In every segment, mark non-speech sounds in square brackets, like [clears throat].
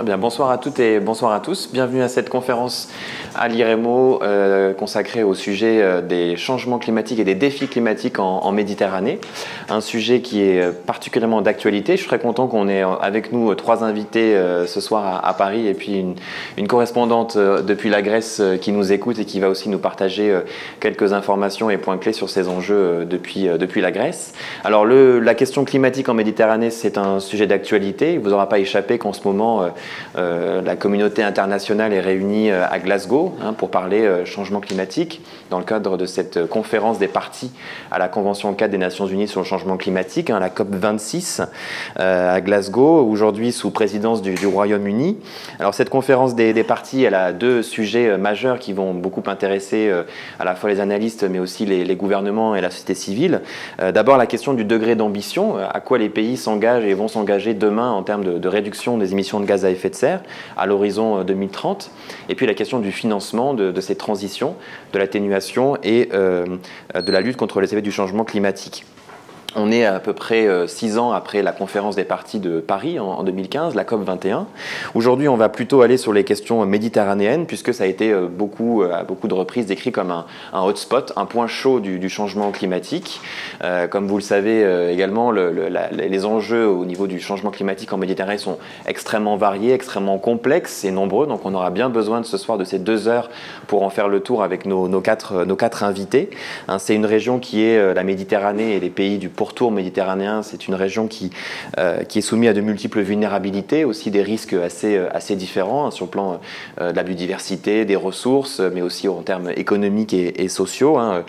Eh bonsoir à toutes et bonsoir à tous. Bienvenue à cette conférence à l'IREMO euh, consacrée au sujet euh, des changements climatiques et des défis climatiques en, Méditerranée. Un sujet qui est particulièrement d'actualité. Je suis très content qu'on ait avec nous euh, trois invités ce soir à, Paris et puis une, correspondante depuis la Grèce qui nous écoute et qui va aussi nous partager quelques informations et points clés sur ces enjeux depuis, depuis la Grèce. Alors, la question climatique en Méditerranée, c'est un sujet d'actualité. Il vous aura pas échappé qu'en ce moment, euh, la communauté internationale est réunie euh, à Glasgow hein, pour parler euh, changement climatique dans le cadre de cette conférence des parties à la Convention 4 des Nations Unies sur le changement climatique, hein, la COP 26 à Glasgow, aujourd'hui sous présidence du, Royaume-Uni. Alors cette conférence des, parties, elle a deux sujets majeurs qui vont beaucoup intéresser à la fois les analystes mais aussi les, gouvernements et la société civile. D'abord la question du degré d'ambition, à quoi les pays s'engagent et vont s'engager demain en termes de, de réduction des émissions de gaz à effet de serre à l'horizon 2030. Euh, et puis la question du financement de, ces transitions, de l'atténuation et euh, de la lutte contre les effets du changement climatique. On est à peu près euh, six ans après la conférence des partis de Paris en 2015, la COP 21. Aujourd'hui, on va plutôt aller sur les questions méditerranéennes, puisque ça a été euh, beaucoup, euh, à beaucoup de reprises décrit comme un, hotspot, un point chaud du, changement climatique. comme vous le savez également, les enjeux au niveau du changement climatique en Méditerranée sont extrêmement variés, extrêmement complexes et nombreux. Donc, on aura bien besoin de ce soir de ces deux heures pour en faire le tour avec nos, quatre, nos quatre invités. Hein, c'est une région qui est la Méditerranée et les pays du pourtour méditerranéen, c'est une région qui, euh, qui est soumise à de multiples vulnérabilités, aussi des risques assez, euh, assez différents hein, sur le plan euh, de la biodiversité, des ressources, mais aussi en termes économiques et, sociaux. Hein.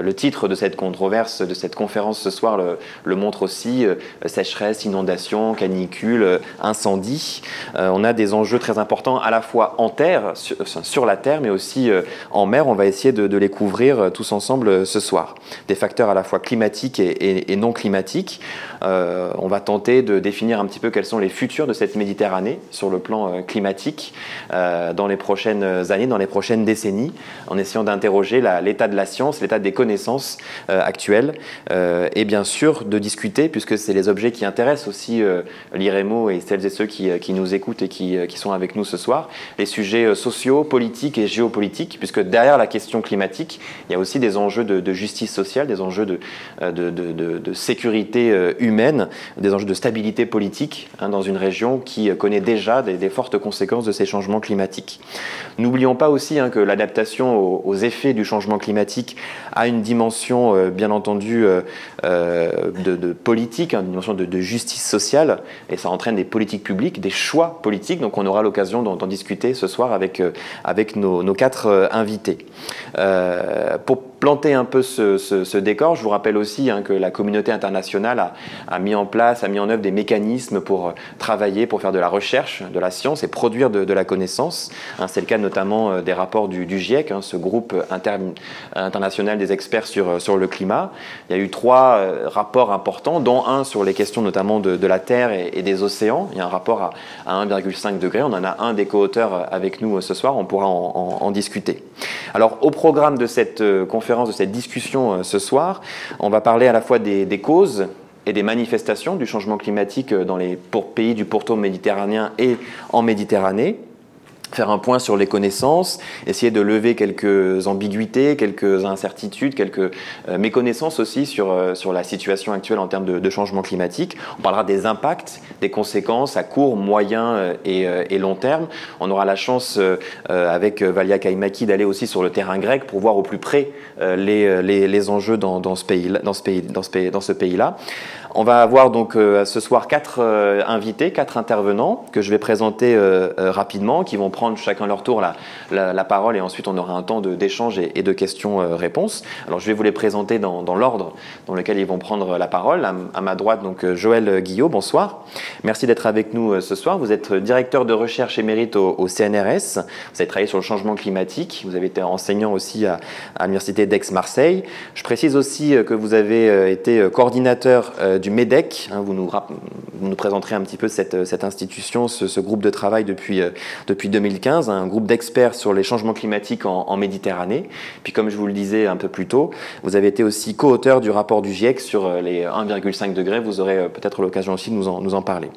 le titre de cette controverse, de cette conférence ce soir, le, montre aussi sécheresse, inondation, canicule, incendie. on a des enjeux très importants à la fois en terre, sur, la terre, mais aussi en mer. On va essayer de, les couvrir tous ensemble ce soir. Des facteurs à la fois climatiques et, et non climatique. Euh, on va tenter de définir un petit peu quels sont les futurs de cette Méditerranée sur le plan euh, climatique euh, dans les prochaines années, dans les prochaines décennies, en essayant d'interroger l'état de la science, l'état des connaissances actuelles, et bien sûr de discuter, puisque c'est les objets qui intéressent aussi l'IREMO et celles et ceux qui, nous écoutent et qui, sont avec nous ce soir, les sujets sociaux, politiques et géopolitiques, puisque derrière la question climatique, il y a aussi des enjeux de, justice sociale, des enjeux de, de de sécurité euh, humaine, des enjeux de stabilité politique hein, dans une région qui connaît déjà des, fortes conséquences de ces changements climatiques. N'oublions pas aussi hein, que l'adaptation aux, effets du changement climatique a une dimension, euh, bien entendu, euh, de, politique, hein, une dimension de, justice sociale, et ça entraîne des politiques publiques, des choix politiques. Donc on aura l'occasion d'en discuter ce soir avec, avec nos, nos quatre invités. pour planter un peu ce, décor, je vous rappelle aussi hein, que la communauté internationale a, mis en place, a mis en œuvre des mécanismes pour travailler, pour faire de la recherche, de la science et produire de, la connaissance. Hein, c'est le cas notamment euh, des rapports du, GIEC, hein, ce groupe international des experts sur, sur le climat. Il y a eu trois euh, rapports importants, dont un sur les questions notamment de, la Terre et, des océans. Il y a un rapport à, 1,5 degré. On en a un des co-auteurs avec nous euh, ce soir, on pourra en discuter. Alors au programme de cette conférence, de cette discussion euh, ce soir. On va parler à la fois des, causes et des manifestations du changement climatique euh, dans les pays du pourtour méditerranéen et en Méditerranée faire un point sur les connaissances, essayer de lever quelques ambiguïtés, quelques incertitudes, quelques euh, méconnaissances aussi sur, euh, sur la situation actuelle en termes de, changement climatique. On parlera des impacts, des conséquences à court, moyen euh, et, long terme. On aura la chance avec Valia Kaimaki d'aller aussi sur le terrain grec pour voir au plus près les, les, les enjeux dans, ce pays, pays, pays, dans ce pays-là. On va avoir donc euh, ce soir quatre euh, invités, quatre intervenants que je vais présenter euh, rapidement, qui vont prendre chacun leur tour la, parole et ensuite on aura un temps d'échange et, de questions-réponses. Alors je vais vous les présenter dans, l'ordre dans lequel ils vont prendre la parole. À, ma droite, donc Joël Guillot, bonsoir. Merci d'être avec nous ce soir. Vous êtes directeur de recherche émérite au, CNRS. Vous avez travaillé sur le changement climatique. Vous avez été enseignant aussi à l'Université d'Aix-Marseille. Je précise aussi que vous avez été coordinateur du MEDEC. Hein, vous, nous, présenterez un petit peu cette, cette institution, ce, groupe de travail depuis, euh, depuis 2000 2015 un groupe d'experts sur les changements climatiques en, Méditerranée. Puis comme je vous le disais un peu plus tôt, vous avez été aussi co-auteur du rapport du GIEC sur euh, les 1,5 degrés. Vous aurez euh, peut-être l'occasion aussi de nous en, parler.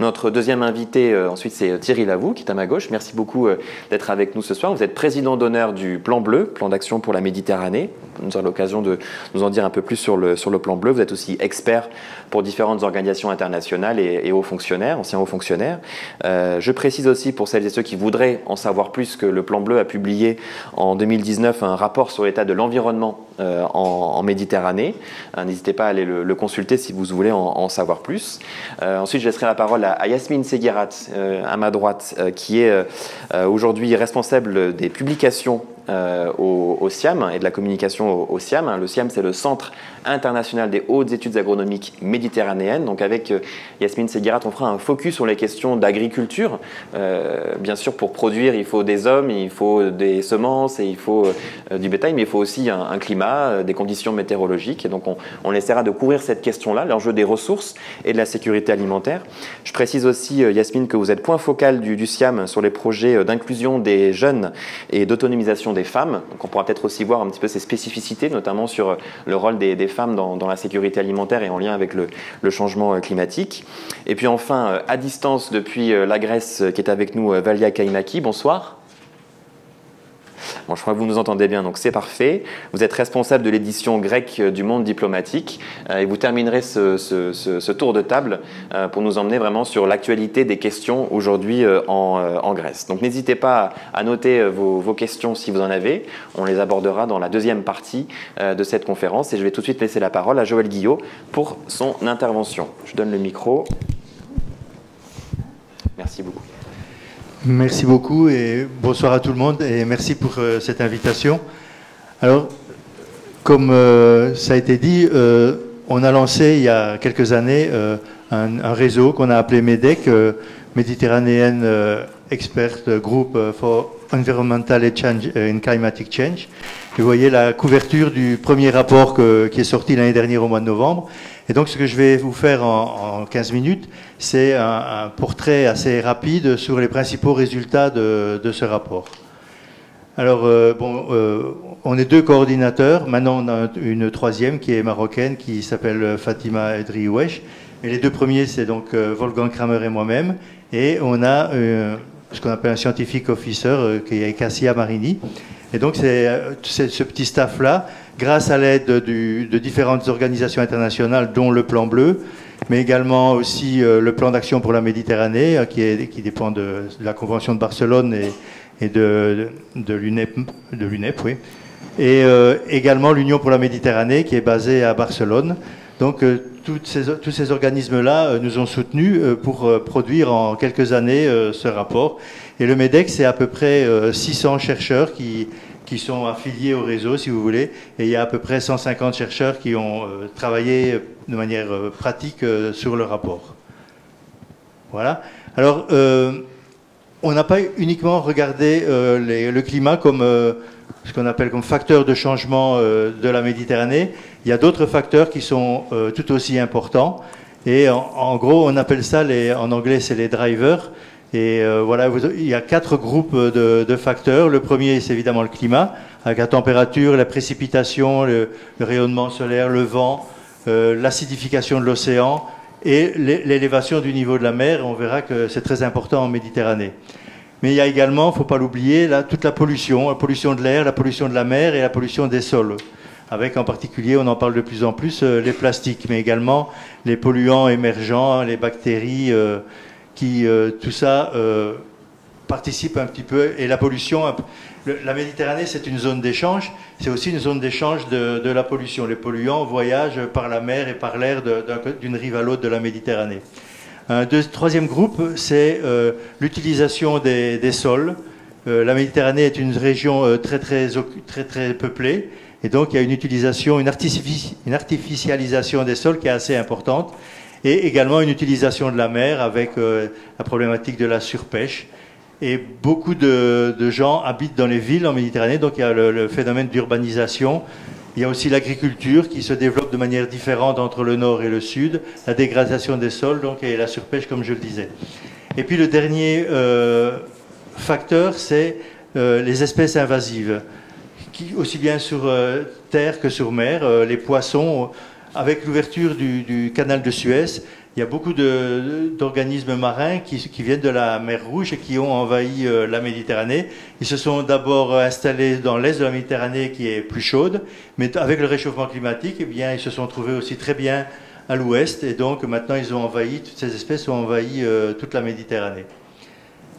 Notre deuxième invité ensuite c'est Thierry Lavou qui est à ma gauche. Merci beaucoup d'être avec nous ce soir. Vous êtes président d'honneur du Plan Bleu, plan d'action pour la Méditerranée. Nous aurons l'occasion de nous en dire un peu plus sur le, sur le plan bleu. Vous êtes aussi expert pour différentes organisations internationales et, hauts fonctionnaires, anciens hauts fonctionnaires. Euh, je précise aussi pour celles et ceux qui voudraient en savoir plus que le Plan Bleu a publié en 2019 un rapport sur l'état de l'environnement euh, en, Méditerranée. Euh, n'hésitez pas à aller le, consulter si vous voulez en, savoir plus. ensuite, je laisserai la parole à, Yasmine Seguirat, à ma droite, qui est aujourd'hui responsable des publications au, SIAM et de la communication au, au SIAM. Le SIAM, c'est le Centre international des hautes études agronomiques méditerranéennes. Donc avec euh, Yasmine Seguirat, on fera un focus sur les questions d'agriculture. Euh, bien sûr, pour produire, il faut des hommes, il faut des semences et il faut euh, du bétail, mais il faut aussi un, climat, des conditions météorologiques. Et donc on, on essaiera de couvrir cette question-là, l'enjeu des ressources et de la sécurité alimentaire. Je précise aussi, Yasmine, que vous êtes point focal du, du SIAM sur les projets d'inclusion des jeunes et d'autonomisation des femmes. Donc on pourra peut-être aussi voir un petit peu ces spécificités, notamment sur le rôle des, des femmes dans, la sécurité alimentaire et en lien avec le, changement euh, climatique. Et puis enfin, euh, à distance depuis euh, la Grèce, qui est avec nous, Valia Kainaki, bonsoir. Je crois que vous nous entendez bien, donc c'est parfait. Vous êtes responsable de l'édition grecque du Monde diplomatique euh, et vous terminerez ce, tour de table euh, pour nous emmener vraiment sur l'actualité des questions aujourd'hui euh, en, Grèce. Donc n'hésitez pas à noter vos, vos, questions si vous en avez. On les abordera dans la deuxième partie de cette conférence et je vais tout de suite laisser la parole à Joël Guillot pour son intervention. Je donne le micro. Merci beaucoup. Merci beaucoup et bonsoir à tout le monde et merci pour euh, cette invitation. Alors, comme euh, ça a été dit, euh, on a lancé il y a quelques années un, réseau qu'on a appelé MEDEC, Méditerranéenne Expert Group for Environmental Change and Climatic Change. Vous voyez la couverture du premier rapport qui est sorti l'année dernière au mois de novembre. Et donc ce que je vais vous faire en, 15 minutes, c'est un, portrait assez rapide sur les principaux résultats de, ce rapport. Alors, euh, bon, euh, on est deux coordinateurs. Maintenant, on a une troisième qui est marocaine, qui s'appelle Fatima Edri-Wesh. Et les deux premiers, c'est donc euh, Wolfgang Kramer et moi-même. Et on a ce qu'on appelle un scientific officer, qui est Cassia Marini. Et donc, c'est ce petit staff-là grâce à l'aide de différentes organisations internationales, dont le Plan Bleu, mais également aussi euh, le Plan d'action pour la Méditerranée, euh, qui, dépend de, la Convention de Barcelone et, de, l'UNEP, oui. et euh, également l'Union pour la Méditerranée, qui est basée à Barcelone. Donc, tous ces organismes-là nous ont soutenus pour produire en quelques années ce rapport. Et le MEDEC, c'est à peu près 600 chercheurs qui, qui sont affiliés au réseau, si vous voulez. Et il y a à peu près 150 chercheurs qui ont euh, travaillé de manière euh, pratique euh, sur le rapport. Voilà. Alors, on n'a pas uniquement regardé le climat comme ce qu'on appelle comme facteur de changement de la Méditerranée. Il y a d'autres facteurs qui sont tout aussi importants. Et en, gros, on appelle ça, en anglais, c'est les drivers. Et euh, voilà, il y a quatre groupes de, facteurs. Le premier, c'est évidemment le climat, avec la température, la précipitation, le, rayonnement solaire, le vent, euh, l'acidification de l'océan et l'élévation du niveau de la mer. On verra que c'est très important en Méditerranée. Mais il y a également, il ne faut pas l'oublier, toute la pollution, la pollution de l'air, la pollution de la mer et la pollution des sols. Avec en particulier, on en parle de plus en plus, euh, les plastiques, mais également les polluants émergents, les bactéries qui euh, tout ça euh, participe un petit peu. Et la pollution, la Méditerranée, c'est une zone d'échange, c'est aussi une zone d'échange de, la pollution. Les polluants voyagent par la mer et par l'air d'une rive à l'autre de la Méditerranée. Un troisième groupe, c'est euh, l'utilisation des, sols. la Méditerranée est une région très, très, très, très peuplée. Et donc, il y a une utilisation, une artificialisation des sols qui est assez importante et également une utilisation de la mer avec euh, la problématique de la surpêche. Et beaucoup de, gens habitent dans les villes en Méditerranée, donc il y a le, phénomène d'urbanisation. Il y a aussi l'agriculture qui se développe de manière différente entre le nord et le sud, la dégradation des sols donc, et la surpêche, comme je le disais. Et puis le dernier euh, facteur, c'est les espèces invasives, qui, aussi bien sur terre que sur mer. les poissons, avec l'ouverture du, canal de Suez, il y a beaucoup d'organismes marins qui, viennent de la mer Rouge et qui ont envahi euh, la Méditerranée. Ils se sont d'abord installés dans l'est de la Méditerranée qui est plus chaude, mais avec le réchauffement climatique, eh bien, ils se sont trouvés aussi très bien à l'ouest et donc maintenant ils ont envahi, toutes ces espèces ont envahi euh, toute la Méditerranée.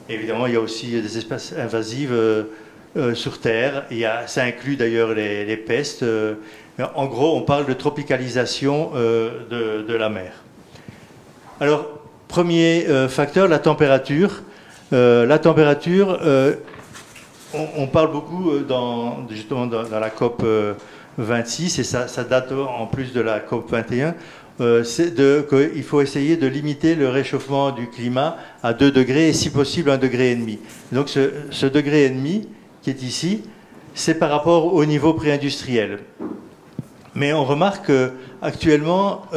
évidemment, il y a aussi des espèces invasives euh, sur Terre. Il y a, ça inclut d'ailleurs les, pestes. En gros, on parle de tropicalisation de la mer. Alors, premier euh, facteur, la température. Euh, la température, euh, on, parle beaucoup dans, justement dans, la COP 26, et ça, date en plus de la COP 21, c'est qu'il faut essayer de limiter le réchauffement du climat à 2 degrés et si possible 1 degré et demi. Donc ce, ce degré et demi qui est ici, c'est par rapport au niveau pré-industriel. Mais on remarque qu'actuellement,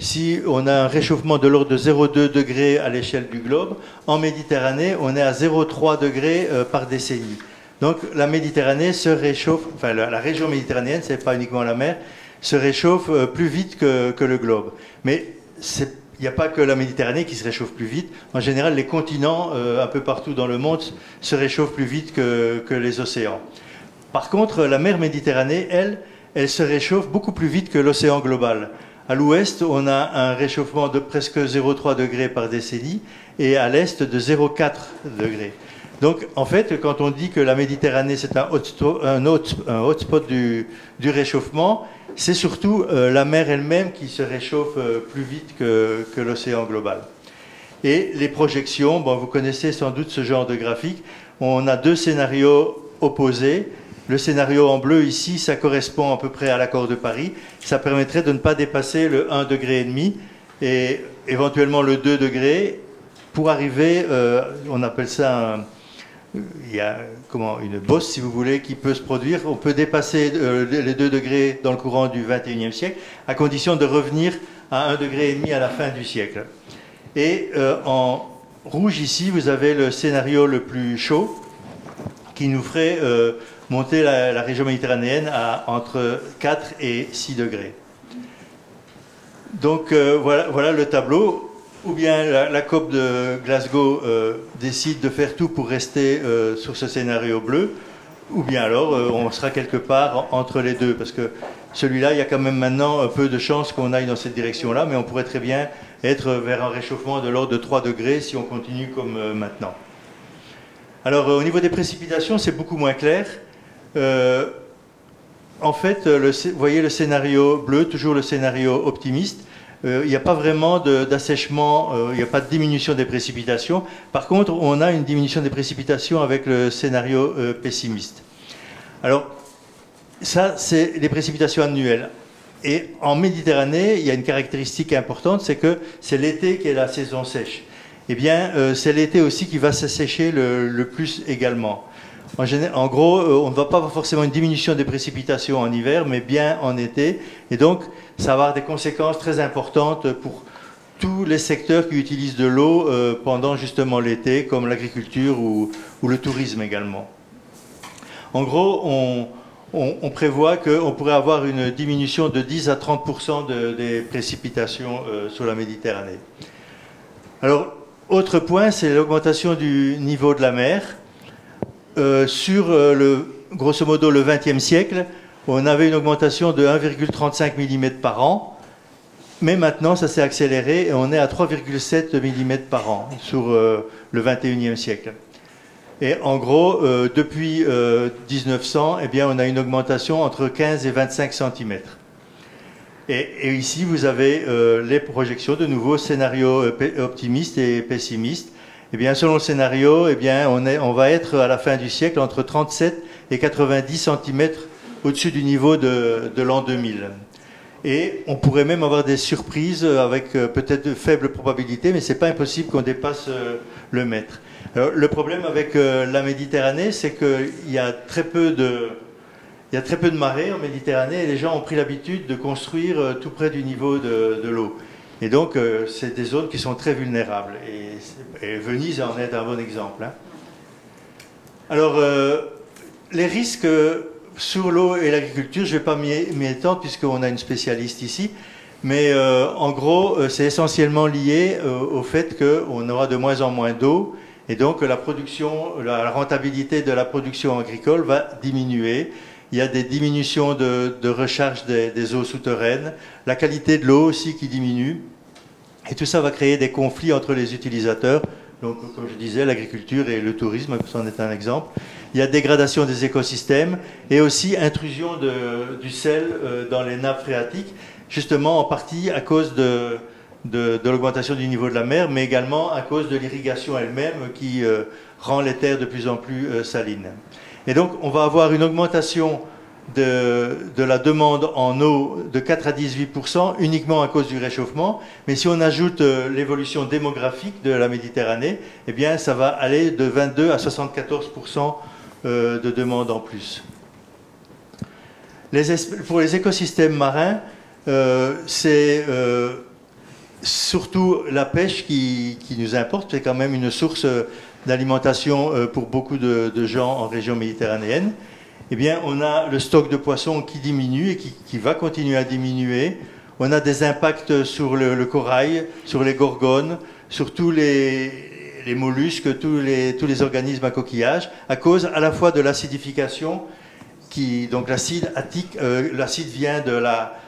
si on a un réchauffement de l'ordre de 0,2 degrés à l'échelle du globe, en Méditerranée, on est à 0,3 degrés euh, par décennie. Donc la Méditerranée se réchauffe, enfin la, région méditerranéenne, c'est pas uniquement la mer, se réchauffe euh, plus vite que, le globe. Mais il n'y a pas que la Méditerranée qui se réchauffe plus vite. En général, les continents, euh, un peu partout dans le monde, se réchauffent plus vite que, que les océans. Par contre, la mer Méditerranée, elle, elle se réchauffe beaucoup plus vite que l'océan global. À l'ouest, on a un réchauffement de presque 0,3 degrés par décennie et à l'est de 0,4 degrés. Donc, en fait, quand on dit que la Méditerranée, c'est un hotspot, du, réchauffement, c'est surtout euh, la mer elle-même qui se réchauffe euh, plus vite que, que l'océan global. Et les projections, bon, vous connaissez sans doute ce genre de graphique. On a deux scénarios opposés. Le scénario en bleu ici, ça correspond à peu près à l'accord de Paris. Ça permettrait de ne pas dépasser le 1 degré et demi et éventuellement le 2 degrés pour arriver, euh, on appelle ça une bosse, si vous voulez, qui peut se produire. On peut dépasser euh, les 2 degrés dans le courant du 21e siècle, à condition de revenir à 1 degré et demi à la fin du siècle. Et euh, en rouge ici, vous avez le scénario le plus chaud, qui nous ferait monter la, région méditerranéenne à entre 4 et 6 degrés. Donc euh, voilà, le tableau. Ou bien la, COP de Glasgow euh, décide de faire tout pour rester euh, sur ce scénario bleu, ou bien alors on sera quelque part entre les deux, parce que celui-là, il y a quand même maintenant un peu de chance qu'on aille dans cette direction-là, mais on pourrait très bien être vers un réchauffement de l'ordre de 3 degrés si on continue comme maintenant. Alors au niveau des précipitations, c'est beaucoup moins clair. Euh, en fait, vous voyez le scénario bleu, toujours le scénario optimiste. Euh, il n'y a pas vraiment d'assèchement, euh, il n'y a pas de diminution des précipitations. Par contre, on a une diminution des précipitations avec le scénario pessimiste. Alors, ça, c'est les précipitations annuelles. Et en Méditerranée, il y a une caractéristique importante, c'est que c'est l'été qui est la saison sèche. Eh bien, c'est l'été aussi qui va s'assécher le plus également. En, gros, euh, on ne voit pas forcément une diminution des précipitations en hiver, mais bien en été. Et donc, ça va avoir des conséquences très importantes pour tous les secteurs qui utilisent de l'eau euh, pendant justement l'été, comme l'agriculture ou, le tourisme également. En gros, on, prévoit qu'on pourrait avoir une diminution de 10 à 30 des précipitations euh, sur la Méditerranée. Alors, autre point, c'est l'augmentation du niveau de la mer. Euh, sur euh, le, grosso modo le XXe siècle, on avait une augmentation de 1,35 mm par an, mais maintenant ça s'est accéléré et on est à 3,7 mm par an sur euh, le XXIe siècle. Et en gros, depuis 1900, eh bien, on a une augmentation entre 15 et 25 cm. Et ici, vous avez les projections de nouveaux scénarios optimistes et pessimistes eh bien, selon le scénario, eh on, va être à la fin du siècle entre 37 et 90 cm au-dessus du niveau de, l'an 2000. Et on pourrait même avoir des surprises avec euh, peut-être de faibles probabilités, mais c'est pas impossible qu'on dépasse euh, le mètre. Le problème avec euh, la Méditerranée, c'est qu'il y a très peu de marées en Méditerranée et les gens ont pris l'habitude de construire tout près du niveau de l'eau. Et donc, euh, c'est des zones qui sont très vulnérables. Et, Venise en est un bon exemple. Hein. Alors, les risques sur l'eau et l'agriculture, je ne vais pas m'y étendre puisqu'on a une spécialiste ici. Mais en gros, c'est essentiellement lié au fait qu'on aura de moins en moins d'eau et donc la production, la rentabilité de la production agricole va diminuer. Il y a des diminutions de, recharge des, eaux souterraines, la qualité de l'eau aussi qui diminue. Et tout ça va créer des conflits entre les utilisateurs. Donc, comme je disais, l'agriculture et le tourisme, c'en est un exemple. Il y a dégradation des écosystèmes et aussi intrusion du sel euh, dans les nappes phréatiques, justement en partie à cause de, l'augmentation du niveau de la mer, mais également à cause de l'irrigation elle-même qui euh, rend les terres de plus en plus euh, salines. Et donc, on va avoir une augmentation de, la demande en eau de 4 à 18% uniquement à cause du réchauffement. Mais si on ajoute euh, l'évolution démographique de la Méditerranée, eh bien, ça va aller de 22 à 74% de demande en plus. pour les écosystèmes marins, c'est surtout la pêche qui, nous importe, c'est quand même une source euh, d'alimentation euh, pour beaucoup de, gens en région méditerranéenne. Eh bien, on a le stock de poissons qui diminue et qui, va continuer à diminuer. On a des impacts sur le, corail, sur les gorgones, sur tous les, mollusques, tous les, organismes à coquillage, à cause à la fois de l'acidification, qui, donc l'acide attique, euh, l'acide vient de la,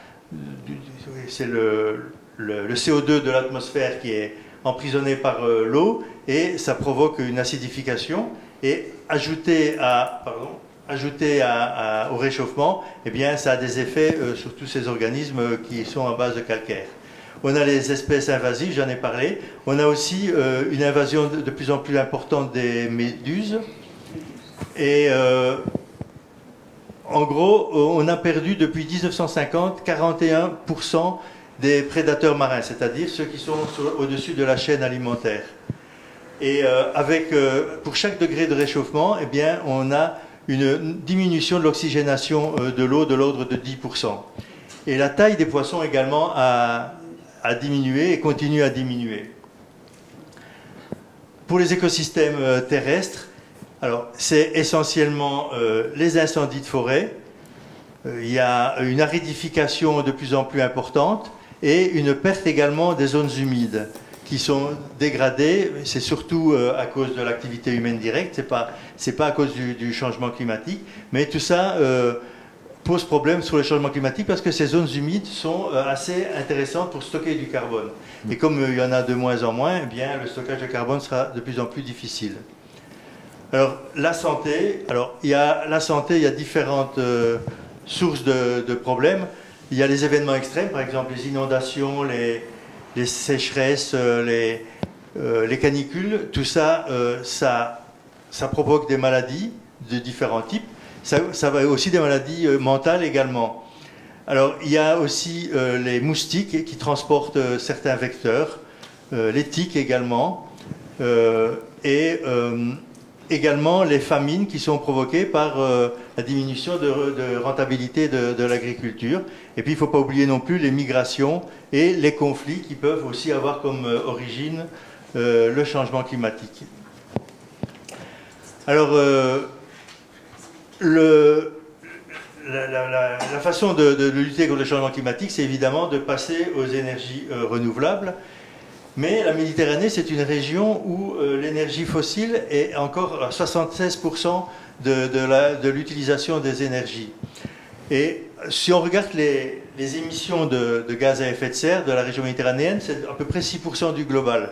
c'est le, le, CO2 de l'atmosphère qui est emprisonné par euh, l'eau et ça provoque une acidification et ajouté, à, au réchauffement, eh bien, ça a des effets euh, sur tous ces organismes qui sont à base de calcaire. On a les espèces invasives, j'en ai parlé. On a aussi euh, une invasion de, plus en plus importante des méduses. Et en gros, on a perdu depuis 1950 41% des prédateurs marins, c'est-à-dire ceux qui sont au-dessus de la chaîne alimentaire. Et euh, avec, euh, pour chaque degré de réchauffement, eh bien, on a une diminution de l'oxygénation euh, de l'eau de l'ordre de 10%. Et la taille des poissons également a, diminué et continue à diminuer. Pour les écosystèmes terrestres, alors c'est essentiellement les incendies de forêt. il y a une aridification de plus en plus importante et une perte également des zones humides qui sont dégradées. C'est surtout euh, à cause de l'activité humaine directe, c'est pas pas à cause du, changement climatique, mais tout ça euh, pose problème sur le changement climatique parce que ces zones humides sont euh, assez intéressantes pour stocker du carbone. Et comme il y en a de moins en moins, eh bien le stockage de carbone sera de plus en plus difficile. Alors la santé, alors il y a la santé, il y a différentes sources de problèmes. Il y a les événements extrêmes, par exemple les inondations, les, sécheresses, euh, euh, les, canicules. Tout ça, euh, ça, ça provoque des maladies de différents types. Ça va aussi des maladies mentales également. Alors, il y a aussi les moustiques qui transportent certains vecteurs, les tiques également, et également les famines qui sont provoquées par euh, la diminution de, rentabilité de, l'agriculture. Et puis il ne faut pas oublier non plus les migrations et les conflits qui peuvent aussi avoir comme euh, origine euh, le changement climatique. Alors, la, façon de, lutter contre le changement climatique, c'est évidemment de passer aux énergies renouvelables. Mais la Méditerranée, c'est une région où euh, l'énergie fossile est encore à 76% de, l'utilisation des énergies. Et si on regarde les, émissions de, gaz à effet de serre de la région méditerranéenne, c'est à peu près 6% du global.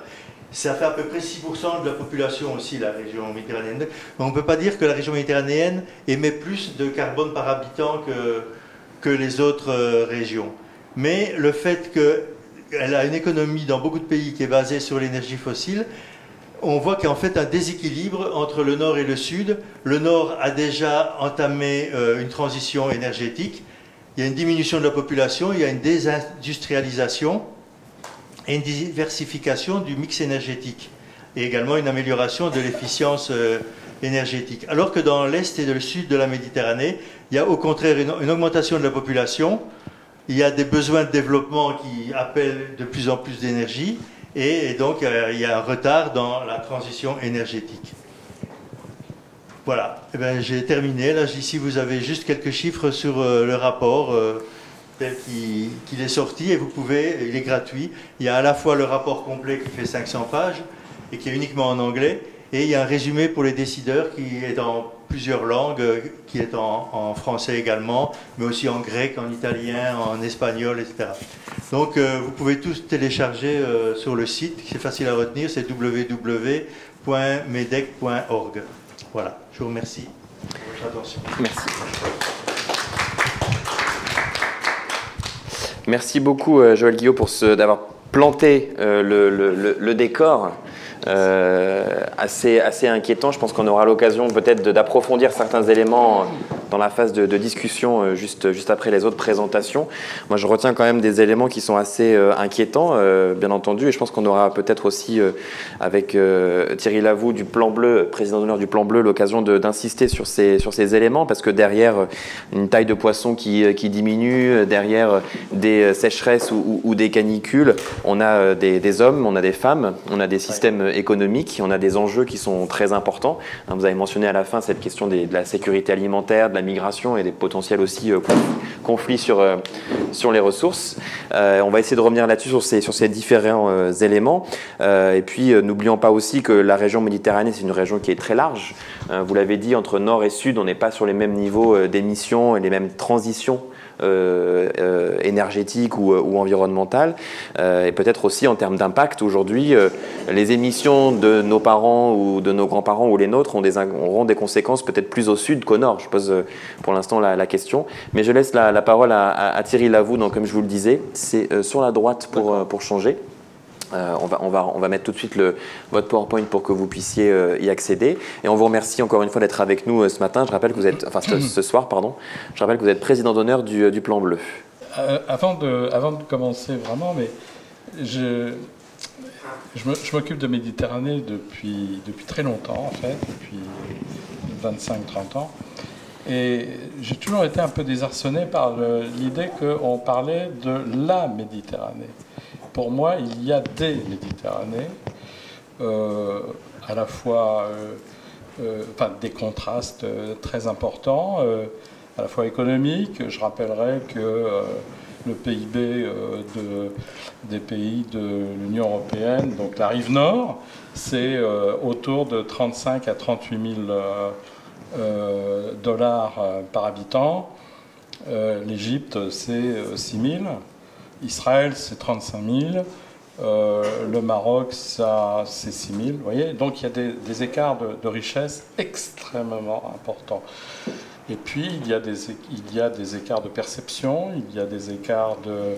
Ça fait à peu près 6% de la population aussi, la région méditerranéenne. On ne peut pas dire que la région méditerranéenne émet plus de carbone par habitant que, que les autres euh, régions. Mais le fait que elle a une économie dans beaucoup de pays qui est basée sur l'énergie fossile. On voit qu'il y a en fait un déséquilibre entre le nord et le sud. Le nord a déjà entamé euh, une transition énergétique. Il y a une diminution de la population, il y a une désindustrialisation et une diversification du mix énergétique et également une amélioration de l'efficience euh, énergétique. Alors que dans l'est et le sud de la Méditerranée, il y a au contraire une augmentation de la population, il y a des besoins de développement qui appellent de plus en plus d'énergie et, donc euh, il y a un retard dans la transition énergétique. Voilà, eh j'ai terminé. Là, ici, vous avez juste quelques chiffres sur le rapport tel qu'il est sorti et vous pouvez, il est gratuit. Il y a à la fois le rapport complet qui fait 500 pages et qui est uniquement en anglais, et il y a un résumé pour les décideurs qui est en plusieurs langues, qui est en, français également, mais aussi en grec, en italien, en espagnol, etc. Donc euh, vous pouvez tous télécharger euh, sur le site, c'est facile à retenir, c'est www.medec.org. Voilà, je vous remercie pour votre attention. Merci. Merci beaucoup euh, Joël Guillaume pour d'avoir planté le, décor euh, assez, assez inquiétant. Je pense qu'on aura l'occasion peut-être d'approfondir certains éléments dans la phase de, discussion euh, juste, juste après les autres présentations. Moi, je retiens quand même des éléments qui sont assez euh, inquiétants, bien entendu, et je pense qu'on aura peut-être aussi, avec Thierry Lavoux du Plan Bleu, président d'honneur du Plan Bleu, l'occasion d'insister sur ces, sur ces éléments, parce que derrière une taille de poisson qui, qui diminue, derrière des sécheresses ou, ou, des canicules, on a des, des, hommes, on a des femmes, on a des systèmes économique. On a des enjeux qui sont très importants. Hein, vous avez mentionné à la fin cette question de la sécurité alimentaire, de la migration et des potentiels aussi euh, conflits sur, euh, sur les ressources. Euh, on va essayer de revenir là-dessus sur ces, sur ces différents éléments. et puis, n'oublions pas aussi que la région Méditerranée, c'est une région qui est très large. vous l'avez dit, entre nord et sud, on n'est pas sur les mêmes niveaux d'émissions et les mêmes transitions énergétique ou, ou environnementale, euh, et peut-être aussi en termes d'impact. Aujourd'hui, les émissions de nos parents ou de nos grands-parents ou les nôtres ont des, auront des conséquences peut-être plus au sud qu'au nord. Je pose pour l'instant la, question. Mais je laisse la, parole à, à, Thierry Lavou, donc, comme je vous le disais, c'est sur la droite pour, pour changer. Euh, on, va, on, va, on, va, mettre tout de suite le, votre PowerPoint pour que vous puissiez euh, y accéder. Et on vous remercie encore une fois d'être avec nous euh, ce matin. Je rappelle que vous êtes, enfin ce, soir, pardon. Je rappelle que vous êtes président d'honneur du, du, Plan Bleu. avant, de, avant de commencer vraiment, mais je, je m'occupe de Méditerranée depuis, depuis très longtemps, en fait, depuis 25-30 ans. Et j'ai toujours été un peu désarçonné par l'idée qu'on parlait de la Méditerranée pour moi, il y a des Méditerranées, euh, à la fois euh, euh, enfin, des contrastes très importants, à la fois économiques. Je rappellerai que le PIB des pays de l'Union européenne, donc la rive nord, c'est autour de 35 à 38 000 dollars par habitant. L'Égypte, c'est 6 000. Israël, c'est 35 000. Euh, le Maroc, c'est 6 000. Vous voyez Donc il y a des, écarts de, richesse extrêmement importants. Et puis il y, a des, écarts de perception, il y a des écarts euh,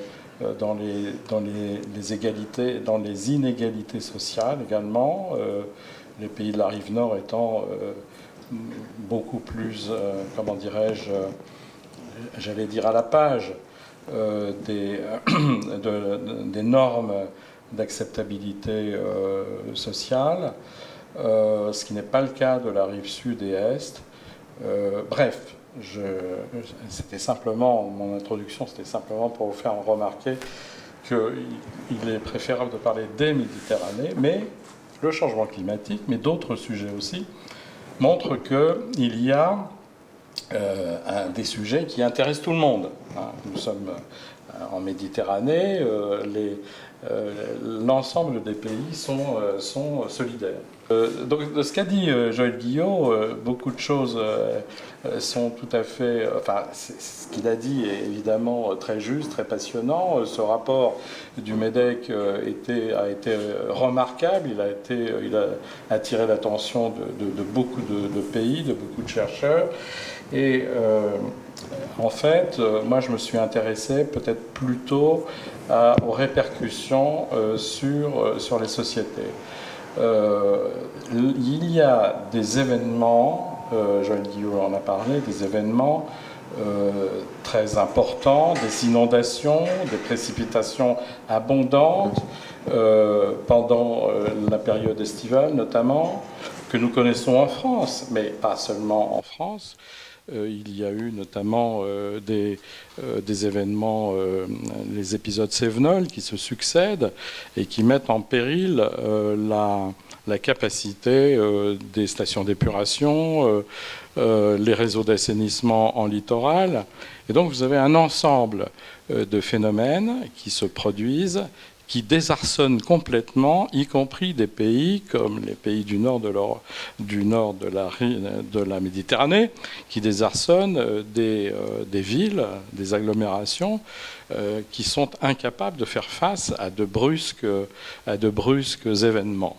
dans, les, dans les, égalités, dans les inégalités sociales également. Euh, les pays de la rive nord étant beaucoup plus, comment dirais-je, j'allais dire à la page euh, des, [clears throat] des, normes d'acceptabilité euh, sociale, euh, ce qui n'est pas le cas de la rive sud et est. bref, c'était simplement, mon introduction, c'était simplement pour vous faire remarquer qu'il est préférable de parler des Méditerranées, mais le changement climatique, mais d'autres sujets aussi, montrent qu'il y a euh, des sujets qui intéressent tout le monde. Hein. Nous sommes euh, en Méditerranée, euh, l'ensemble des pays sont, sont solidaires. donc, de ce qu'a dit Joël Guillot, beaucoup de choses sont tout à fait. Enfin, ce qu'il a dit est évidemment très juste, très passionnant. Ce rapport du MEDEC a été remarquable. Il a, été, il a attiré l'attention de, beaucoup de, pays, de beaucoup de chercheurs. Et euh, en fait, euh, moi, je me suis intéressé peut-être plutôt aux répercussions euh, sur, sur les sociétés. il y a des événements, Joël Guillaume en a parlé, des événements très importants, des inondations, des précipitations abondantes pendant la période estivale notamment, que nous connaissons en France, mais pas seulement en France. Il y a eu notamment des, des, événements, les épisodes Sévenol qui se succèdent et qui mettent en péril la, la, capacité des stations d'épuration, les réseaux d'assainissement en littoral. Et donc vous avez un ensemble de phénomènes qui se produisent qui désarçonnent complètement, y compris des pays comme les pays du nord de, de, la, Méditerranée, qui désarçonnent euh, des, euh, des villes, des agglomérations, euh, qui sont incapables de faire face à de brusques événements.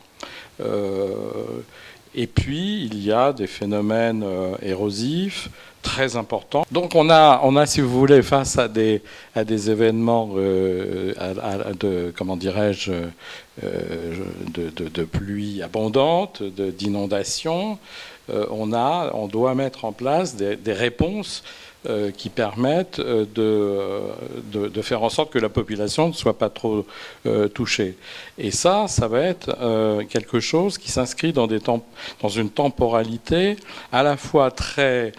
Et puis, il y a des phénomènes érosifs, très important. Donc on a, on a, si vous voulez, face à des, à des événements euh, de, comment dirais-je, euh, de, de, pluie abondante, d'inondations, euh, on, on doit mettre en place des, des réponses euh, qui permettent euh, de, de, faire en sorte que la population ne soit pas trop euh, touchée. Et ça, ça va être quelque chose qui s'inscrit dans, dans une temporalité à la fois très,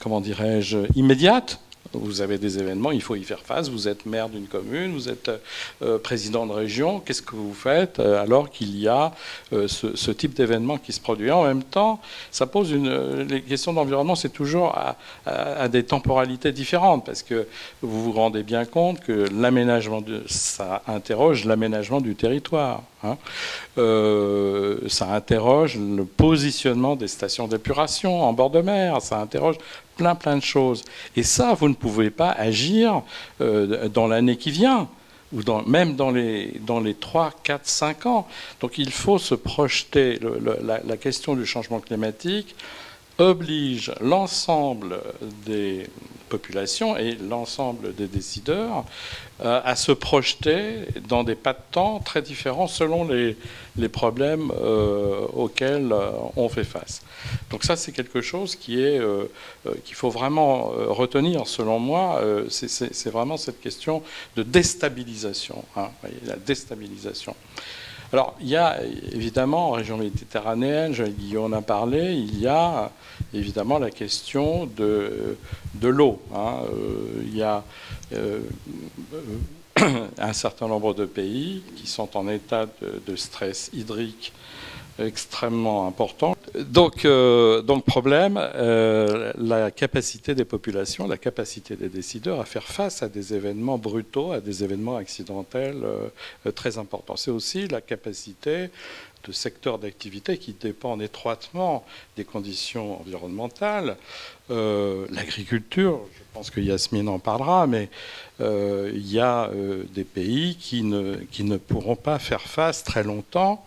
comment dirais-je, immédiate, vous avez des événements, il faut y faire face. Vous êtes maire d'une commune, vous êtes euh, président de région. Qu'est-ce que vous faites euh, alors qu'il y a euh, ce, type d'événement qui se produit? En même temps, ça pose une. les questions d'environnement, c'est toujours à, des temporalités différentes parce que vous vous rendez bien compte que l'aménagement, ça interroge l'aménagement du territoire. Hein. ça interroge le positionnement des stations d'épuration en bord de mer, ça interroge plein plein de choses. Et ça, vous ne pouvez pas agir euh, dans l'année qui vient, ou même dans les, dans les 3, 4, 5 ans. Donc il faut se projeter. la, question du changement climatique oblige l'ensemble des populations et l'ensemble des décideurs euh, à se projeter dans des pas de temps très différents selon les, problèmes euh, auxquels euh, on fait face. Donc ça, c'est quelque chose qui est qu'il faut vraiment retenir, selon moi. c'est vraiment cette question de déstabilisation, hein, la déstabilisation. Alors, il y a évidemment en région méditerranéenne, Guillaume en a parlé, il y a évidemment la question de, de l'eau. Hein. Euh, il y a euh, [coughs] un certain nombre de pays qui sont en état de stress hydrique extrêmement important. Donc, euh, donc problème, euh, la capacité des populations, la capacité des décideurs à faire face à des événements brutaux, à des événements accidentels euh, très importants. C'est aussi la capacité de secteurs d'activité qui dépendent étroitement des conditions environnementales. L'agriculture, je pense que Yasmine en parlera, mais il y a des pays qui ne, pourront pas faire face très longtemps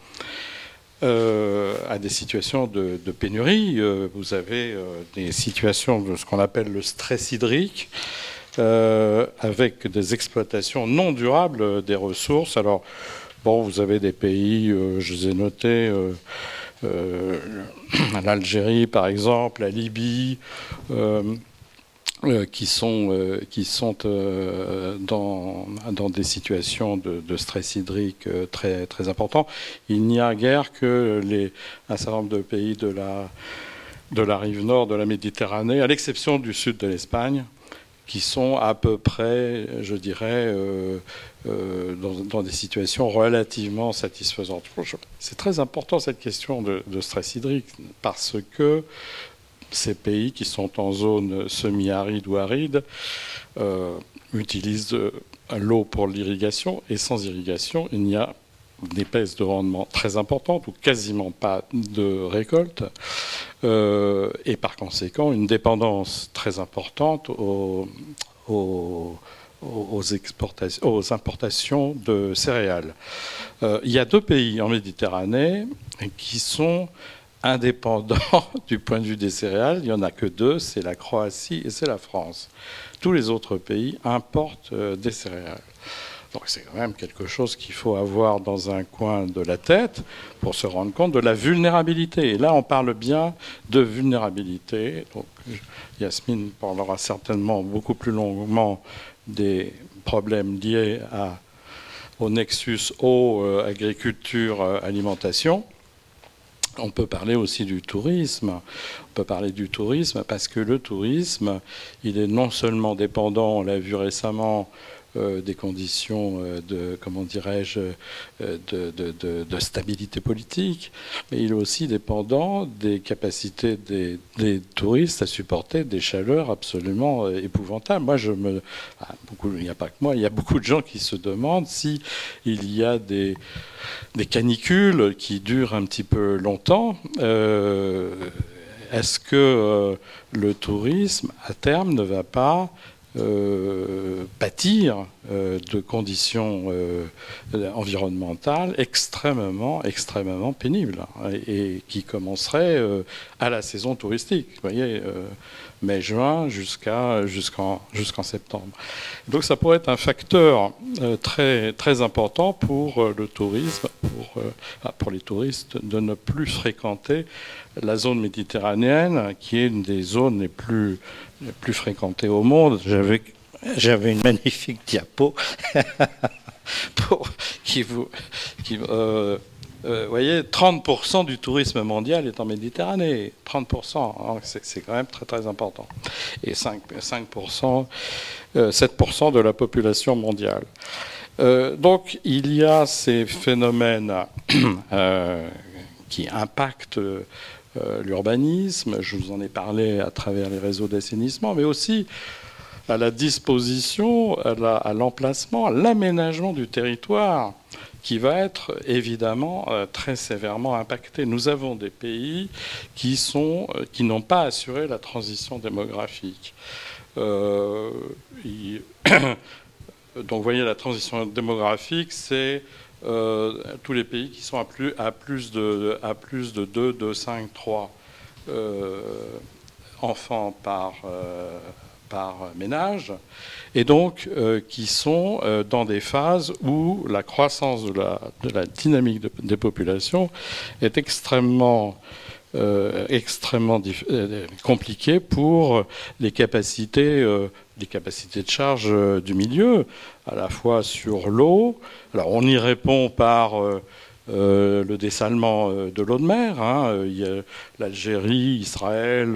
euh, à des situations de, pénurie. Euh, vous avez euh, des situations de ce qu'on appelle le stress hydrique, avec des exploitations non durables des ressources. Alors, bon, vous avez des pays, je les ai notés. [clears throat] l'Algérie par exemple, la Libye, euh, qui sont, euh, euh, dans, des situations de, stress hydrique très, très important. Il n'y a guère que les, un certain nombre de pays de la rive nord de la Méditerranée, à l'exception du sud de l'Espagne, qui sont à peu près, je dirais, dans, dans, des situations relativement satisfaisantes. C'est très important cette question de, stress hydrique parce que ces pays qui sont en zone semi-aride ou aride euh, utilisent euh, l'eau pour l'irrigation et sans irrigation, il n'y a des de rendement très importantes ou quasiment pas de récolte euh, et par conséquent une dépendance très importante aux, importations de céréales. il y a deux pays en Méditerranée qui sont indépendant [laughs] du point de vue des céréales, il n'y en a que deux, c'est la Croatie et c'est la France. Tous les autres pays importent euh, des céréales. Donc c'est quand même quelque chose qu'il faut avoir dans un coin de la tête pour se rendre compte de la vulnérabilité. Et là, on parle bien de vulnérabilité. Donc, Yasmine parlera certainement beaucoup plus longuement des problèmes liés au nexus eau, euh, agriculture, euh, alimentation. on peut parler aussi du tourisme. On peut parler du tourisme parce que le tourisme, il est non seulement dépendant, on l'a vu récemment, euh, des conditions euh, de, comment dirais-je, euh, de, stabilité politique, mais il est aussi dépendant des capacités des, touristes à supporter des chaleurs absolument épouvantables. Moi, je me, ah, il n'y a pas que moi, il y a beaucoup de gens qui se demandent si il y a des canicules qui durent un petit peu longtemps. Est-ce que le tourisme, à terme, ne va pas euh, pâtir euh, de conditions euh, environnementales extrêmement, extrêmement pénibles hein, et, qui commenceraient à la saison touristique. Vous voyez, mai-juin jusqu'en septembre. Donc ça pourrait être un facteur très important pour le tourisme, ah, pour les touristes de ne plus fréquenter la zone méditerranéenne, qui est une des zones les plus le plus fréquenté au monde. J'avais, j'avais une magnifique diapo [laughs] qui vous, qui, euh, euh, voyez, 30% du tourisme mondial est en Méditerranée. 30%, hein, c'est, quand même très très important. Et 5, 5% 7% de la population mondiale. Euh, donc il y a ces phénomènes [clears throat] qui impactent euh, l'urbanisme, je vous en ai parlé à travers les réseaux d'assainissement, mais aussi à la disposition, à l'emplacement, à l'aménagement du territoire qui va être évidemment euh, très sévèrement impacté. Nous avons des pays qui euh, qui n'ont pas assuré la transition démographique. [coughs] donc, vous voyez, la transition démographique, c'est euh, tous les pays qui sont à plus, de, à plus de 2, 2, 5, 3 enfants par, euh, par ménage, et donc euh, qui sont dans des phases où la croissance de la dynamique des populations est extrêmement extrêmement compliquée pour les capacités, les capacités de charge du milieu, à la fois sur l'eau, alors on y répond par euh, euh, le dessalement euh, de l'eau de mer. Hein. L'Algérie, Israël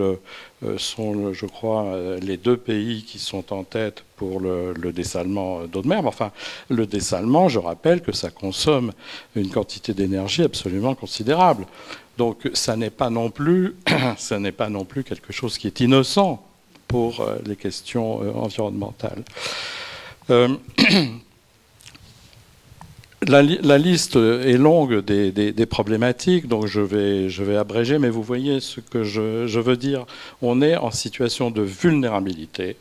sont, je crois, les deux pays qui sont en tête pour le, dessalement d'eau de mer. Mais enfin, le dessalement, je rappelle que ça consomme une quantité d'énergie absolument considérable. Donc, ça n'est pas non plus, [clears throat] ça n'est pas non plus quelque chose qui est innocent pour les questions environnementales. [clears throat] La, liste est longue des, problématiques, donc je vais, abréger, mais vous voyez ce que je, veux dire. On est en situation de vulnérabilité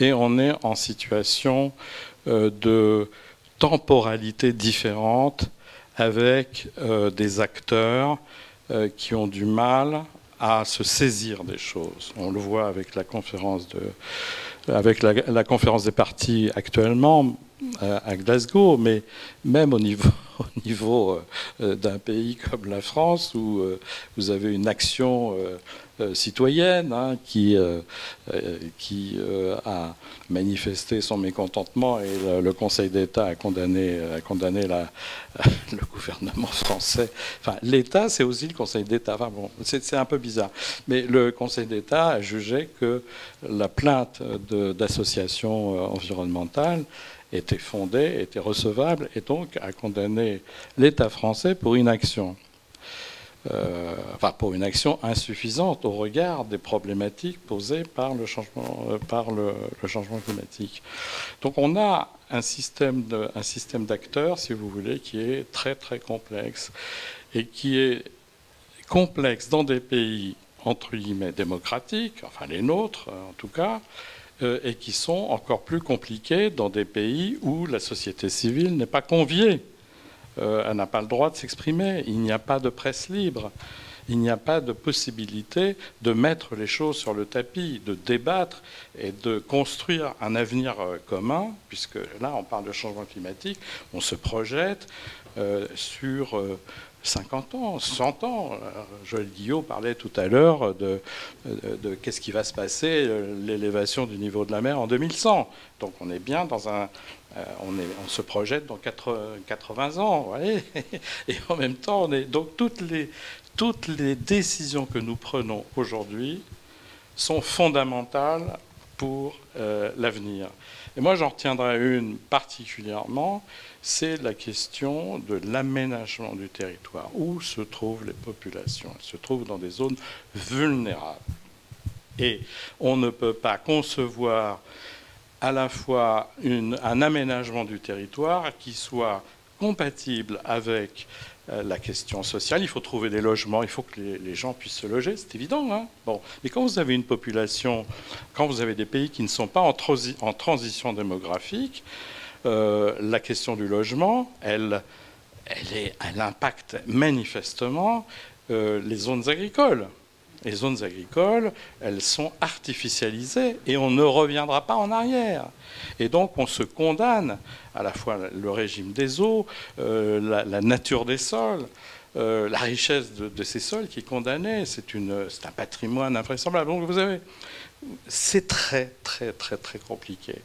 et on est en situation euh, de temporalité différente avec euh, des acteurs euh, qui ont du mal à se saisir des choses. On le voit avec la conférence, de, avec la conférence des partis actuellement à Glasgow, mais même au niveau, [laughs] au niveau euh, d'un pays comme la France, où euh, vous avez une action euh, citoyenne hein, qui, a manifesté son mécontentement et le, Conseil d'État a condamné, a condamné [laughs] le gouvernement français. Enfin, l'État, c'est aussi le Conseil d'État. C'est un peu bizarre. Mais le Conseil d'État a jugé que la plainte d'associations environnementales était fondée, était recevable, et donc a condamné l'État français pour inaction. Euh, enfin, pour une action insuffisante au regard des problématiques posées par le changement, euh, le, changement climatique. Donc on a un système, de, un système d'acteurs, si vous voulez, qui est très très complexe et qui est complexe dans des pays entre guillemets démocratiques, enfin les nôtres en tout cas, euh, et qui sont encore plus compliquées dans des pays où la société civile n'est pas conviée. Euh, elle n'a pas le droit de s'exprimer. Il n'y a pas de presse libre. Il n'y a pas de possibilité de mettre les choses sur le tapis, de débattre et de construire un avenir euh, commun, puisque là, on parle de changement climatique, on se projette sur 50 ans, 100 ans. Joël Guillot parlait tout à l'heure de, qu'est-ce qui va se passer, l'élévation du niveau de la mer en 2100. Donc on est bien dans un... Euh, on, se projette dans 80 ans, voyez [laughs] et en même temps, on est, donc toutes les, toutes les décisions que nous prenons aujourd'hui sont fondamentales pour euh, l'avenir. Et moi, j'en retiendrai une particulièrement, c'est la question de l'aménagement du territoire. Où se trouvent les populations? Elles se trouvent dans des zones vulnérables. Et on ne peut pas concevoir à la fois un aménagement du territoire qui soit compatible avec euh, la question sociale. Il faut trouver des logements, il faut que les, gens puissent se loger, c'est évident. Hein. bon. Mais quand vous avez une population, quand vous avez des pays qui ne sont pas en, transition démographique, euh, la question du logement, elle, elle, impacte manifestement euh, les zones agricoles. Les zones agricoles, elles sont artificialisées et on ne reviendra pas en arrière. Et donc on se condamne à la fois le régime des eaux, euh, la, nature des sols, euh, la richesse de, ces sols qui est condamnée. C'est un patrimoine invraisemblable. Donc vous avez, c'est très très très très compliqué.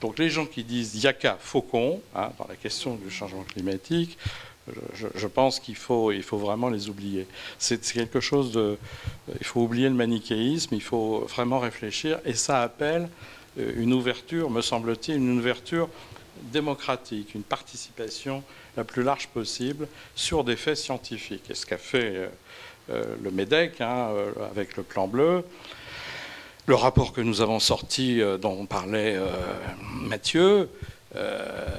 Donc les gens qui disent Yaka Faucon hein, dans la question du changement climatique, je, pense qu'il faut, il faut vraiment les oublier. C'est quelque chose de. Il faut oublier le manichéisme, il faut vraiment réfléchir, et ça appelle euh, une ouverture, me semble-t-il, une ouverture démocratique, une participation la plus large possible sur des faits scientifiques. Et ce qu'a fait euh, euh, le MEDEC hein, avec le plan bleu, le rapport que nous avons sorti, dont parlait Mathieu,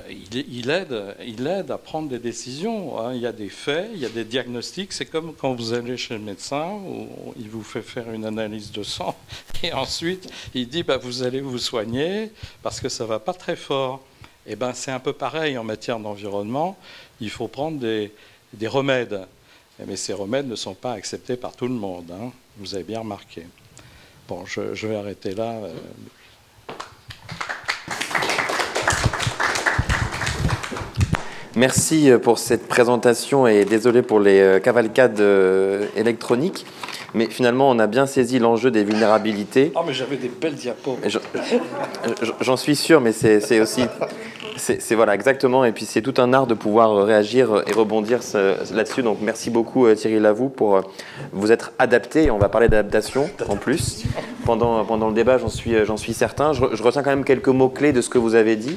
il, aide, il aide à prendre des décisions. Hein. Il y a des faits, il y a des diagnostics. C'est comme quand vous allez chez le médecin, où il vous fait faire une analyse de sang, [laughs] et ensuite il dit bah, vous allez vous soigner parce que ça va pas très fort. Eh ben c'est un peu pareil en matière d'environnement. Il faut prendre des, remèdes, mais ces remèdes ne sont pas acceptés par tout le monde. Hein. Vous avez bien remarqué. Bon, je, vais arrêter là. Euh. Merci pour cette présentation et désolé pour les euh, cavalcades euh, électroniques. Mais finalement, on a bien saisi l'enjeu des vulnérabilités. Ah, mais j'avais des belles diapos. J'en suis sûr, mais c'est aussi c'est voilà exactement. Et puis c'est tout un art de pouvoir euh, réagir euh, et rebondir là-dessus. Donc merci beaucoup euh, Thierry Lavou pour vous être adapté. on va parler d'adaptation en plus pendant pendant le débat. J'en suis j'en suis certain. Je, retiens quand même quelques mots clés de ce que vous avez dit,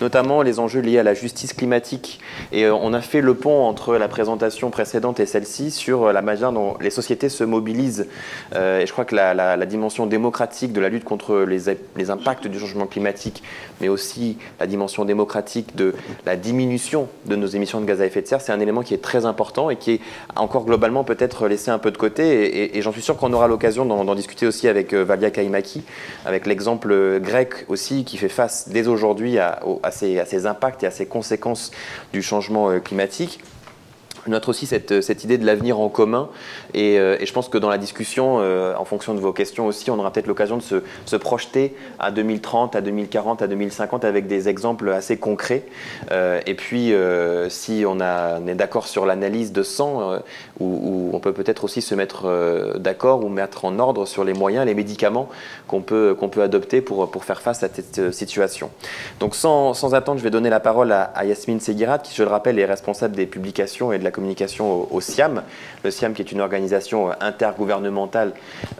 notamment les enjeux liés à la justice climatique. Et on a fait le pont entre la présentation précédente et celle-ci sur la manière dont les sociétés se mobilisent. Et je crois que la, dimension démocratique de la lutte contre les, impacts du changement climatique, mais aussi la dimension démocratique de la diminution de nos émissions de gaz à effet de serre, c'est un élément qui est très important et qui est encore globalement peut-être laissé un peu de côté. Et, j'en suis sûr qu'on aura l'occasion d'en discuter aussi avec euh, Valia Kaimaki, avec l'exemple grec aussi qui fait face dès aujourd'hui à, à, ces, impacts et à ces conséquences du changement euh, climatique. Je note aussi cette, cette idée de l'avenir en commun et, euh, je pense que dans la discussion, euh, en fonction de vos questions aussi, on aura peut-être l'occasion de se, se, projeter à 2030, à 2040, à 2050 avec des exemples assez concrets. Euh, et puis, euh, si on, a, on est d'accord sur l'analyse de 100, où, on peut peut-être aussi se mettre d'accord ou mettre en ordre sur les moyens, les médicaments qu'on peut, qu'on peut adopter pour, pour faire face à cette situation. Donc sans, sans attendre, je vais donner la parole à, Yasmine Seguirat, qui, je le rappelle, est responsable des publications et de la communication au, SIAM. Le SIAM qui est une organisation intergouvernementale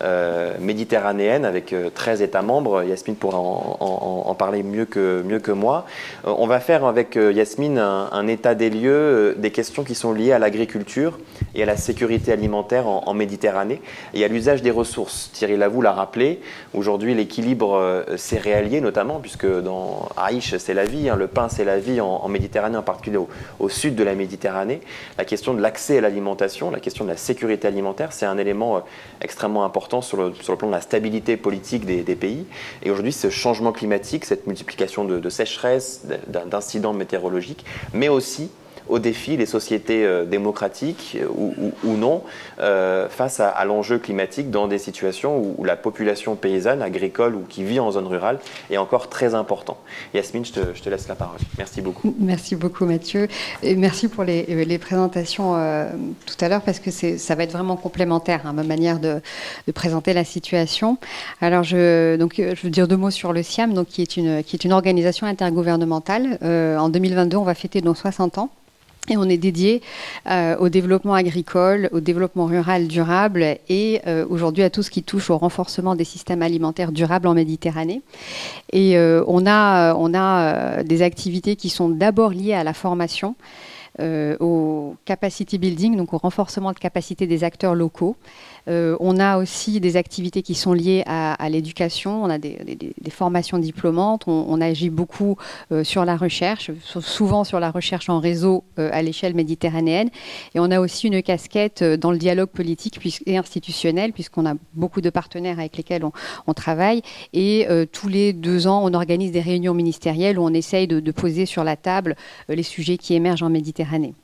euh, méditerranéenne avec 13 euh, États membres. Yasmine pourra en, parler mieux que, mieux que moi. Euh, on va faire avec Yasmine un, état des lieux des questions qui sont liées à l'agriculture et à la sécurité alimentaire en, Méditerranée et à l'usage des ressources. Thierry Lavou l'a rappelé, aujourd'hui l'équilibre céréalier notamment, puisque dans Aïch c'est la vie, hein, le pain c'est la vie en, Méditerranée, en particulier au, sud de la Méditerranée. La question de l'accès à l'alimentation, la question de la sécurité alimentaire, c'est un élément euh, extrêmement important sur le, plan de la stabilité politique des, pays. Et aujourd'hui, ce changement climatique, cette multiplication de sécheresses, d'incidents météorologiques, mais aussi aux défis des sociétés euh, démocratiques euh, ou, non euh, face à, l'enjeu climatique dans des situations où, la population paysanne, agricole ou qui vit en zone rurale est encore très important. Yasmine, je te, laisse la parole. Merci beaucoup. Merci beaucoup Mathieu. Et merci pour les, présentations tout à l'heure parce que ça va être vraiment complémentaire hein, ma manière de, présenter la situation. Alors je, donc, je veux dire deux mots sur le SIAM, donc, qui, est une, qui est une organisation intergouvernementale. en 2022, on va fêter nos 60 ans. Et on est dédié euh, au développement agricole, au développement rural durable et euh, aujourd'hui à tout ce qui touche au renforcement des systèmes alimentaires durables en Méditerranée. Et euh, on a, on a des activités qui sont d'abord liées à la formation. au capacity building, donc au renforcement de capacité des acteurs locaux, euh, on a aussi des activités qui sont liées à, l'éducation, on a des, formations diplômantes, on, agit beaucoup euh, sur la recherche, souvent sur la recherche en réseau euh, à l'échelle méditerranéenne. Et on a aussi une casquette dans le dialogue politique et institutionnel, puisqu'on a beaucoup de partenaires avec lesquels on, travaille. Et tous les deux ans, on organise des réunions ministérielles où on essaye de poser sur la table les sujets qui émergent en Méditerranée.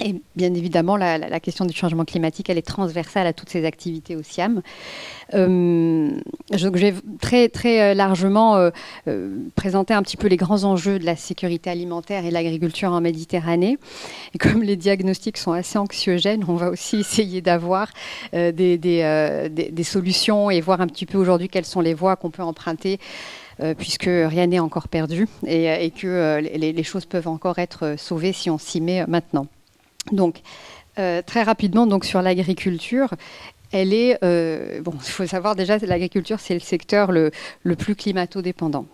Et bien évidemment, la, question du changement climatique, elle est transversale à toutes ces activités au SIAM. Euh, je vais très, très euh, largement euh, présenter un petit peu les grands enjeux de la sécurité alimentaire et l'agriculture en Méditerranée. Et comme les diagnostics sont assez anxiogènes, on va aussi [laughs] essayer d'avoir des, des, solutions et voir un petit peu aujourd'hui quelles sont les voies qu'on peut emprunter. puisque rien n'est encore perdu et, que les, choses peuvent encore être sauvées si on s'y met maintenant. Donc, euh, très rapidement, donc sur l'agriculture, elle est, euh, bon, il faut savoir déjà, l'agriculture, c'est le secteur le, plus climato-dépendant.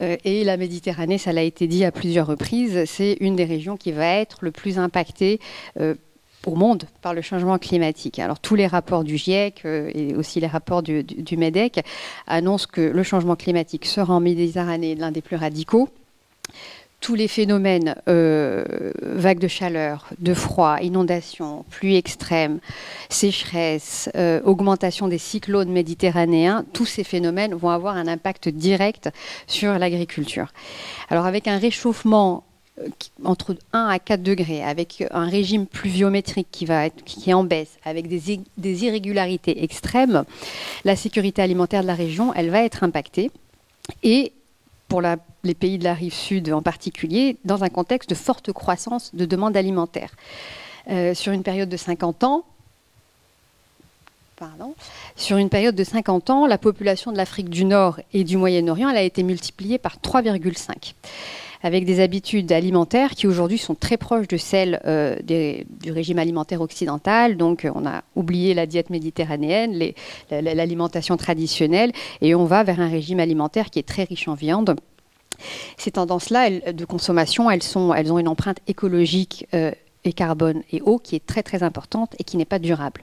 Euh, et la Méditerranée, ça l'a été dit à plusieurs reprises, c'est une des régions qui va être le plus impactée au monde par le changement climatique. Alors tous les rapports du GIEC et aussi les rapports du, MEDEC annoncent que le changement climatique sera en Méditerranée l'un des plus radicaux tous les phénomènes, euh, vagues de chaleur, de froid, inondations, pluies extrêmes, sécheresse, euh, augmentation des cyclones méditerranéens, tous ces phénomènes vont avoir un impact direct sur l'agriculture. Alors avec un réchauffement euh, entre 1 à 4 degrés, avec un régime pluviométrique qui, va qui est en baisse, avec des, des irrégularités extrêmes, la sécurité alimentaire de la région, elle va être impactée. Et pour les pays de la rive sud en particulier, dans un contexte de forte croissance de demande alimentaire. Euh, sur une période de 50 ans, Pardon. Sur une période de 50 ans, la population de l'Afrique du Nord et du Moyen-Orient a été multipliée par 3,5 avec des habitudes alimentaires qui aujourd'hui sont très proches de celles euh, du régime alimentaire occidental. Donc on a oublié la diète méditerranéenne, l'alimentation traditionnelle, et on va vers un régime alimentaire qui est très riche en viande. Ces tendances-là de consommation, elles, ont une empreinte écologique euh, et carbone et eau qui est très très importante et qui n'est pas durable.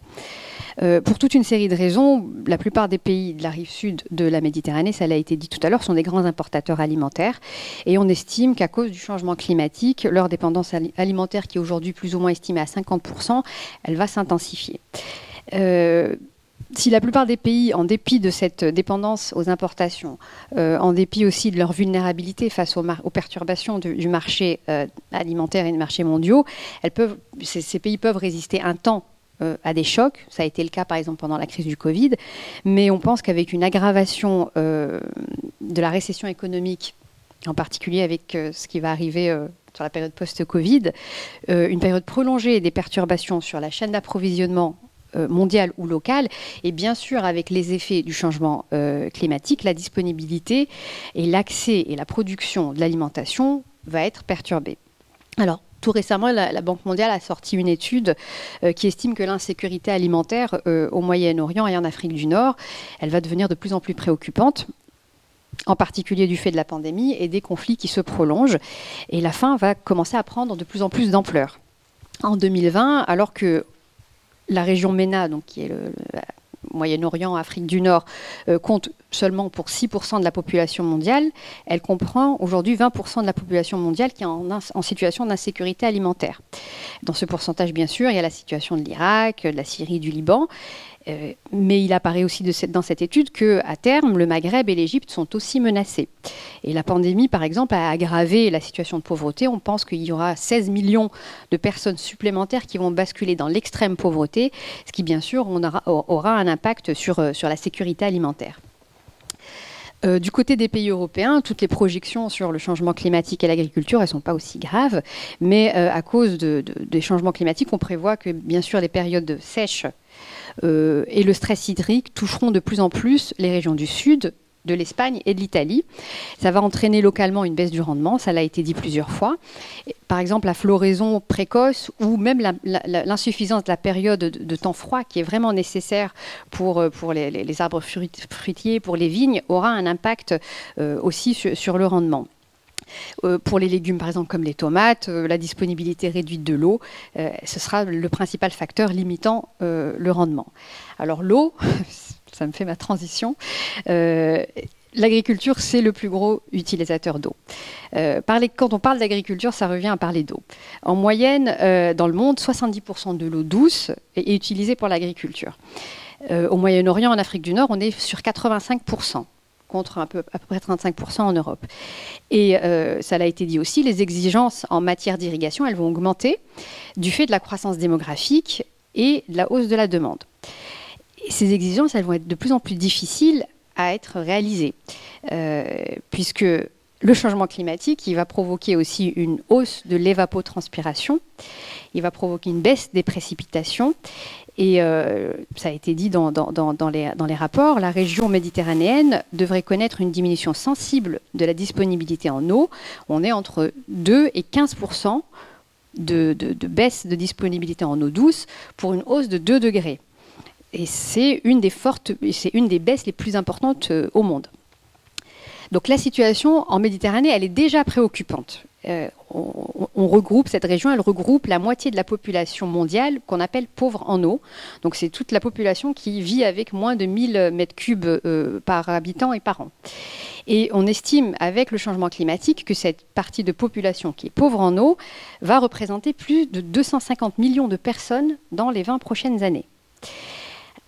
Euh, pour toute une série de raisons, la plupart des pays de la rive sud de la Méditerranée, ça l'a été dit tout à l'heure, sont des grands importateurs alimentaires. Et on estime qu'à cause du changement climatique, leur dépendance alimentaire, qui est aujourd'hui plus ou moins estimée à 50%, elle va s'intensifier. Euh, si la plupart des pays, en dépit de cette dépendance aux importations, euh, en dépit aussi de leur vulnérabilité face aux, perturbations du marché alimentaire et des marchés mondiaux, elles peuvent, ces, pays peuvent résister un temps euh, à des chocs. Ça a été le cas par exemple pendant la crise du Covid. Mais on pense qu'avec une aggravation euh, de la récession économique, en particulier avec euh, ce qui va arriver sur la période post-Covid, une période prolongée des perturbations sur la chaîne d'approvisionnement mondiale ou locale, et bien sûr avec les effets du changement climatique, la disponibilité et l'accès et la production de l'alimentation va être perturbée. Alors, tout récemment, la, Banque mondiale a sorti une étude euh, qui estime que l'insécurité alimentaire euh, au Moyen-Orient et en Afrique du Nord, elle va devenir de plus en plus préoccupante en particulier du fait de la pandémie et des conflits qui se prolongent. Et la faim va commencer à prendre de plus en plus d'ampleur. En 2020, alors que la région MENA, donc qui est le, Moyen-Orient, Afrique du Nord, euh, compte seulement pour 6% de la population mondiale, elle comprend aujourd'hui 20% de la population mondiale qui est en, situation d'insécurité alimentaire. Dans ce pourcentage, bien sûr, il y a la situation de l'Irak, de la Syrie, du Liban. Euh, mais il apparaît aussi dans cette étude que, à terme, le Maghreb et l'Égypte sont aussi menacés. Et la pandémie, par exemple, a aggravé la situation de pauvreté. On pense qu'il y aura 16 millions de personnes supplémentaires qui vont basculer dans l'extrême pauvreté, ce qui, bien sûr, aura, un impact sur, euh, la sécurité alimentaire. Euh, du côté des pays européens, toutes les projections sur le changement climatique et l'agriculture, ne sont pas aussi graves, mais à cause des changements climatiques, on prévoit que, bien sûr, les périodes sèches euh, et le stress hydrique toucheront de plus en plus les régions du sud de l'Espagne et de l'Italie. Ça va entraîner localement une baisse du rendement, ça l'a été dit plusieurs fois. Par exemple, la floraison précoce ou même l'insuffisance de la période de, temps froid qui est vraiment nécessaire pour, euh, les, arbres fruitiers, pour les vignes, aura un impact euh, aussi sur, le rendement. Euh, pour les légumes, par exemple, comme les tomates, la disponibilité réduite de l'eau, ce sera le principal facteur limitant le rendement. Alors l'eau, [laughs] ça me fait ma transition. Euh, l'agriculture, c'est le plus gros utilisateur d'eau. Euh, quand on parle d'agriculture, ça revient à parler d'eau. En moyenne, euh, dans le monde, 70% de l'eau douce est, utilisée pour l'agriculture. au Moyen-Orient, en Afrique du Nord, on est sur 85% contre à peu, à peu près 35% en Europe. Et ça l'a été dit aussi, les exigences en matière d'irrigation, elles vont augmenter du fait de la croissance démographique et de la hausse de la demande ces exigences, elles vont être de plus en plus difficiles à être réalisées, euh, puisque le changement climatique, il va provoquer aussi une hausse de l'évapotranspiration, il va provoquer une baisse des précipitations, et euh, ça a été dit dans, les, rapports, la région méditerranéenne devrait connaître une diminution sensible de la disponibilité en eau. On est entre 2 et 15 de, de baisse de disponibilité en eau douce pour une hausse de 2 degrés. Et c'est une des c'est une des baisses les plus importantes euh, au monde. Donc la situation en Méditerranée, elle est déjà préoccupante. Euh, on, regroupe cette région, elle regroupe la moitié de la population mondiale qu'on appelle pauvre en eau. Donc c'est toute la population qui vit avec moins de 1000 mètres cubes euh, par habitant et par an. Et on estime avec le changement climatique que cette partie de population qui est pauvre en eau va représenter plus de 250 millions de personnes dans les 20 prochaines années.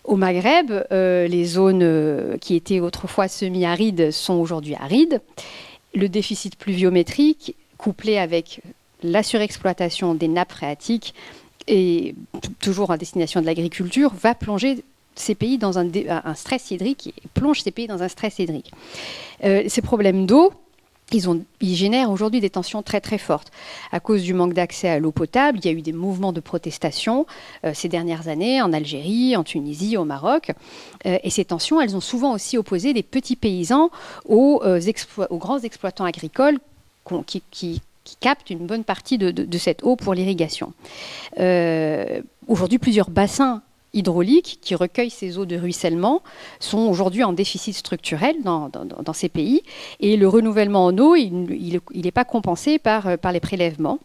Au Maghreb, euh, les zones qui étaient autrefois semi-arides sont aujourd'hui arides. Le déficit pluviométrique, couplé avec la surexploitation des nappes phréatiques, et toujours en destination de l'agriculture, va plonger ces pays dans un, stress hydrique, plonge ces pays dans un stress hydrique. Euh, ces problèmes d'eau, ils, génèrent aujourd'hui des tensions très très fortes. À cause du manque d'accès à l'eau potable, il y a eu des mouvements de protestation euh, ces dernières années en Algérie, en Tunisie, au Maroc. Euh, et ces tensions, elles ont souvent aussi opposé des petits paysans aux, grands exploitants agricoles qui, captent une bonne partie de cette eau pour l'irrigation. Aujourd'hui, plusieurs bassins hydrauliques qui recueillent ces eaux de ruissellement sont aujourd'hui en déficit structurel dans, ces pays. Et le renouvellement en eau, il n'est pas compensé par, euh, par les prélèvements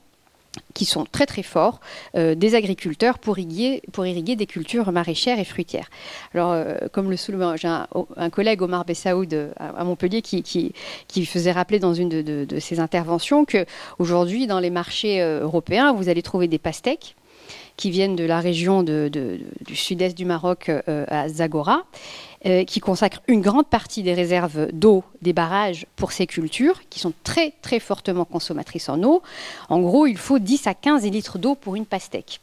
qui sont très très forts euh, des agriculteurs pour irriguer, pour irriguer des cultures maraîchères et fruitières. Alors, euh, comme le soulève, j'ai un, collègue, Omar Bessaoud, à, Montpellier, qui, qui, faisait rappeler dans une de, de ses interventions qu'aujourd'hui, dans les marchés européens, vous allez trouver des pastèques qui viennent de la région du sud-est du Maroc euh, à Zagora, euh, qui consacrent une grande partie des réserves d'eau des barrages pour ces cultures, qui sont très très fortement consommatrices en eau. En gros, il faut 10 à 15 litres d'eau pour une pastèque.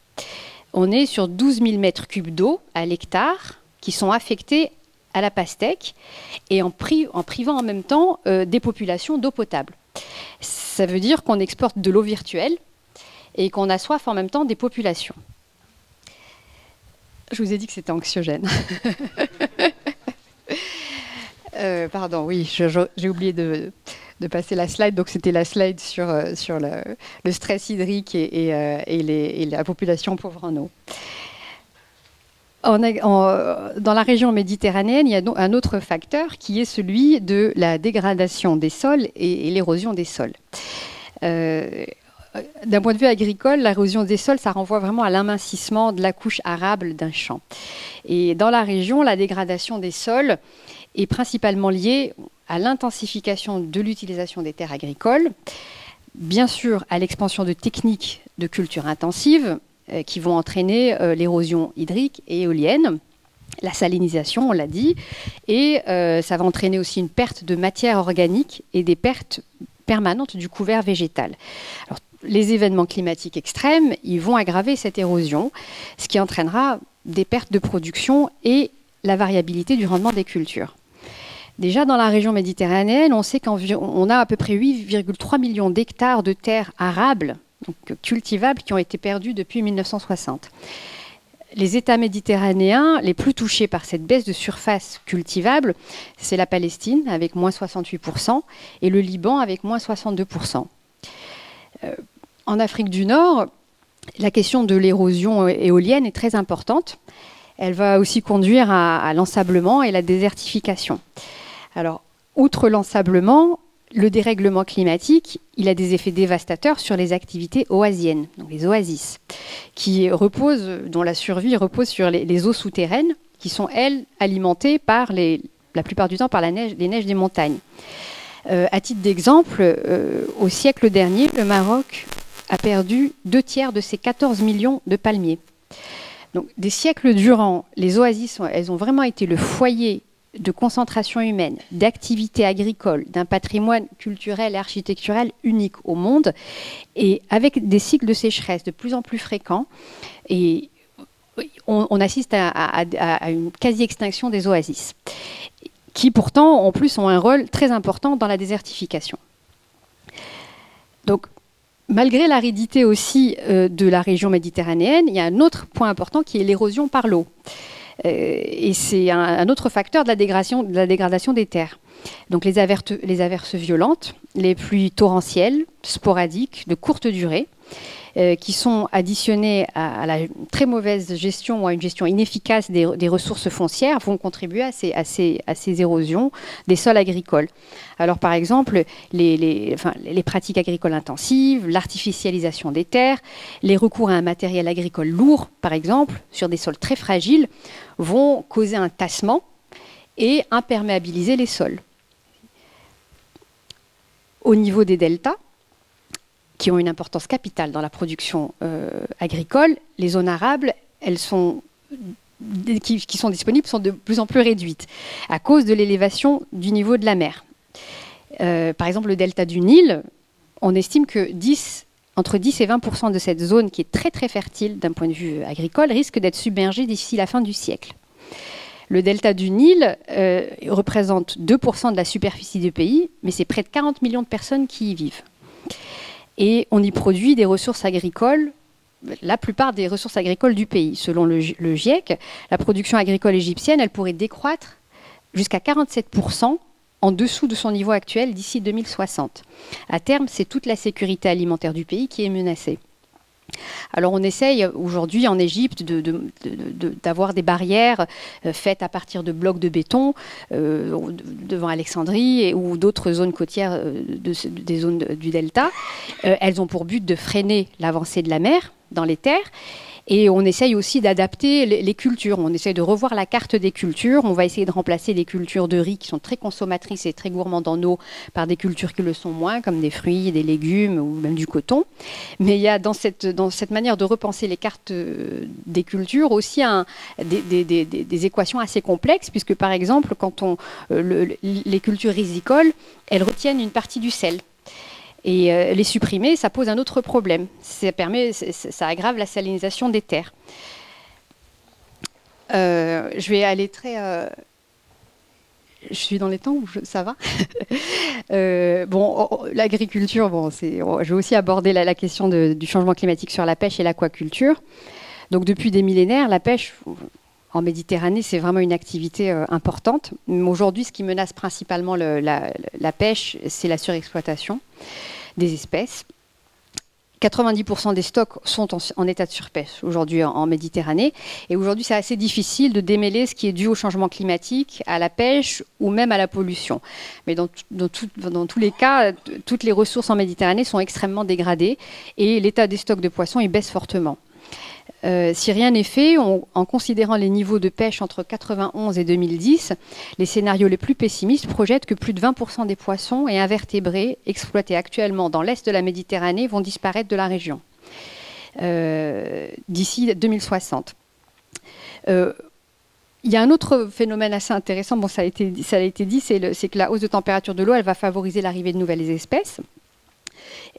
On est sur 12 000 mètres cubes d'eau à l'hectare qui sont affectés à la pastèque et en, privant en même temps euh, des populations d'eau potable. Ça veut dire qu'on exporte de l'eau virtuelle et qu'on assoiffe en même temps des populations. Je vous ai dit que c'était anxiogène. [laughs] Euh, pardon, oui, j'ai oublié de, passer la slide. Donc c'était la slide sur, euh, sur le, stress hydrique et, euh, la population pauvre en eau. dans la région méditerranéenne, il y a un autre facteur qui est celui de la dégradation des sols et, l'érosion des sols d'un point de vue agricole, l'érosion des sols, ça renvoie vraiment à l'amincissement de la couche arable d'un champ. Et dans la région, la dégradation des sols est principalement liée à l'intensification de l'utilisation des terres agricoles, bien sûr à l'expansion de techniques de culture intensive euh, qui vont entraîner euh, l'érosion hydrique et éolienne la salinisation, on l'a dit, et euh, ça va entraîner aussi une perte de matière organique et des pertes permanentes du couvert végétal. Alors, les événements climatiques extrêmes, ils vont aggraver cette érosion, ce qui entraînera des pertes de production et la variabilité du rendement des cultures. Déjà dans la région méditerranéenne, on sait qu'on a à peu près 8,3 millions d'hectares de terres arables, cultivables, qui ont été perdus depuis 1960. les États méditerranéens les plus touchés par cette baisse de surface cultivable, c'est la Palestine avec moins 68% et le Liban avec moins 62%. Euh, en Afrique du Nord, la question de l'érosion éolienne est très importante. Elle va aussi conduire à l'ensablement et la désertification. Alors, outre l'ensablement, le dérèglement climatique, il a des effets dévastateurs sur les activités oasiennes, donc les oasis, qui reposent, dont la survie repose sur les, eaux souterraines, qui sont elles alimentées par la plupart du temps par les neiges des montagnes. Euh, à titre d'exemple, euh, au siècle dernier, le Maroc a perdu deux tiers de ses 14 millions de palmiers. Donc, des siècles durant, les oasis, elles ont vraiment été le foyer de concentration humaine, d'activités agricoles, d'un patrimoine culturel et architectural unique au monde, et avec des cycles de sécheresse de plus en plus fréquents. On, assiste à, une quasi-extinction des oasis, qui pourtant, en plus, ont un rôle très important dans la désertification. Donc, malgré l'aridité aussi euh, de la région méditerranéenne, il y a un autre point important qui est l'érosion par l'eau. Euh, et c'est un, autre facteur de la, dégradation, des terres. Donc les averses violentes, les pluies torrentielles, sporadiques, de courte durée, euh, qui sont additionnées à, la très mauvaise gestion ou à une gestion inefficace des, ressources foncières, vont contribuer à ces, érosions des sols agricoles. Alors par exemple, les pratiques agricoles intensives, l'artificialisation des terres, les recours à un matériel agricole lourd, par exemple, sur des sols très fragiles, vont causer un tassement et imperméabiliser les sols. Au niveau des deltas, qui ont une importance capitale dans la production euh, agricole, les zones arables, elles sont qui, sont disponibles sont de plus en plus réduites à cause de l'élévation du niveau de la mer. Euh, par exemple, le delta du Nil, on estime que 10, entre 10 et 20% de cette zone qui est très très fertile d'un point de vue agricole risque d'être submergée d'ici la fin du siècle. Le delta du Nil euh, représente 2% de la superficie du pays, mais c'est près de 40 millions de personnes qui y vivent. Et on y produit des ressources agricoles la plupart des ressources agricoles du pays. Selon le, GIEC, la production agricole égyptienne, elle pourrait décroître jusqu'à 47% en dessous de son niveau actuel d'ici 2060. À terme, c'est toute la sécurité alimentaire du pays qui est menacée. Alors on essaye aujourd'hui en Égypte d'avoir des barrières euh, faites à partir de blocs de béton euh, devant Alexandrie ou d'autres zones côtières euh, des zones du delta. elles ont pour but de freiner l'avancée de la mer dans les terres et on essaye aussi d'adapter les, cultures. On essaye de revoir la carte des cultures. On va essayer de remplacer les cultures de riz qui sont très consommatrices et très gourmandes en eau par des cultures qui le sont moins, comme des fruits, des légumes ou même du coton. Mais il y a dans cette, dans cette manière de repenser les cartes euh, des cultures aussi des, équations assez complexes, puisque par exemple, quand on, euh, les cultures risicoles, elles retiennent une partie du sel. Et euh, les supprimer, ça pose un autre problème. Ça, permet, ça aggrave la salinisation des terres. Euh, je vais aller très. Euh, je suis dans les temps où ça va. [laughs] bon, oh, oh, l'agriculture, bon, c'est, oh, je vais aussi aborder la, question du changement climatique sur la pêche et l'aquaculture. Donc, depuis des millénaires, la pêche en Méditerranée, c'est vraiment une activité importante. Mais aujourd'hui, ce qui menace principalement la, pêche, c'est la surexploitation des espèces. 90% des stocks sont en, état de surpêche aujourd'hui en, Méditerranée. Et aujourd'hui, c'est assez difficile de démêler ce qui est dû au changement climatique, à la pêche ou même à la pollution. Mais dans, dans tous les cas, toutes les ressources en Méditerranée sont extrêmement dégradées et l'état des stocks de poissons il baisse fortement. Euh, si rien n'est fait, en considérant les niveaux de pêche entre 91 et 2010, les scénarios les plus pessimistes projettent que plus de 20% des poissons et invertébrés exploités actuellement dans l'est de la Méditerranée vont disparaître de la région euh, d'ici 2060. Euh, il y a un autre phénomène assez intéressant, bon, ça, a été, ça a été dit, c'est que la hausse de température de l'eau, elle va favoriser l'arrivée de nouvelles espèces.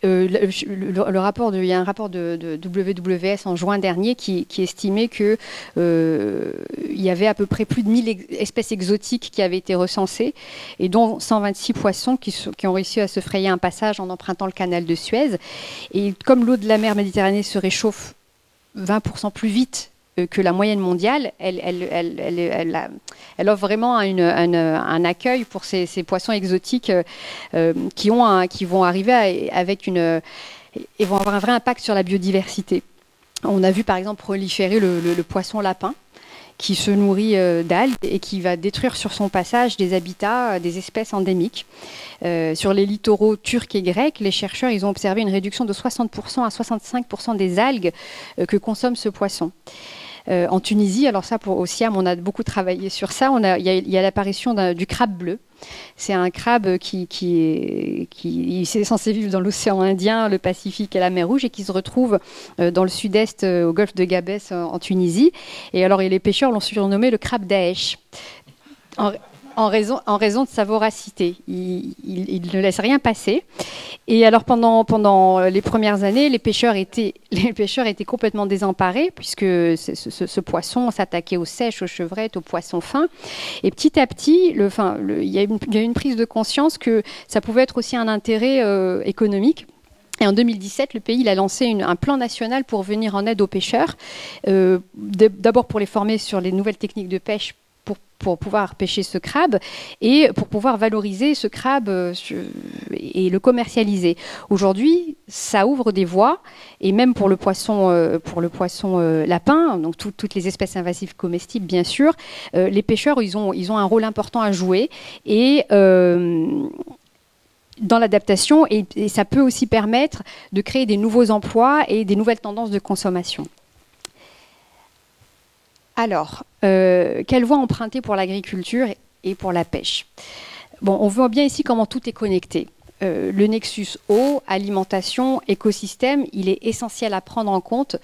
Euh, le, rapport il y a un rapport de, WWS en juin dernier qui, estimait qu'il euh, y avait à peu près plus de 1000 espèces exotiques qui avaient été recensées, et dont 126 poissons qui, ont réussi à se frayer un passage en empruntant le canal de Suez. Et comme l'eau de la mer Méditerranée se réchauffe 20% plus vite que la moyenne mondiale, elle, offre vraiment un, accueil pour ces, poissons exotiques qui, ont qui vont arriver avec une et vont avoir un vrai impact sur la biodiversité. On a vu par exemple proliférer le poisson lapin qui se nourrit euh, d'algues et qui va détruire sur son passage des habitats, euh, des espèces endémiques. Euh, sur les littoraux turcs et grecs, les chercheurs ont observé une réduction de 60% à 65% des algues que consomme ce poisson. En Tunisie, alors ça pour au SIAM, on a beaucoup travaillé sur ça. Il y a, l'apparition du crabe bleu. C'est un crabe qui, qui, est, qui est censé vivre dans l'océan Indien, le Pacifique et la mer Rouge et qui se retrouve euh, dans le sud-est euh, au golfe de Gabès en Tunisie. Et alors les pêcheurs l'ont surnommé le crabe Daesh en en raison de sa voracité. Il, ne laisse rien passer. Et alors pendant, pendant les premières années, les pêcheurs étaient, [laughs] les pêcheurs étaient complètement désemparés puisque ce, poisson s'attaquait aux sèches, aux chevrettes, aux poissons fins. Et petit à petit, le, enfin, il, y a une, une, prise de conscience que ça pouvait être aussi un intérêt euh, économique. Et en 2017, le pays a lancé un plan national pour venir en aide aux pêcheurs, euh, d'abord pour les former sur les nouvelles techniques de pêche pour pouvoir pêcher ce crabe et pour pouvoir valoriser ce crabe euh, et le commercialiser. Aujourd'hui, ça ouvre des voies et même pour le poisson, euh, euh, lapin, donc toutes les espèces invasives comestibles bien sûr, les pêcheurs ils ont, un rôle important à jouer et dans l'adaptation et, ça peut aussi permettre de créer des nouveaux emplois et des nouvelles tendances de consommation. Alors, euh, quelle voie emprunter pour l'agriculture et pour la pêche? On voit bien ici comment tout est connecté. Euh, le nexus eau, alimentation, écosystème, il est essentiel à prendre en compte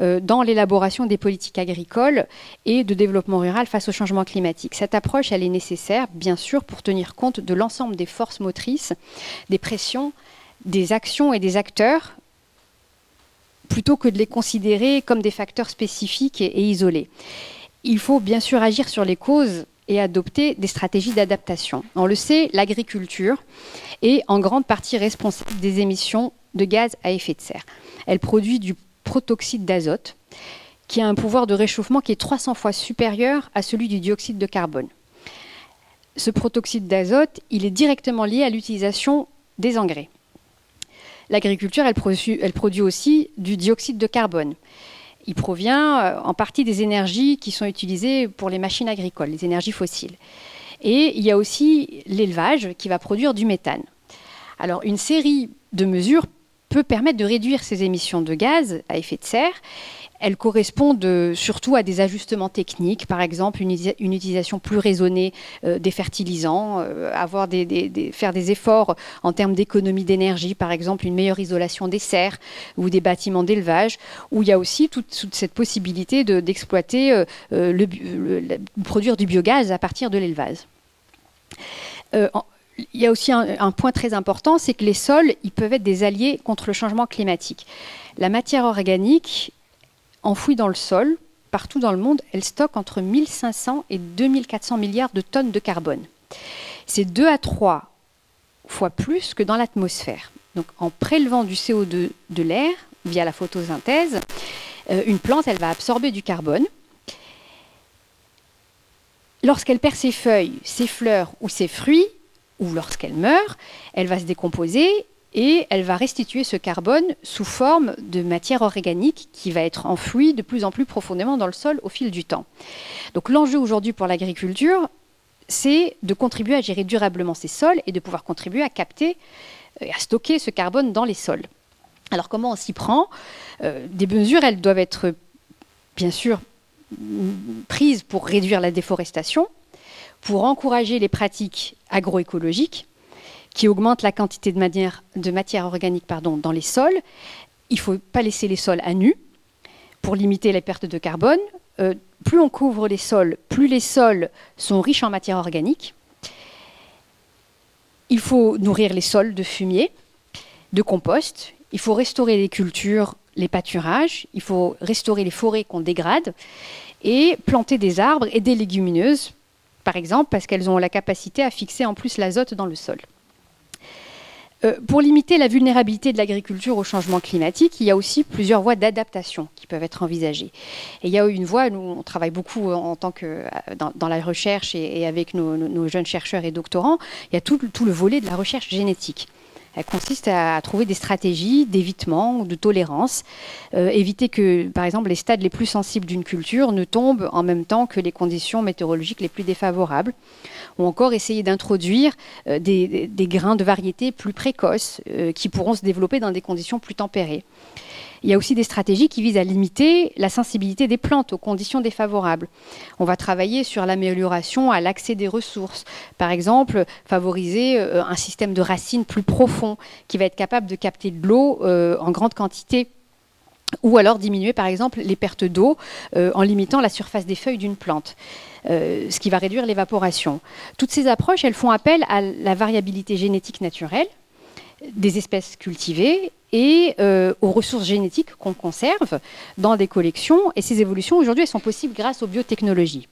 euh, dans l'élaboration des politiques agricoles et de développement rural face au changement climatique. Cette approche, elle est nécessaire, bien sûr, pour tenir compte de l'ensemble des forces motrices, des pressions, des actions et des acteurs plutôt que de les considérer comme des facteurs spécifiques et, isolés. Il faut bien sûr agir sur les causes et adopter des stratégies d'adaptation. On le sait, l'agriculture est en grande partie responsable des émissions de gaz à effet de serre. Elle produit du protoxyde d'azote, qui a un pouvoir de réchauffement qui est 300 fois supérieur à celui du dioxyde de carbone. Ce protoxyde d'azote, il est directement lié à l'utilisation des engrais. L'agriculture, elle, produit, aussi du dioxyde de carbone. Il provient euh, en partie des énergies qui sont utilisées pour les machines agricoles, les énergies fossiles. Et il y a aussi l'élevage qui va produire du méthane. Alors une série de mesures peut permettre de réduire ces émissions de gaz à effet de serre elles correspondent surtout à des ajustements techniques, par exemple une, utilisation plus raisonnée euh, des fertilisants, euh, avoir faire des efforts en termes d'économie d'énergie, par exemple une meilleure isolation des serres ou des bâtiments d'élevage, où il y a aussi toute, cette possibilité d'exploiter, euh, le, produire du biogaz à partir de l'élevage. Il y a aussi un, point très important, c'est que les sols, ils peuvent être des alliés contre le changement climatique. La matière organique enfouie dans le sol, partout dans le monde, elle stocke entre 1500 et 2400 milliards de tonnes de carbone. C'est 2 à 3 fois plus que dans l'atmosphère. Donc en prélevant du CO2 de l'air via la photosynthèse, euh, une plante, elle va absorber du carbone. Lorsqu'elle perd ses feuilles, ses fleurs ou ses fruits, ou lorsqu'elle meurt, elle va se décomposer et elle va restituer ce carbone sous forme de matière organique qui va être enfouie de plus en plus profondément dans le sol au fil du temps. Donc l'enjeu aujourd'hui pour l'agriculture, c'est de contribuer à gérer durablement ces sols et de pouvoir contribuer à capter et à stocker ce carbone dans les sols. Alors comment on s'y prend? Euh, Des mesures, elles doivent être bien sûr prises pour réduire la déforestation, pour encourager les pratiques agroécologiques, qui augmente la quantité de matière, organique dans les sols. Il ne faut pas laisser les sols à nu pour limiter les pertes de carbone. Euh, plus on couvre les sols, plus les sols sont riches en matière organique. Il faut nourrir les sols de fumier, de compost. Il faut restaurer les cultures, les pâturages. Il faut restaurer les forêts qu'on dégrade et planter des arbres et des légumineuses, par exemple, parce qu'elles ont la capacité à fixer en plus l'azote dans le sol. Euh, pour limiter la vulnérabilité de l'agriculture au changement climatique, il y a aussi plusieurs voies d'adaptation qui peuvent être envisagées. Il y a une voie, nous on travaille beaucoup en tant que dans, la recherche et, avec nos, jeunes chercheurs et doctorants, il y a tout le volet de la recherche génétique. Elle consiste à trouver des stratégies d'évitement ou de tolérance, euh, éviter que, par exemple, les stades les plus sensibles d'une culture ne tombent en même temps que les conditions météorologiques les plus défavorables, ou encore essayer d'introduire euh, des, grains de variétés plus précoces euh, qui pourront se développer dans des conditions plus tempérées. Il y a aussi des stratégies qui visent à limiter la sensibilité des plantes aux conditions défavorables. On va travailler sur l'amélioration à l'accès des ressources. Par exemple, favoriser euh, un système de racines plus profond qui va être capable de capter de l'eau euh, en grande quantité ou alors diminuer par exemple les pertes d'eau euh, en limitant la surface des feuilles d'une plante. ce qui va réduire l'évaporation. Toutes ces approches, elles font appel à la variabilité génétique naturelle des espèces cultivées et euh, aux ressources génétiques qu'on conserve dans des collections. Et ces évolutions, aujourd'hui, elles sont possibles grâce aux biotechnologies.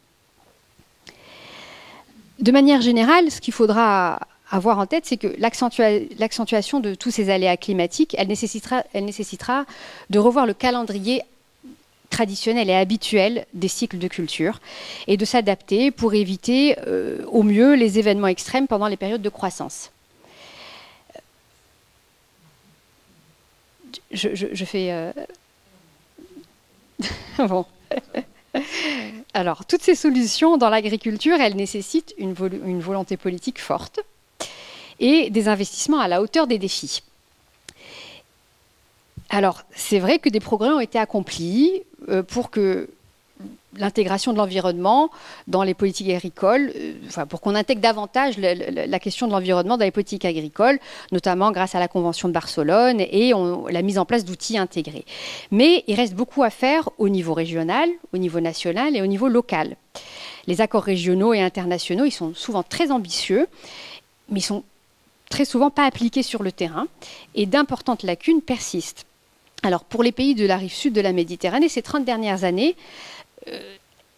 De manière générale, ce qu'il faudra avoir en tête, c'est que l'accentuation de tous ces aléas climatiques, elle nécessitera, de revoir le calendrier traditionnel et habituel des cycles de culture et de s'adapter pour éviter euh, au mieux les événements extrêmes pendant les périodes de croissance. Je, fais. Euh, [laughs] bon. Alors, toutes ces solutions dans l'agriculture, elles nécessitent une, volonté politique forte et des investissements à la hauteur des défis. Alors, c'est vrai que des progrès ont été accomplis euh, pour que l'intégration de l'environnement dans les politiques agricoles, euh, pour qu'on intègre davantage la question de l'environnement dans les politiques agricoles, notamment grâce à la Convention de Barcelone et la mise en place d'outils intégrés. Mais il reste beaucoup à faire au niveau régional, au niveau national et au niveau local. Les accords régionaux et internationaux, sont souvent très ambitieux, mais ils sont très souvent pas appliqués sur le terrain et d'importantes lacunes persistent. Alors pour les pays de la rive sud de la Méditerranée, ces 30 dernières années,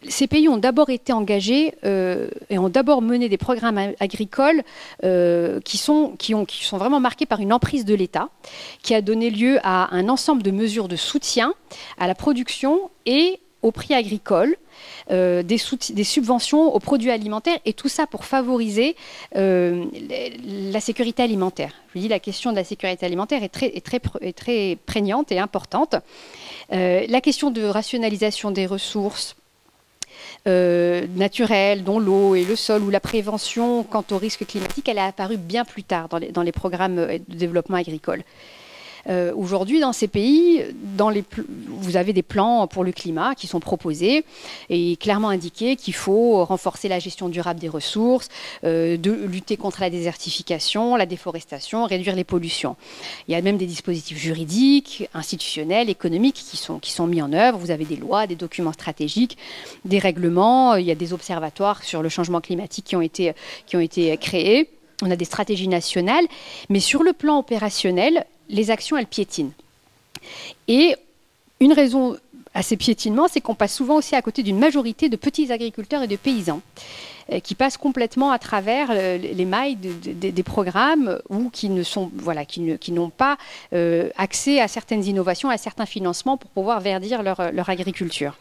ces pays ont d'abord été engagés euh, et ont d'abord mené des programmes agricoles euh, qui, sont, qui, ont, qui sont vraiment marqués par une emprise de l'État, qui a donné lieu à un ensemble de mesures de soutien à la production et au prix agricole, des, subventions aux produits alimentaires, et tout ça pour favoriser la sécurité alimentaire. Je dis la question de la sécurité alimentaire est très, très, est très prégnante et importante. Euh, la question de rationalisation des ressources, euh, naturelles, dont l'eau et le sol, ou la prévention quant aux risques climatiques, elle est apparue bien plus tard dans les programmes de développement agricole. Euh, aujourd'hui, dans ces pays, vous avez des plans pour le climat qui sont proposés et clairement indiqués qu'il faut renforcer la gestion durable des ressources, euh, de lutter contre la désertification, la déforestation, réduire les pollutions. Il y a même des dispositifs juridiques, institutionnels, économiques qui sont, mis en œuvre. Vous avez des lois, des documents stratégiques, des règlements, il y a des observatoires sur le changement climatique qui ont été créés. On a des stratégies nationales, mais sur le plan opérationnel, les actions, elles piétinent. Et une raison à ces piétinements, c'est qu'on passe souvent aussi à côté d'une majorité de petits agriculteurs et de paysans euh, qui passent complètement à travers euh, les mailles des programmes ou qui n'ont pas euh, accès à certaines innovations, à certains financements pour pouvoir verdir leur, agriculture.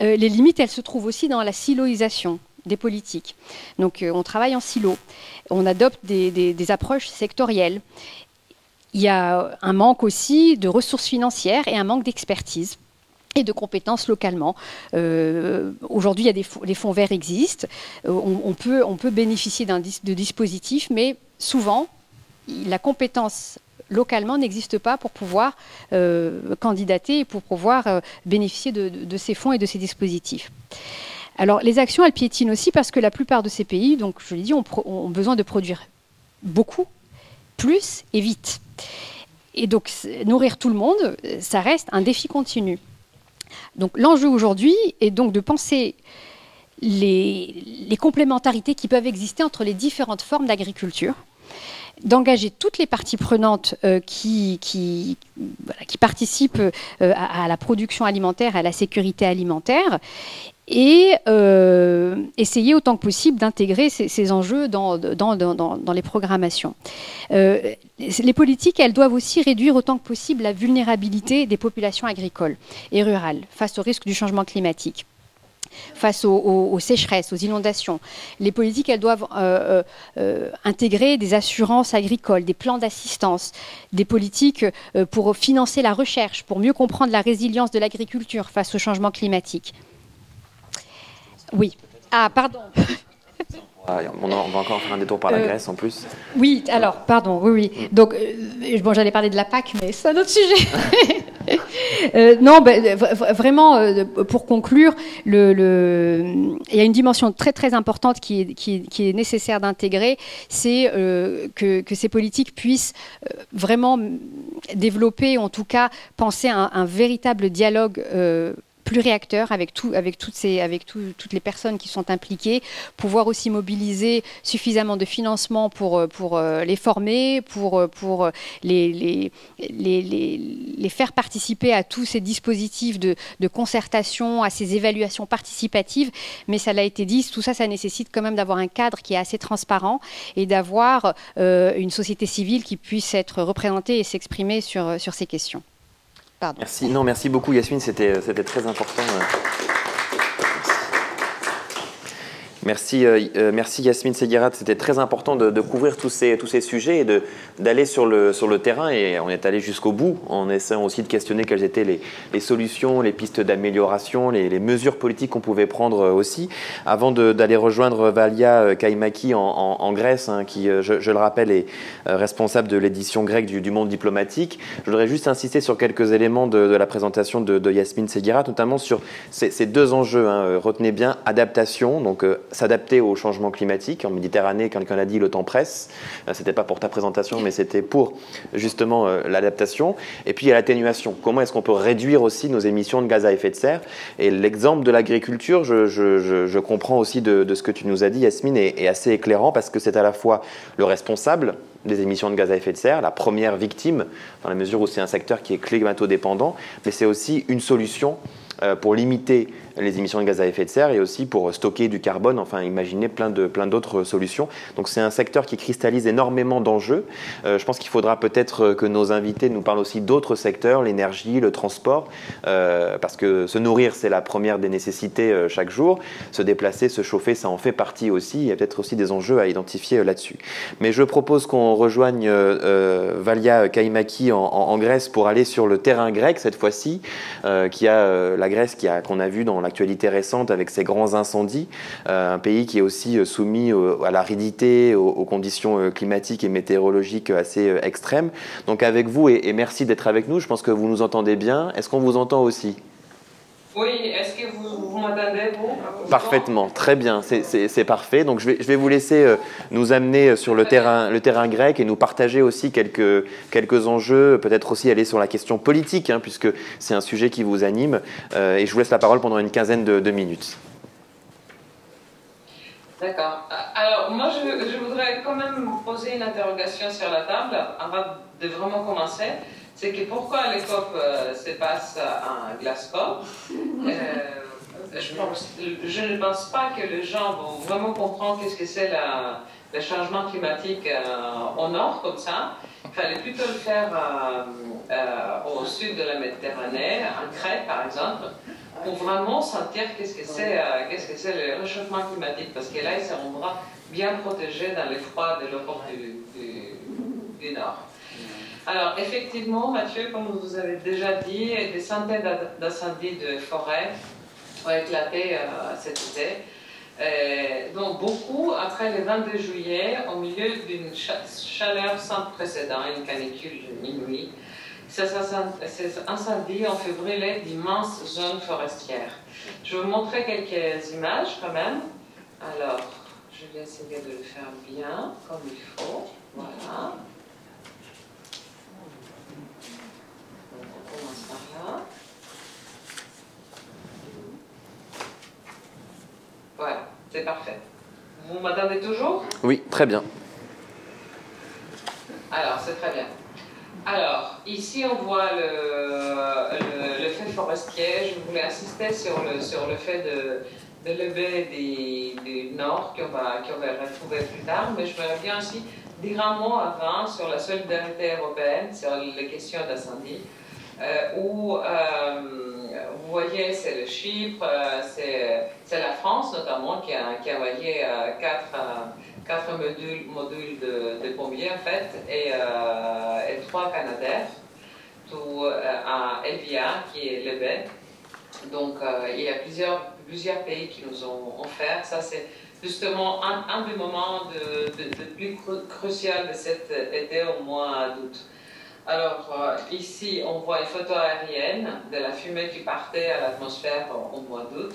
les limites, elles se trouvent aussi dans la siloisation des politiques. Donc on travaille en silo, on adopte des approches sectorielles il y a un manque aussi de ressources financières et un manque d'expertise et de compétences localement. Euh, aujourd'hui, les fonds verts existent. Euh, on, peut, bénéficier de dispositifs, mais souvent, la compétence localement n'existe pas pour pouvoir euh, candidater et pour pouvoir bénéficier de, ces fonds et de ces dispositifs. Alors, les actions, elles piétinent aussi parce que la plupart de ces pays, donc je l'ai dit, ont besoin de produire beaucoup, plus et vite. Et donc, nourrir tout le monde, ça reste un défi continu. Donc, l'enjeu aujourd'hui est donc de penser les, complémentarités qui peuvent exister entre les différentes formes d'agriculture, d'engager toutes les parties prenantes euh, qui, participent euh, à, la production alimentaire, à la sécurité alimentaire, et euh, essayer autant que possible d'intégrer ces, enjeux dans, les programmations. Euh, les politiques, elles doivent aussi réduire autant que possible la vulnérabilité des populations agricoles et rurales face au risque du changement climatique face aux, sécheresses, aux inondations. Les politiques, elles doivent euh, intégrer des assurances agricoles, des plans d'assistance, des politiques pour financer la recherche, pour mieux comprendre la résilience de l'agriculture face au changement climatique. Oui. Ah, pardon. Ah, on, va encore faire un détour par la euh, Grèce en plus. Oui, alors, pardon, oui, oui. Mm. Donc, euh, bon, j'allais parler de la PAC, mais c'est un autre sujet. [laughs] Euh, non, ben, vraiment, pour conclure, le, il y a une dimension très très importante qui est, qui est, nécessaire d'intégrer, c'est que, que, ces politiques puissent vraiment développer, en tout cas, penser à un, un véritable dialogue réacteur avec, tout, avec, toutes, les personnes qui sont impliquées, pouvoir aussi mobiliser suffisamment de financement pour, euh, euh, les former, pour, euh, les, faire participer à tous ces dispositifs de, concertation, à ces évaluations participatives. Mais ça l'a été dit, tout ça, ça nécessite quand même d'avoir un cadre qui est assez transparent et d'avoir une société civile qui puisse être représentée et s'exprimer sur ces questions. Merci. Non, merci beaucoup Yasmine, c'était très important. Merci, euh, euh, merci Yasmine Seguirat. C'était très important de, couvrir tous ces, tous ces sujets et d'aller sur le, sur le terrain. Et on est allé jusqu'au bout en essayant aussi de questionner quelles étaient les, les solutions, les pistes d'amélioration, les, mesures politiques qu'on pouvait prendre euh, aussi. Avant d'aller rejoindre Valia Kaimaki en, Grèce, hein, qui, je, le rappelle, est responsable de l'édition grecque du, Monde diplomatique, je voudrais juste insister sur quelques éléments de, la présentation de, de Yasmine Seguirat, notamment sur ces, ces deux enjeux. Hein. Retenez bien adaptation, donc s'adapter au changement climatique. En Méditerranée, quelqu'un l'a dit, le temps presse. Euh, c'était pas pour ta présentation, mais c'était pour justement euh, l'adaptation. Et puis il y a l'atténuation. Comment est-ce qu'on peut réduire aussi nos émissions de gaz à effet de serre? Et l'exemple de l'agriculture, je, comprends aussi de, ce que tu nous as dit, Yasmine, est, est assez éclairant parce que c'est à la fois le responsable des émissions de gaz à effet de serre, la première victime, dans la mesure où c'est un secteur qui est climato-dépendant, mais c'est aussi une solution euh, pour limiter les émissions de gaz à effet de serre et aussi pour stocker du carbone, enfin imaginer plein de plein d'autres solutions. Donc c'est un secteur qui cristallise énormément d'enjeux. Euh, je pense qu'il faudra peut-être que nos invités nous parlent aussi d'autres secteurs, l'énergie, le transport, euh, parce que se nourrir c'est la première des nécessités euh, chaque jour. Se déplacer, se chauffer, ça en fait partie aussi. Il y a peut-être aussi des enjeux à identifier là-dessus. Mais je propose qu'on rejoigne Valia Kaimaki en, Grèce pour aller sur le terrain grec cette fois-ci, qui a la Grèce qui a qu'on a vu dans l'actualité récente avec ces grands incendies, euh, un pays qui est aussi euh, soumis à l'aridité, aux, conditions euh, climatiques et météorologiques assez extrêmes. Donc avec vous, et, merci d'être avec nous, je pense que vous nous entendez bien. Est-ce qu'on vous entend aussi? Oui, est-ce que vous, m'entendez, vous? Parfaitement, très bien, c'est parfait. Donc je vais, je vais vous laisser nous amener sur le terrain, le terrain grec et nous partager aussi quelques, quelques enjeux, peut-être aussi aller sur la question politique, hein, puisque c'est un sujet qui vous anime. et je vous laisse la parole pendant une quinzaine de, minutes. D'accord. Alors, moi, je, je, voudrais quand même poser une interrogation sur la table avant de vraiment commencer c'est que pourquoi les COP euh, se passent à Glasgow? [laughs] Euh, je, pense, je, ne pense pas que les gens vont vraiment comprendre qu'est-ce que c'est le changement climatique euh, au nord comme ça. Il fallait plutôt le faire au sud de la Méditerranée, en Crète par exemple, pour vraiment sentir qu'est-ce que c'est qu'est-ce que c'est le réchauffement climatique, parce que là, ils seront bien protégés dans les froids de l'Europe du, du Nord. Alors, effectivement, Mathieu, comme vous avez déjà dit, des centaines d'incendies de forêt ont éclaté euh, cet été. Euh, donc, beaucoup après le 22 juillet, au milieu d'une chaleur sans précédent, une canicule inouïe. Ces, ces incendies ont fait brûler d'immenses zones forestières. Je vais vous montrer quelques images quand même. Alors, je vais essayer de le faire bien, comme il faut. Voilà. Voilà, c'est parfait. Vous m'attendez toujours? Oui, très bien. Alors, c'est très bien. Alors, ici, on voit le, le, fait forestier. Je voulais insister sur le, sur le fait de, de lever du Nord qu'on va, va retrouver plus tard, mais je voudrais bien aussi dire un mot avant sur la solidarité européenne, sur les questions d'incendie, où euh, vous voyez, c'est le Chypre, euh, c'est la France notamment qui a, envoyé quatre modules, de, de, pompiers en fait et, euh, trois canadaires, tout euh, à Elvia qui est Lebet. Donc euh, il y a plusieurs, pays qui nous ont offert. Ça c'est justement un, des moments de, plus crucial de cet été au mois d'août. Alors ici on voit une photo aérienne de la fumée qui partait à l'atmosphère au mois d'août.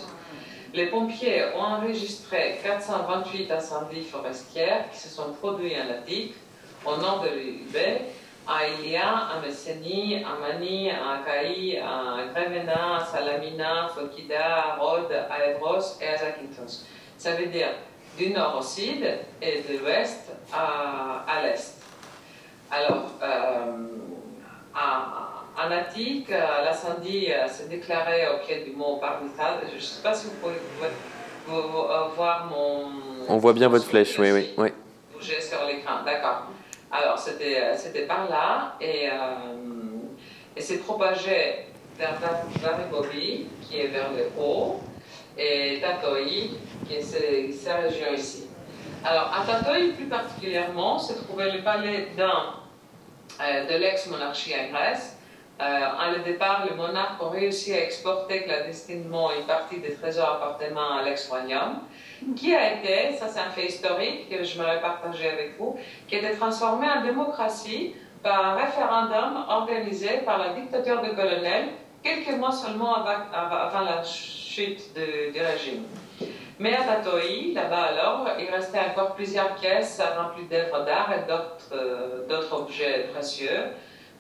Les pompiers ont enregistré 428 incendies forestiers qui se sont produits en Attique, au nord de l'UB, à Ilia, à Messenie, à Mani, à Akai, à Grevena, à Salamina, à Fokida, à Rhodes, à Evros et à Zakynthos. Ça veut dire du nord au sud et de l'ouest à, à l'est. Alors, euh, en Attique, euh, l'incendie euh, s'est déclaré au pied du mont Parmital. Je ne sais pas si vous pouvez euh, voir mon. On voit bien votre flèche, oui, oui, oui. Bouger sur l'écran, d'accord. Alors, c'était par là et, et c'est propagé vers Varibobi, qui est vers le haut, et Tatoi, qui est cette région ici. Alors, à Tatoi, plus particulièrement, se trouvait le palais d'un de l'ex-monarchie en Grèce, euh, à le départ, le monarque a réussi à exporter clandestinement une partie des trésors appartenant à l'ex-royaume, qui a été, ça c'est un fait historique que je voudrais partager avec vous, qui a été transformé en démocratie par un référendum organisé par la dictature de colonel quelques mois seulement avant, la chute du régime. Mais à Tatoi, là-bas alors, il restait encore plusieurs pièces remplies d'œuvres d'art et d'autres euh, objets précieux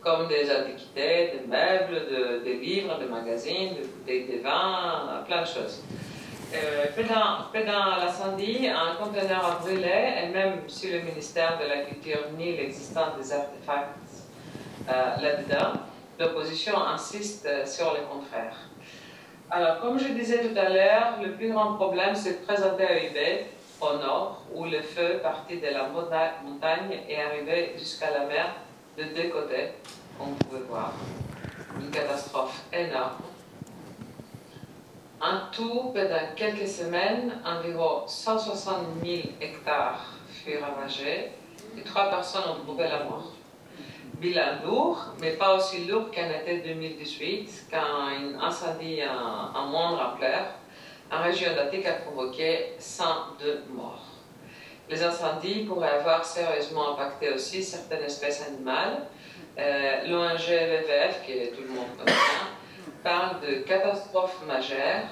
comme des antiquités, des meubles, des livres, des magazines, des bouteilles de vin, plein de choses. Euh, pendant, l'incendie, un conteneur a brûlé, et même si le ministère de la Culture nie l'existence des artefacts euh, là-dedans, l'opposition insiste sur le contraire. Alors, comme je disais tout à l'heure, le plus grand problème, c'est de présenter à UB, au nord, où le feu parti de la montagne est arrivé jusqu'à la mer de deux côtés, comme vous pouvez voir. Une catastrophe énorme. En tout, pendant quelques semaines, environ 160 000 hectares furent ravagés et trois personnes ont trouvé la mort. Bilan lourd, mais pas aussi lourd qu'en été 2018, quand un incendie en, moindre ampleur en région d'Attique a provoqué 102 morts. Les incendies pourraient avoir sérieusement impacté aussi certaines espèces animales. Euh, L'ONG WWF, que tout le monde connaît, parle de catastrophes majeures.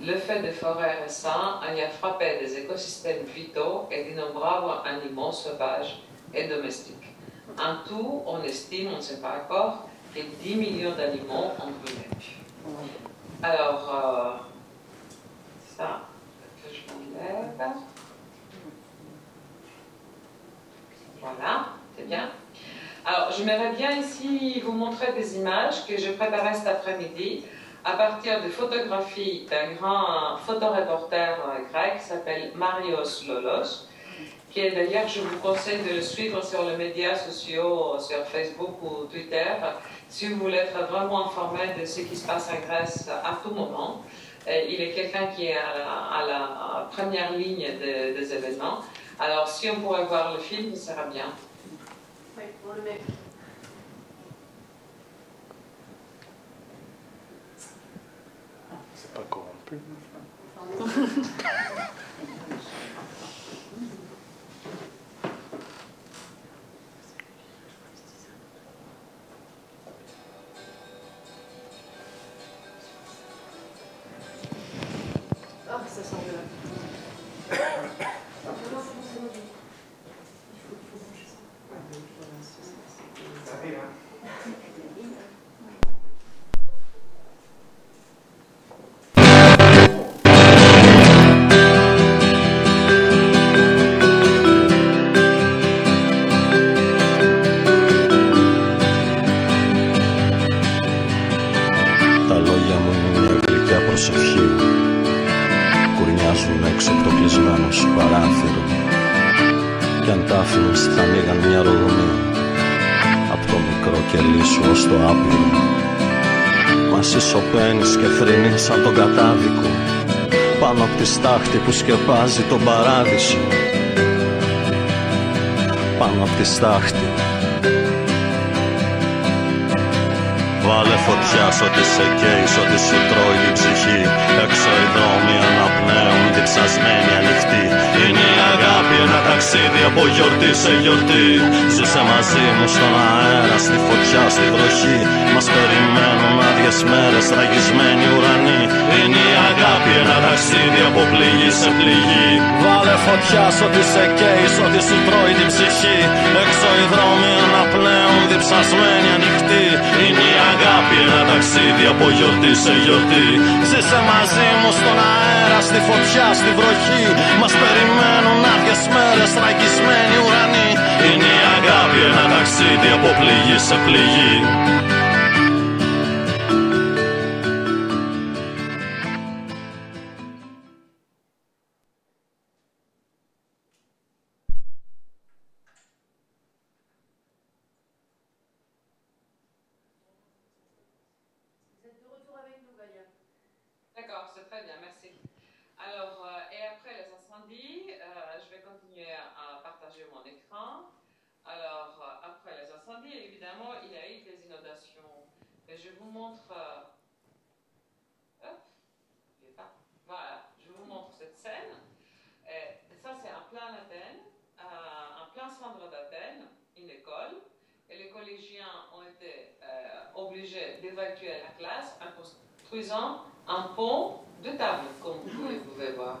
Le fait de forêts récents a frappé des écosystèmes vitaux et d'innombrables animaux sauvages et domestiques. En tout, on estime, on ne sait pas encore, que 10 millions d'animaux ont brûlé. Alors, euh, ça, que je m'enlève. Voilà, c'est bien. Alors, j'aimerais bien ici vous montrer des images que je préparais cet après-midi à partir de photographies d'un grand photoreporter grec qui s'appelle Marios Lolos, qui est d'ailleurs, je vous conseille de le suivre sur les médias sociaux, sur Facebook ou Twitter, si vous voulez être vraiment informé de ce qui se passe en Grèce à tout moment. il est quelqu'un qui est à la, première ligne des événements. Alors, si on pourrait voir le film, ça sera bien. Oui, on le met. C'est pas corrompu. [laughs] [laughs] τη στάχτη που σκεπάζει τον παράδεισο. Πάνω απ' τη στάχτη Βάλε φωτιά σ' ό,τι σε καίει, σ' ό,τι σου τρώει την ψυχή. Έξω οι δρόμοι αναπνέουν, διψασμένοι ανοιχτοί Είναι η αγάπη ένα ταξίδι από γιορτή σε γιορτή. Ζήσε μαζί μου στον αέρα, στη φωτιά, στη βροχή. Μας περιμένουν άδειες μέρες, ραγισμένοι ουρανοί. Είναι η αγάπη ένα ταξίδι από πληγή σε πληγή. Βάλε φωτιά σ' ό,τι σε καίει, σ' ό,τι σου τρώει την ψυχή. Έξω οι δρόμοι αναπνέουν, διψασμένοι ανοιχτοί Είναι η αγάπη ένα ταξίδι από γιορτή σε γιορτή. Ζήσε μαζί μου στον αέρα, στη φωτιά, στη βροχή. Μας περιμένουν άδειες μέρες, τραγισμένοι ουρανοί. Είναι η αγάπη ένα ταξίδι από πληγή σε πληγή un pont de table, comme vous le pouvez voir.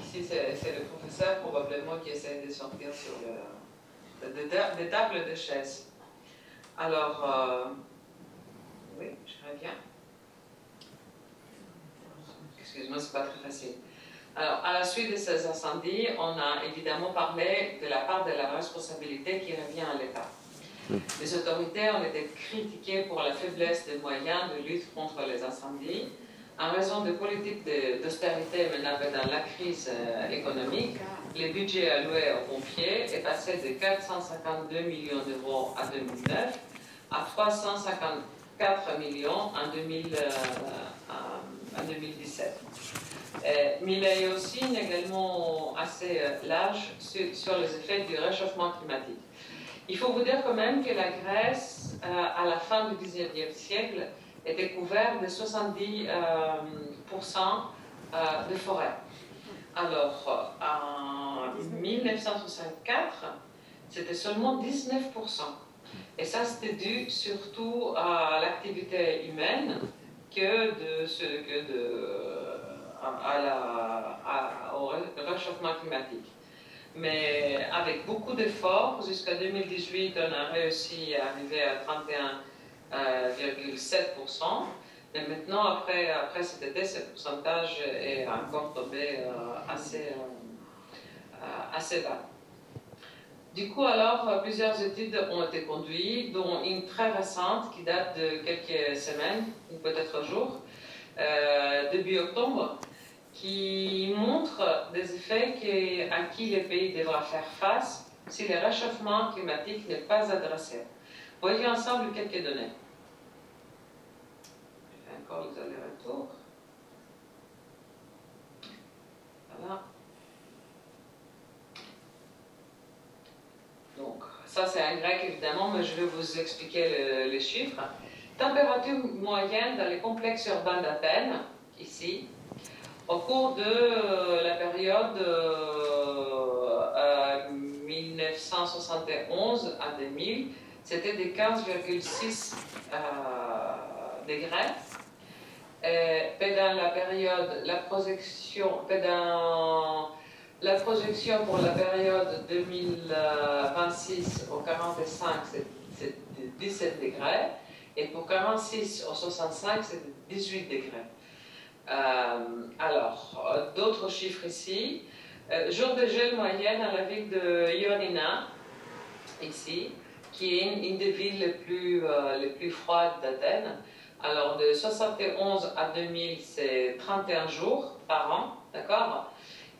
Ici, c'est le professeur probablement qui essaie de sortir sur le, des tables de chaises. Alors, euh, oui, je reviens. Excuse-moi, c'est pas très facile. Alors, à la suite de ces incendies, on a évidemment parlé de la part de la responsabilité qui revient à l'État. Les autorités ont été critiquées pour la faiblesse des moyens de lutte contre les incendies en raison de politiques d'austérité menée dans la crise euh, économique. Le budget alloué aux pompiers est passé de 452 millions d'euros en 2009 à 354 millions en, 2000, euh, 2017. Euh, mais il y a aussi une également assez large sur les effets du réchauffement climatique. Il faut vous dire quand même que la Grèce, euh, à la fin du 19e siècle, était couverte de 70% euh, euh, de forêt. Alors, en 1964, c'était seulement 19%. Et ça, c'était dû surtout à l'activité humaine que, de ce, que de, au ré- réchauffement climatique. Mais avec beaucoup d'efforts, jusqu'à 2018, on a réussi à arriver à 31,7%. Mais maintenant, après, après cet été, ce pourcentage est encore tombé euh, assez, euh, euh, assez bas. Du coup, alors, euh, plusieurs études ont été conduites, dont une très récente qui date de quelques semaines, ou peut-être jours, euh, début octobre, qui montre des effets à qui les pays devra faire face si le réchauffement climatique n'est pas adressé. Voyons ensemble quelques données. Encore les allers-retours. Voilà. Donc, ça c'est en grec évidemment, mais je vais vous expliquer le- les chiffres. Température moyenne dans les complexes urbains d'Athènes, ici, au cours de euh, la période euh, euh, 1971 à 2000, c'était de 15,6 euh, pendant la période, la projection, pendant la projection pour la période 2026 au 45, c'est- c'est de 17 degrés. Et pour 46 au 65, c'est de 18 degrés. Euh, alors, euh, d'autres chiffres ici. Euh, jour de gel moyenne à la ville de Ioannina, ici, qui est une, des villes les plus, les plus froides d'Athènes. Alors, de 71 à 2000, c'est 31 jours par an, d'accord?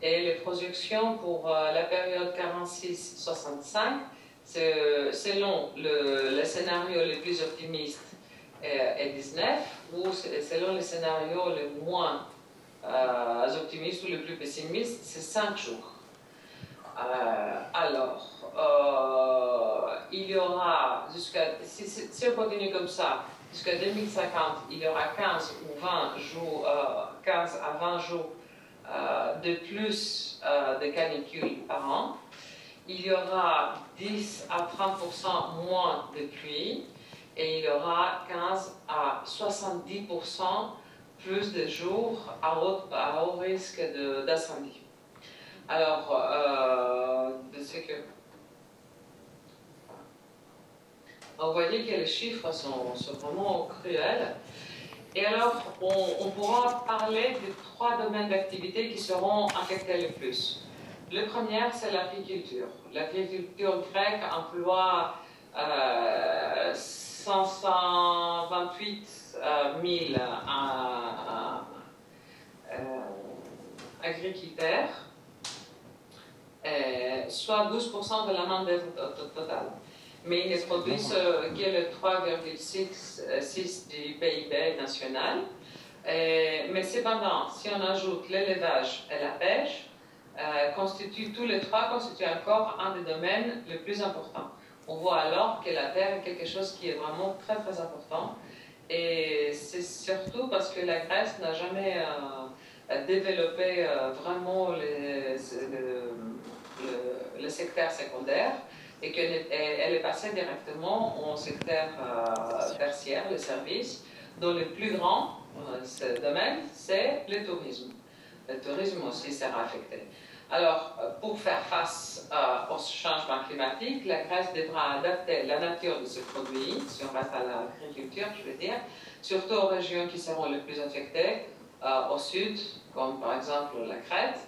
Et les projections pour la période 46-65, selon le, le, scénario le plus optimiste est 19, ou selon le scénario le moins optimiste ou le plus pessimiste, c'est 5 jours. alors, il y aura, jusqu'à, si, on continue comme ça, jusqu'à 2050, il y aura 15 ou 20 jours, 15 à 20 jours euh, de plus euh, de canicules par an. Il y aura 10 à 30% moins de pluie et il y aura 15 à 70% plus de jours à haut, à haut risque d'incendie. Alors, euh, que vous voyez que les chiffres sont, sont vraiment cruels. Et alors, on, pourra parler de trois domaines d'activité qui seront affectés le plus. Le premier, c'est l'agriculture. L'agriculture grecque emploie euh, 528 000 euh, euh, agriculteurs, euh, soit 12% de la main-d'œuvre totale mais ils produisent que le 3,6 du PIB national. mais cependant, si on ajoute l'élevage et la pêche, euh, constitue, tous les trois constituent encore un des domaines les plus importants. On voit alors que la terre est quelque chose qui est vraiment très très important. Et c'est surtout parce que la Grèce n'a jamais euh, développé euh, vraiment le, secteur secondaire et qu'elle est passée directement au secteur euh, tertiaire, le service, dont le plus grand domaine, c'est le tourisme. Le tourisme aussi sera affecté. Alors, euh, pour faire face au changement climatique, la Grèce devra adapter la nature de ce produit, si on reste à l'agriculture, je veux dire, surtout aux régions qui seront les plus affectées, au sud, comme par exemple la Crète,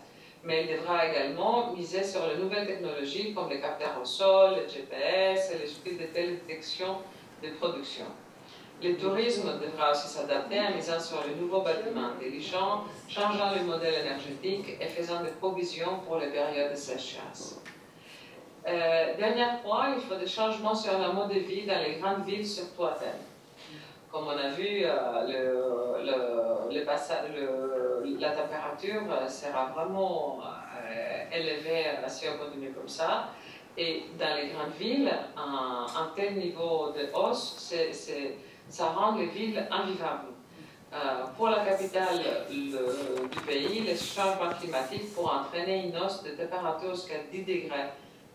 mais il devra également miser sur les nouvelles technologies comme les capteurs au sol, le GPS et les outils de télédétection de production. Le tourisme devra aussi s'adapter en misant sur les nouveaux bâtiments intelligents, changeant le modèle énergétique et faisant des provisions pour les périodes de sécheresse. Euh, dernier point, il faut des changements sur le mode de vie dans les grandes villes, surtout Athènes. Comme on a vu, euh, la température sera vraiment euh, élevée si on continue comme ça. Et dans les grandes villes, un, tel niveau de hausse, ça rend les villes invivables. Euh, pour la capitale du pays, les changements climatiques pourraient entraîner une hausse de température jusqu'à 10 degrés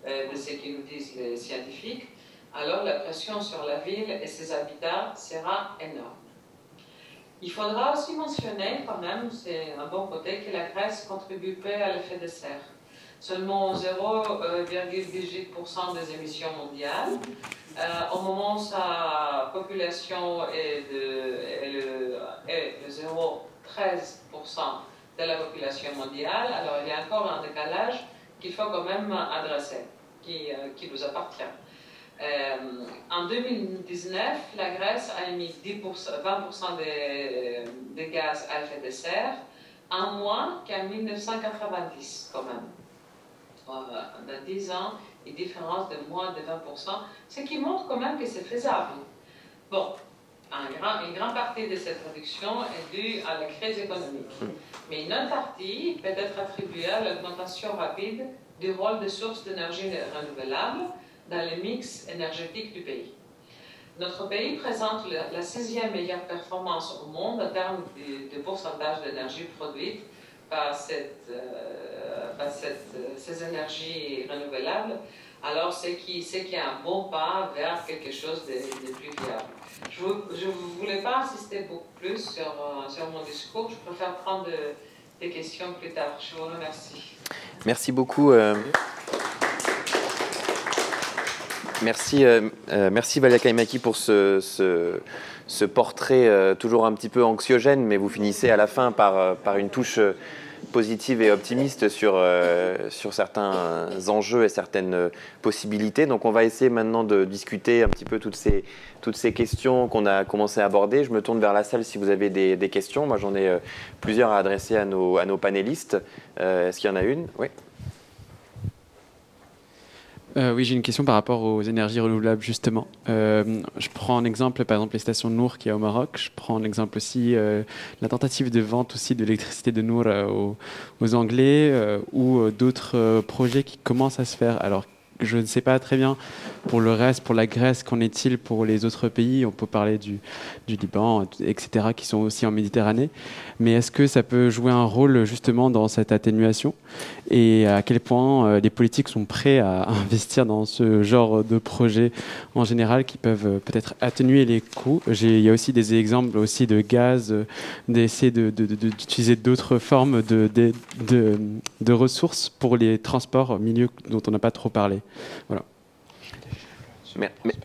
de ce que nous disent les scientifiques alors la pression sur la ville et ses habitats sera énorme. Il faudra aussi mentionner quand même, c'est un bon côté, que la Grèce contribue peu à l'effet de serre. Seulement 0,18% des émissions mondiales. Euh, au moment où sa population est de, de 0,13% de la population mondiale, alors il y a encore un décalage qu'il faut quand même adresser, qui, euh, nous appartient. Euh, en 2019, la Grèce a émis 20% des, gaz à effet de serre, en moins qu'en 1990 quand même. Dans 10 ans, une différence de moins de 20%, ce qui montre quand même que c'est faisable. Bon, une grande partie de cette réduction est due à la crise économique. Mais une autre partie peut être attribuée à l'augmentation rapide du rôle des sources d'énergie renouvelables dans le mix énergétique du pays. Notre pays présente la, sixième meilleure performance au monde en termes de, pourcentage d'énergie produite par, cette, euh, ces énergies renouvelables. Alors, c'est qui, qui est un bon pas vers quelque chose de, plus viable. Je ne voulais pas insister beaucoup plus sur, euh, sur mon discours. Je préfère prendre des questions plus tard. Je vous remercie. Merci beaucoup. Euh, Merci, euh, euh, merci Valia Kaimaki pour ce, ce, portrait euh, toujours un petit peu anxiogène, mais vous finissez à la fin par, par une touche positive et optimiste sur, sur certains enjeux et certaines possibilités. Donc on va essayer maintenant de discuter un petit peu toutes ces, toutes ces questions qu'on a commencé à aborder. Je me tourne vers la salle si vous avez des, questions. Moi j'en ai plusieurs à adresser à nos, à nos panélistes. Est-ce qu'il y en a une? Oui. Euh, oui, j'ai une question par rapport aux énergies renouvelables, justement. Euh, je prends un exemple, par exemple, les stations Nour qui a au Maroc. Je prends l'exemple aussi euh, la tentative de vente aussi de l'électricité de Nour aux, aux, Anglais ou d'autres projets qui commencent à se faire. Alors, je ne sais pas très bien pour le reste, pour la Grèce, qu'en est-il pour les autres pays? On peut parler du, Liban, etc., qui sont aussi en Méditerranée. Mais est-ce que ça peut jouer un rôle justement dans cette atténuation? Et à quel point euh, les politiques sont prêts à [laughs] investir dans ce genre de projet en général qui peuvent euh, peut-être atténuer les coûts? Il y a aussi des exemples aussi de gaz, euh, d'essayer d'utiliser d'autres formes de, de, ressources pour les transports, milieu dont on n'a pas trop parlé.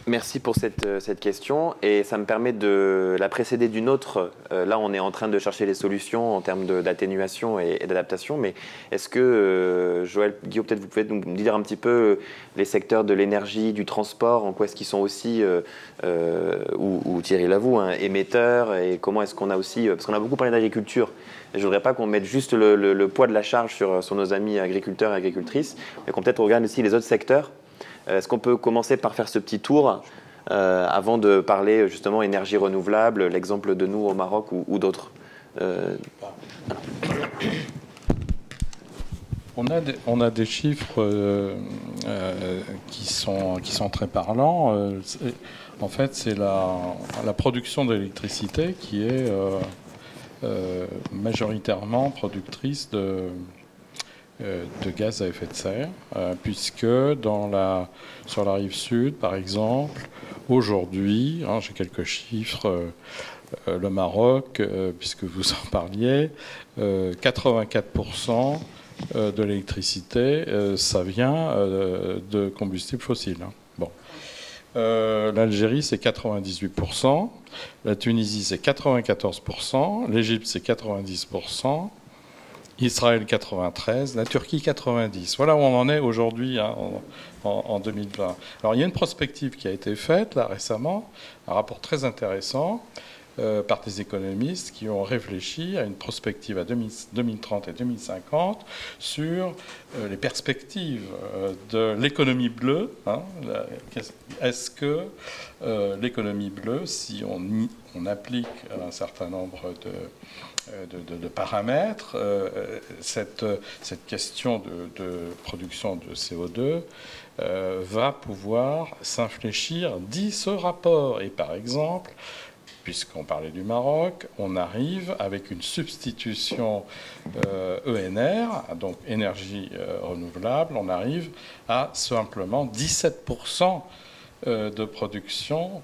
Merci pour cette, euh, cette, question. Et ça me permet de la précéder d'une autre. Euh, là, on est en train de chercher les solutions en termes d'atténuation et, d'adaptation, mais est-ce que, euh, Joël, Guillaume, peut-être vous pouvez nous dire un petit peu les secteurs de l'énergie, du transport, en quoi est-ce qu'ils sont aussi, ou, Thierry Lavoue, hein, émetteurs, et comment est-ce qu'on a aussi, parce qu'on a beaucoup parlé d'agriculture, je ne voudrais pas qu'on mette juste le, poids de la charge sur, nos amis agriculteurs et agricultrices, mais qu'on peut-être regarde aussi les autres secteurs euh, est-ce qu'on peut commencer par faire ce petit tour euh, avant de parler justement énergie renouvelable, l'exemple de nous au Maroc ou, d'autres euh, on a, des, chiffres qui, sont, très parlants. en fait, c'est la, production d'électricité qui est majoritairement productrice de, euh, de gaz à effet de serre, euh, puisque dans la, sur la rive sud, par exemple, aujourd'hui, hein, j'ai quelques chiffres, euh, le Maroc, puisque vous en parliez, 84% de l'électricité, ça vient de combustibles fossiles. Hein. Bon. L'Algérie, c'est 98%, la Tunisie, c'est 94%, l'Égypte, c'est 90%, Israël 93%, la Turquie 90. Voilà où on en est aujourd'hui hein, en, 2020. Alors il y a une prospective qui a été faite là récemment, un rapport très intéressant euh, par des économistes qui ont réfléchi à une prospective à 2030 et 2050 sur euh, les perspectives euh, de l'économie bleue. Hein, est-ce que l'économie bleue, si on, on applique un certain nombre de paramètres, cette, cette, question de, production de CO2 va pouvoir s'infléchir dit ce rapport. Et par exemple, puisqu'on parlait du Maroc, on arrive avec une substitution ENR, e donc énergie renouvelable, on arrive à simplement 17% euh, de production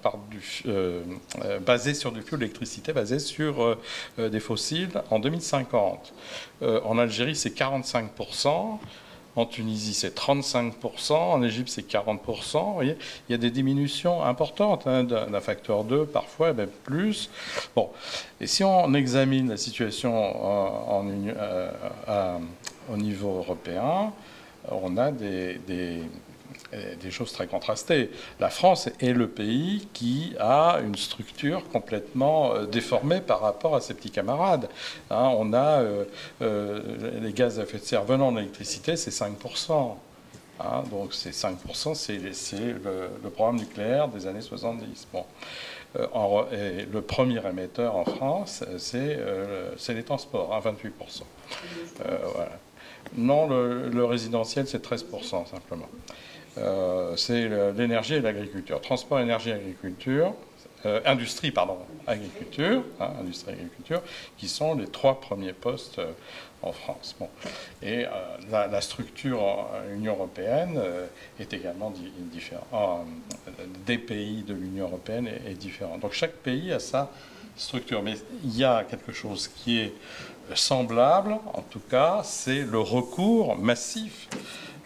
euh, euh, basée sur du fioul d'électricité, basée sur des fossiles en 2050. en Algérie, c'est 45%. En Tunisie, c'est 35%. En Égypte, c'est 40%. Vous voyez, il y a des diminutions importantes, hein, d'un facteur 2, parfois, même plus. Bon. Et si on examine la situation en, au niveau européen, on a des choses très contrastées. La France est le pays qui a une structure complètement euh, déformée par rapport à ses petits camarades. Hein, on a euh, euh, les gaz à effet de serre venant de l'électricité, c'est 5%. Hein, donc ces 5%, c'est le, programme nucléaire des années 70. Bon. le premier émetteur en France, c'est les transports, 28%. Hein, non, le résidentiel, c'est 13% simplement. Euh, c'est l'énergie et l'agriculture. Transport, énergie, agriculture, euh, industrie, pardon, agriculture, hein, industrie, agriculture, qui sont les trois premiers postes euh, en France. Bon. Et la, structure Union européenne est également différente. des pays de l'Union européenne est, est. Donc chaque pays a sa structure. Mais il y a quelque chose qui est semblable, en tout cas, c'est le recours massif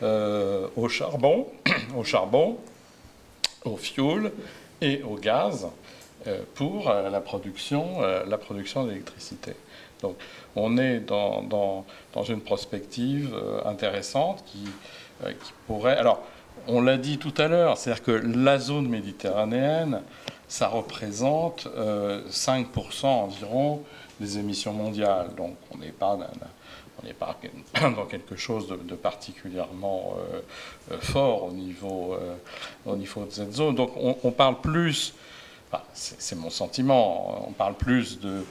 euh, au charbon, [clears throat] au charbon, au fioul et au gaz euh, pour euh, la production, la production d'électricité. Donc on est dans, dans, une prospective intéressante qui, qui pourrait... Alors, on l'a dit tout à l'heure, c'est-à-dire que la zone méditerranéenne, ça représente 5% environ des émissions mondiales. Donc on n'est pas on n'est pas [clears throat] dans quelque chose de, particulièrement euh, euh, fort au niveau, euh, au de cette zone. Donc on, parle plus, c'est mon sentiment, on parle plus de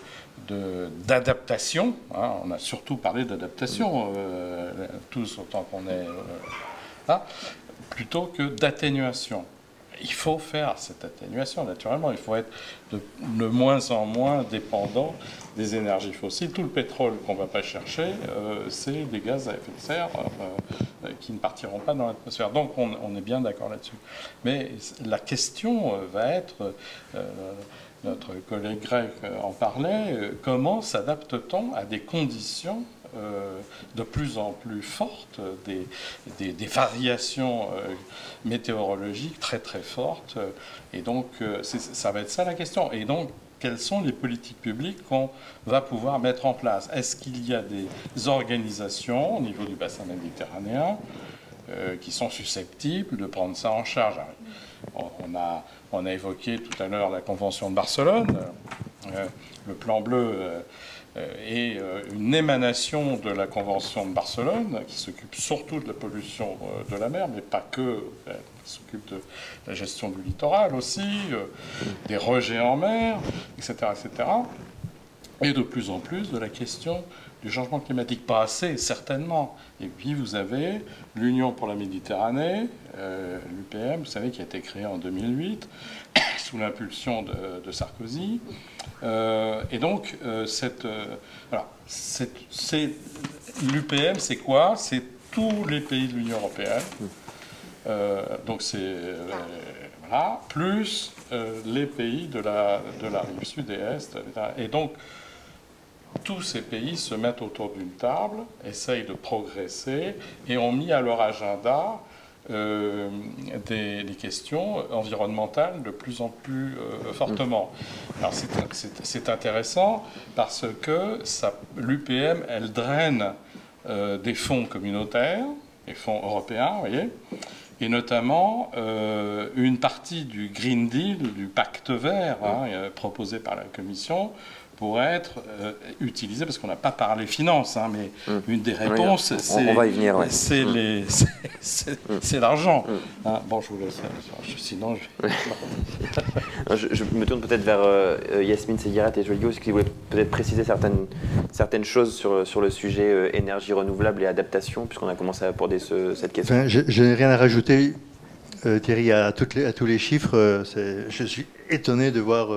d'adaptation. Hein. on a surtout parlé d'adaptation, tous autant qu'on est là, plutôt que d'atténuation il faut faire cette atténuation, naturellement. Il faut être de, moins en moins dépendant des énergies fossiles. Tout le pétrole qu'on ne va pas chercher, euh, c'est des gaz à effet de serre euh, qui ne partiront pas dans l'atmosphère. Donc on, est bien d'accord là-dessus. Mais la question euh, va être, notre collègue grec en parlait, comment s'adapte-t-on à des conditions euh, de plus en plus fortes, des, variations euh, météorologiques très très fortes. Et donc, euh, ça va être ça la question. Et donc, quelles sont les politiques publiques qu'on va pouvoir mettre en place? Est-ce qu'il y a des organisations au niveau du bassin méditerranéen qui sont susceptibles de prendre ça en charge? On a, on a évoqué tout à l'heure la Convention de Barcelone. le plan bleu euh, euh, une émanation de la Convention de Barcelone, qui s'occupe surtout de la pollution euh, de la mer, mais pas que, qui s'occupe de la gestion du littoral aussi, des rejets en mer, etc., etc. Et de plus en plus de la question du changement climatique. Pas assez, certainement. Et puis vous avez l'Union pour la Méditerranée, l'UPM, vous savez, qui a été créée en 2008, sous l'impulsion de, Sarkozy. Euh, et donc, euh, cette, euh, c'est, l'UPM, c'est quoi? C'est tous les pays de l'Union européenne. donc, c'est. voilà, plus les pays de la, de la rive sud et est. Et donc, tous ces pays se mettent autour d'une table, essayent de progresser et ont mis à leur agenda euh, des, questions environnementales de plus en plus euh, fortement. Alors c'est intéressant parce que l'UPM, elle draine euh, des fonds communautaires, des fonds européens, vous voyez, et notamment une partie du Green Deal, du pacte vert hein, proposé par la Commission, pourrait être euh, utilisé, parce qu'on n'a pas parlé finances, hein, mais hum. une des réponses, [laughs] c'est c'est l'argent. Hein, bon, je vous laisse, sinon [laughs] je... je, me tourne peut-être vers euh, Yasmine Seguirat et Joël qui voulaient peut-être préciser certaines, certaines choses sur, sur le sujet euh, énergie renouvelable et adaptation, puisqu'on a commencé à aborder cette question. je, n'ai rien à rajouter, Thierry, à, toutes les, à tous les chiffres. je suis étonné de voir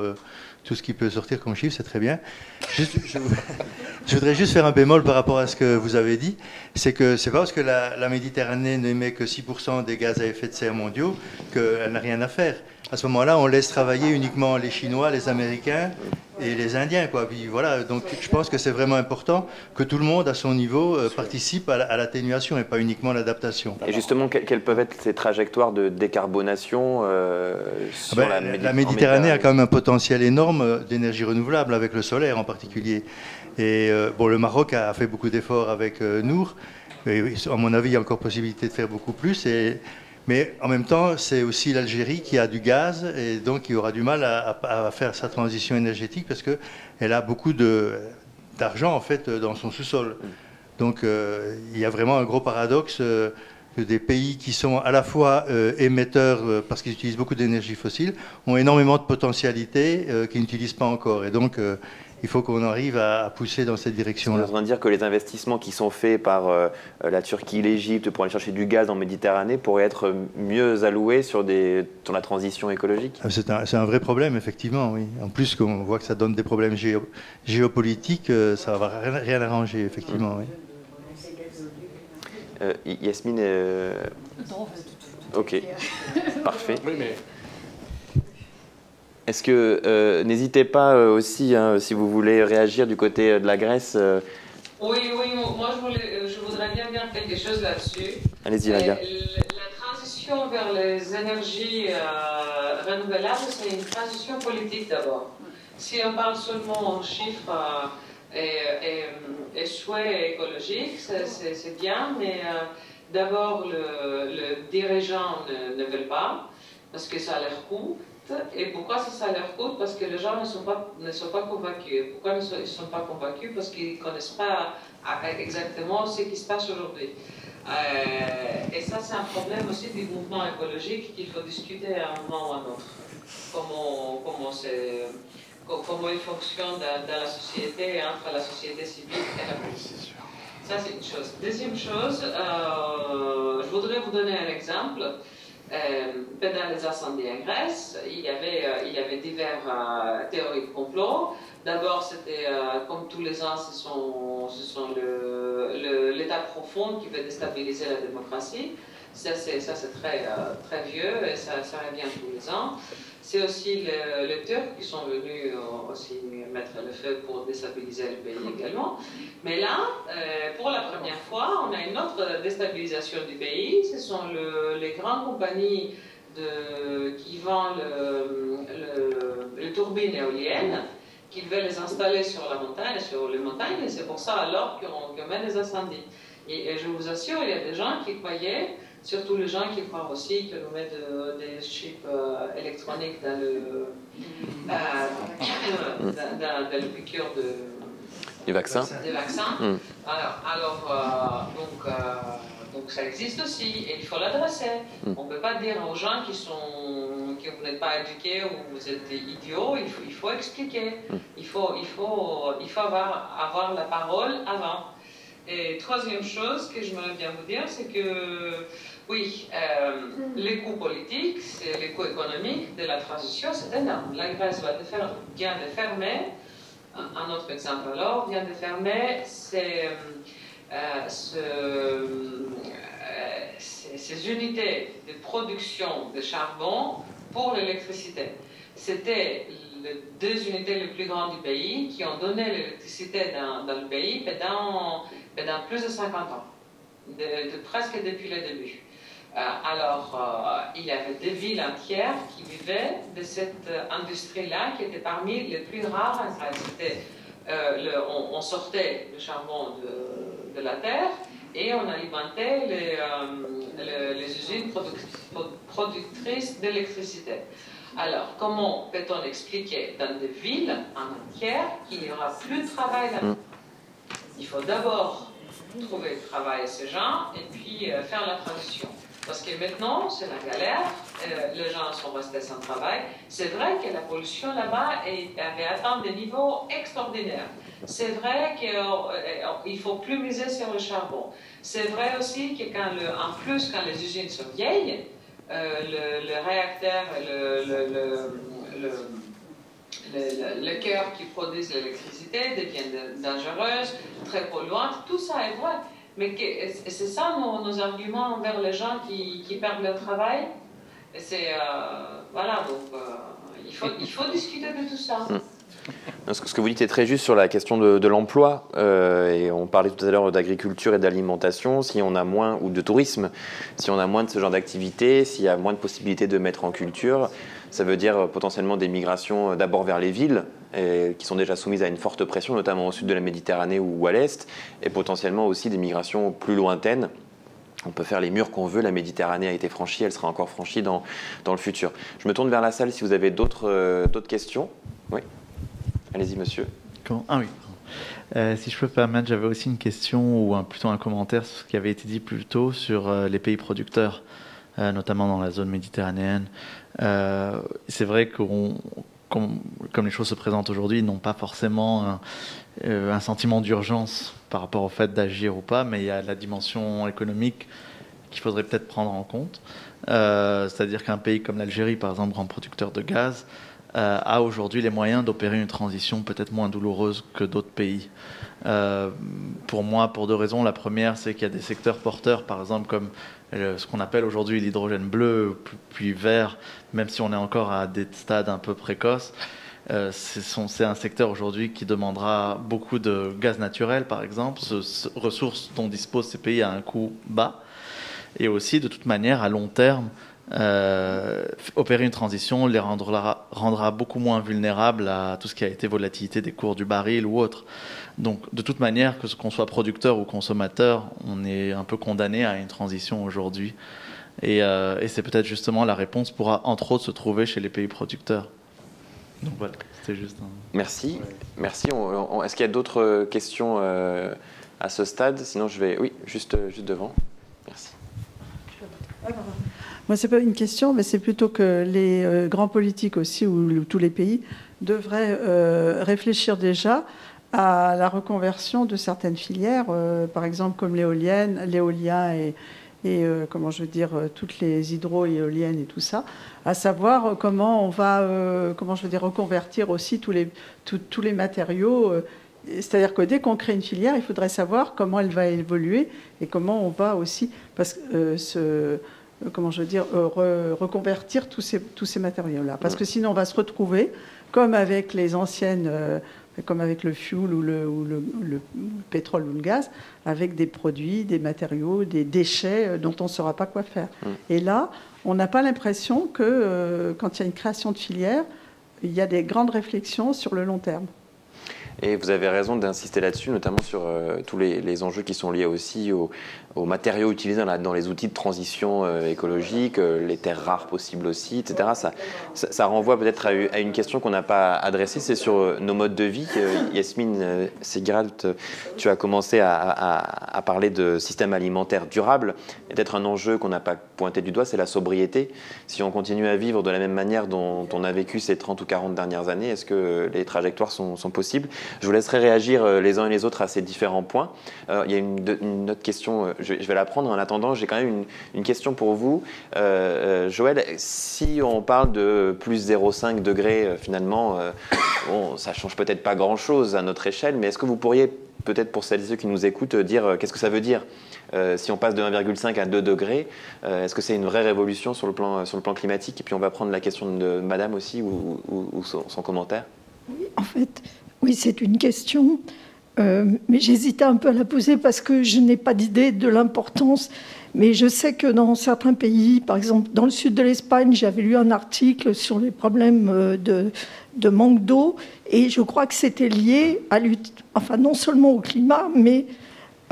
tout ce qui peut sortir comme chiffre, c'est très bien. [laughs] je, voudrais juste faire un bémol par rapport à ce que vous avez dit. C'est que c'est pas parce que la, la Méditerranée n'émet que 6% des gaz à effet de serre mondiaux qu'elle n'a rien à faire à ce moment-là, on laisse travailler uniquement les Chinois, les Américains et les Indiens. Quoi. Puis voilà, donc je pense que c'est vraiment important que tout le monde, à son niveau, euh, participe à l'atténuation et pas uniquement l'adaptation. Et justement, quelles peuvent être ces trajectoires de décarbonation euh, ah ben, la, Méditerranée, la Méditerranée a quand même un potentiel énorme d'énergie renouvelable, avec le solaire en particulier. Et euh, bon, le Maroc a fait beaucoup d'efforts avec Nour. Mais à mon avis, il y a encore possibilité de faire beaucoup plus. Et mais en même temps, c'est aussi l'Algérie qui a du gaz et donc qui aura du mal à, faire sa transition énergétique parce qu'elle a beaucoup d'argent en fait dans son sous-sol. Donc euh, il y a vraiment un gros paradoxe euh, que des pays qui sont à la fois euh, émetteurs parce qu'ils utilisent beaucoup d'énergie fossile ont énormément de potentialités qu'ils n'utilisent pas encore. Et donc il faut qu'on arrive à, pousser dans cette direction-là. Vous en train de dire que les investissements qui sont faits par euh, la Turquie, l'Égypte pour aller chercher du gaz en Méditerranée pourraient être mieux alloués sur, des, sur la transition écologique ah, C'est un, un, vrai problème, effectivement, oui. En plus, qu'on voit que ça donne des problèmes géopolitiques, euh, ça ne va rien, arranger, effectivement, oui. Euh, Yasmine Ok, [laughs] parfait. Oui, mais est-ce que euh, n'hésitez pas euh, aussi, hein, si vous voulez réagir du côté euh, de la Grèce Oui, oui, moi je, voudrais bien dire quelque chose là-dessus. Allez-y, Nadia. La transition vers les énergies renouvelables, c'est une transition politique d'abord. Si on parle seulement en chiffres, Et, et, souhait écologique, c'est bien, mais d'abord, le, le, dirigeant ne, ne veut pas, parce que ça leur coûte. Et pourquoi ça, leur coûte Parce que les gens ne sont pas, ne sont pas convaincus. Pourquoi ils ne sont pas convaincus? Parce qu'ils ne connaissent pas exactement ce qui se passe aujourd'hui. Euh, et ça, c'est un problème aussi du mouvement écologique qu'il faut discuter à un moment ou à un autre. Comment, comment, comment il fonctionne dans, la société, entre la société civile et la politique. Ça, c'est une chose. Deuxième chose, euh, je voudrais vous donner un exemple. Euh, pendant les incendies en Grèce, il y avait, euh, il diverses euh, théories de complot. D'abord, c'était, comme tous les ans, ce sont, l'État profond qui veut déstabiliser la démocratie. Ça, c'est, très vieux et ça, ça revient tous les ans. C'est aussi les Turcs qui sont venus euh, aussi mettre le feu pour déstabiliser le pays également. Mais là, euh, pour la première fois, on a une autre déstabilisation du pays. Ce sont les grandes compagnies de, qui vendent les turbines éoliennes qui veulent les installer sur la montagne, sur les montagnes, et c'est pour ça alors qu'on met des incendies. et, je vous assure, il y a des gens qui croyaient Surtout les gens qui croient aussi que nous mettons des chips euh, électroniques dans le, euh, dans, le piqûre de, des vaccins. Des vaccins. Hmm. Alors, alors euh, donc, donc ça existe aussi et il faut l'adresser. Hmm. On ne peut pas dire aux gens qui sont que vous n'êtes pas éduqués ou vous êtes idiots, il faut, il faut expliquer. Il faut, il faut, il faut avoir, avoir la parole avant. Et troisième chose que je voudrais bien vous dire, c'est que oui, euh, les coûts politiques, les coûts économiques de la transition, c'est énorme. La Grèce vient de fermer, un autre exemple alors, vient de fermer euh, euh, ces unités de production de charbon pour l'électricité. C'était les deux unités les plus grandes du pays qui ont donné l'électricité dans, dans, le pays pendant, pendant plus de 50 ans, de, presque depuis le début. Euh, alors, euh, il y avait des villes entières qui vivaient de cette industrie-là, qui était parmi les plus rares en euh, on, sortait le charbon de, la terre et on alimentait les, les usines productrices d'électricité. Alors, comment peut-on expliquer dans des villes entières qu'il n'y aura plus de travail là mm. Il faut d'abord trouver du travail à ces gens et puis faire la transition. Parce que maintenant, c'est la galère, euh, les gens sont restés sans travail. C'est vrai que la pollution là-bas avait atteint des niveaux extraordinaires. C'est vrai qu'il ne euh, faut plus miser sur le charbon. C'est vrai aussi que quand le, en plus, quand les usines sont vieilles, euh, le, réacteur le, le, le, cœur qui produit l'électricité devient dangereux, très polluante. Tout ça est vrai. Mais c'est ça nos, arguments envers les gens qui, perdent leur travail? C'est euh, voilà, donc euh, il, faut, il faut discuter de tout ça. [laughs] Hmm. Ce que vous dites est très juste sur la question de, l'emploi. Euh, et on parlait tout à l'heure d'agriculture et d'alimentation. Si on a moins, ou de tourisme, si on a moins de ce genre d'activité, s'il y a moins de possibilités de mettre en culture, ça veut dire potentiellement des migrations d'abord vers les villes, qui sont déjà soumises à une forte pression, notamment au sud de la Méditerranée ou à l'est, et potentiellement aussi des migrations plus lointaines. On peut faire les murs qu'on veut, la Méditerranée a été franchie, elle sera encore franchie dans, dans le futur. Je me tourne vers la salle si vous avez d'autres euh, questions. Oui. Allez-y, monsieur. Ah oui. Euh, si je peux me permettre, j'avais aussi une question ou plutôt un commentaire sur ce qui avait été dit plus tôt sur euh, les pays producteurs, notamment dans la zone méditerranéenne. C'est vrai qu'on comme, les choses se présentent aujourd'hui, n'ont pas forcément un, euh, sentiment d'urgence par rapport au fait d'agir ou pas, mais il y a la dimension économique qu'il faudrait peut-être prendre en compte. Euh, c'est-à-dire qu'un pays comme l'Algérie, par exemple, grand producteur de gaz, euh, a aujourd'hui les moyens d'opérer une transition peut-être moins douloureuse que d'autres pays. pour moi, pour deux raisons. La première, c'est qu'il y a des secteurs porteurs, par exemple, comme ce qu'on appelle aujourd'hui l'hydrogène bleu, puis vert, même si on est encore à des stades un peu précoces. Euh, c'est un secteur aujourd'hui qui demandera beaucoup de gaz naturel, par exemple, ce, ressources dont disposent ces pays à un coût bas. Et aussi, de toute manière, à long terme, euh, opérer une transition les rendra, rendra beaucoup moins vulnérables à tout ce qui a été volatilité des cours du baril ou autre. Donc, de toute manière, que ce qu'on soit producteur ou consommateur, on est un peu condamné à une transition aujourd'hui. Et, euh, et c'est peut-être justement la réponse pourra, entre autres, se trouver chez les pays producteurs. Donc voilà, c'était juste un... Merci. Merci. On- on- Est-ce qu'il y a d'autres questions euh, à ce stade? Sinon, je vais. Oui, juste, juste devant. Merci. Moi, c'est pas une question, mais c'est plutôt que les euh, grands politiques aussi, ou, ou tous les pays, devraient euh, réfléchir déjà à la reconversion de certaines filières, euh, par exemple comme l'éolienne, l'éolien et, et euh, comment je veux dire, euh, toutes les hydro-éoliennes et tout ça, à savoir comment on va, euh, comment je veux dire, reconvertir aussi tous les, tous- tous les matériaux. c'est-à-dire que dès qu'on crée une filière, il faudrait savoir comment elle va évoluer et comment on va aussi parce que, comment je veux dire, re- reconvertir tous ces, tous ces matériaux-là. Parce que sinon, on va se retrouver, comme avec les anciennes, comme avec le fuel ou le, ou le- le pétrole ou le gaz, avec des produits, des matériaux, des déchets euh, dont on ne saura pas quoi faire. Et là, on n'a pas l'impression que euh, quand il y a une création de filière, il y a des grandes réflexions sur le long terme. Et vous avez raison d'insister là-dessus, notamment sur euh, tous les, les enjeux qui sont liés aussi aux, aux matériaux utilisés dans, les outils de transition euh, écologique, euh, les terres rares possibles aussi, etc. Ça, renvoie peut-être à, une question qu'on n'a pas adressée, c'est sur euh, nos modes de vie. Yasmine Segralt, tu as commencé à, parler de système alimentaire durable. Peut-être un enjeu qu'on n'a pas pointé du doigt, c'est la sobriété. Si on continue à vivre de la même manière dont on a vécu ces 30 ou 40 dernières années, est-ce que les trajectoires sont, possibles? Je vous laisserai réagir les uns et les autres à ces différents points. Il y a une, une autre question, je, vais la prendre. En attendant, j'ai quand même une, question pour vous. Euh, euh, Joël, si on parle de plus 0,5 degrés, euh, finalement, euh, bon, ça change peut-être pas grand-chose à notre échelle, mais est-ce que vous pourriez, peut-être pour celles et ceux qui nous écoutent, euh, dire qu'est-ce que ça veut dire si on passe de 1,5 à 2 degrés, est-ce que c'est une vraie révolution sur le plan, sur le plan climatique? Et puis on va prendre la question de Madame aussi ou, ou- son, commentaire. En fait, oui, c'est une question, euh, mais j'hésitais un peu à la poser parce que je n'ai pas d'idée de l'importance. Mais je sais que dans certains pays, par exemple dans le sud de l'Espagne, j'avais lu un article sur les problèmes euh, de, manque d'eau, et je crois que c'était lié à enfin non seulement au climat, mais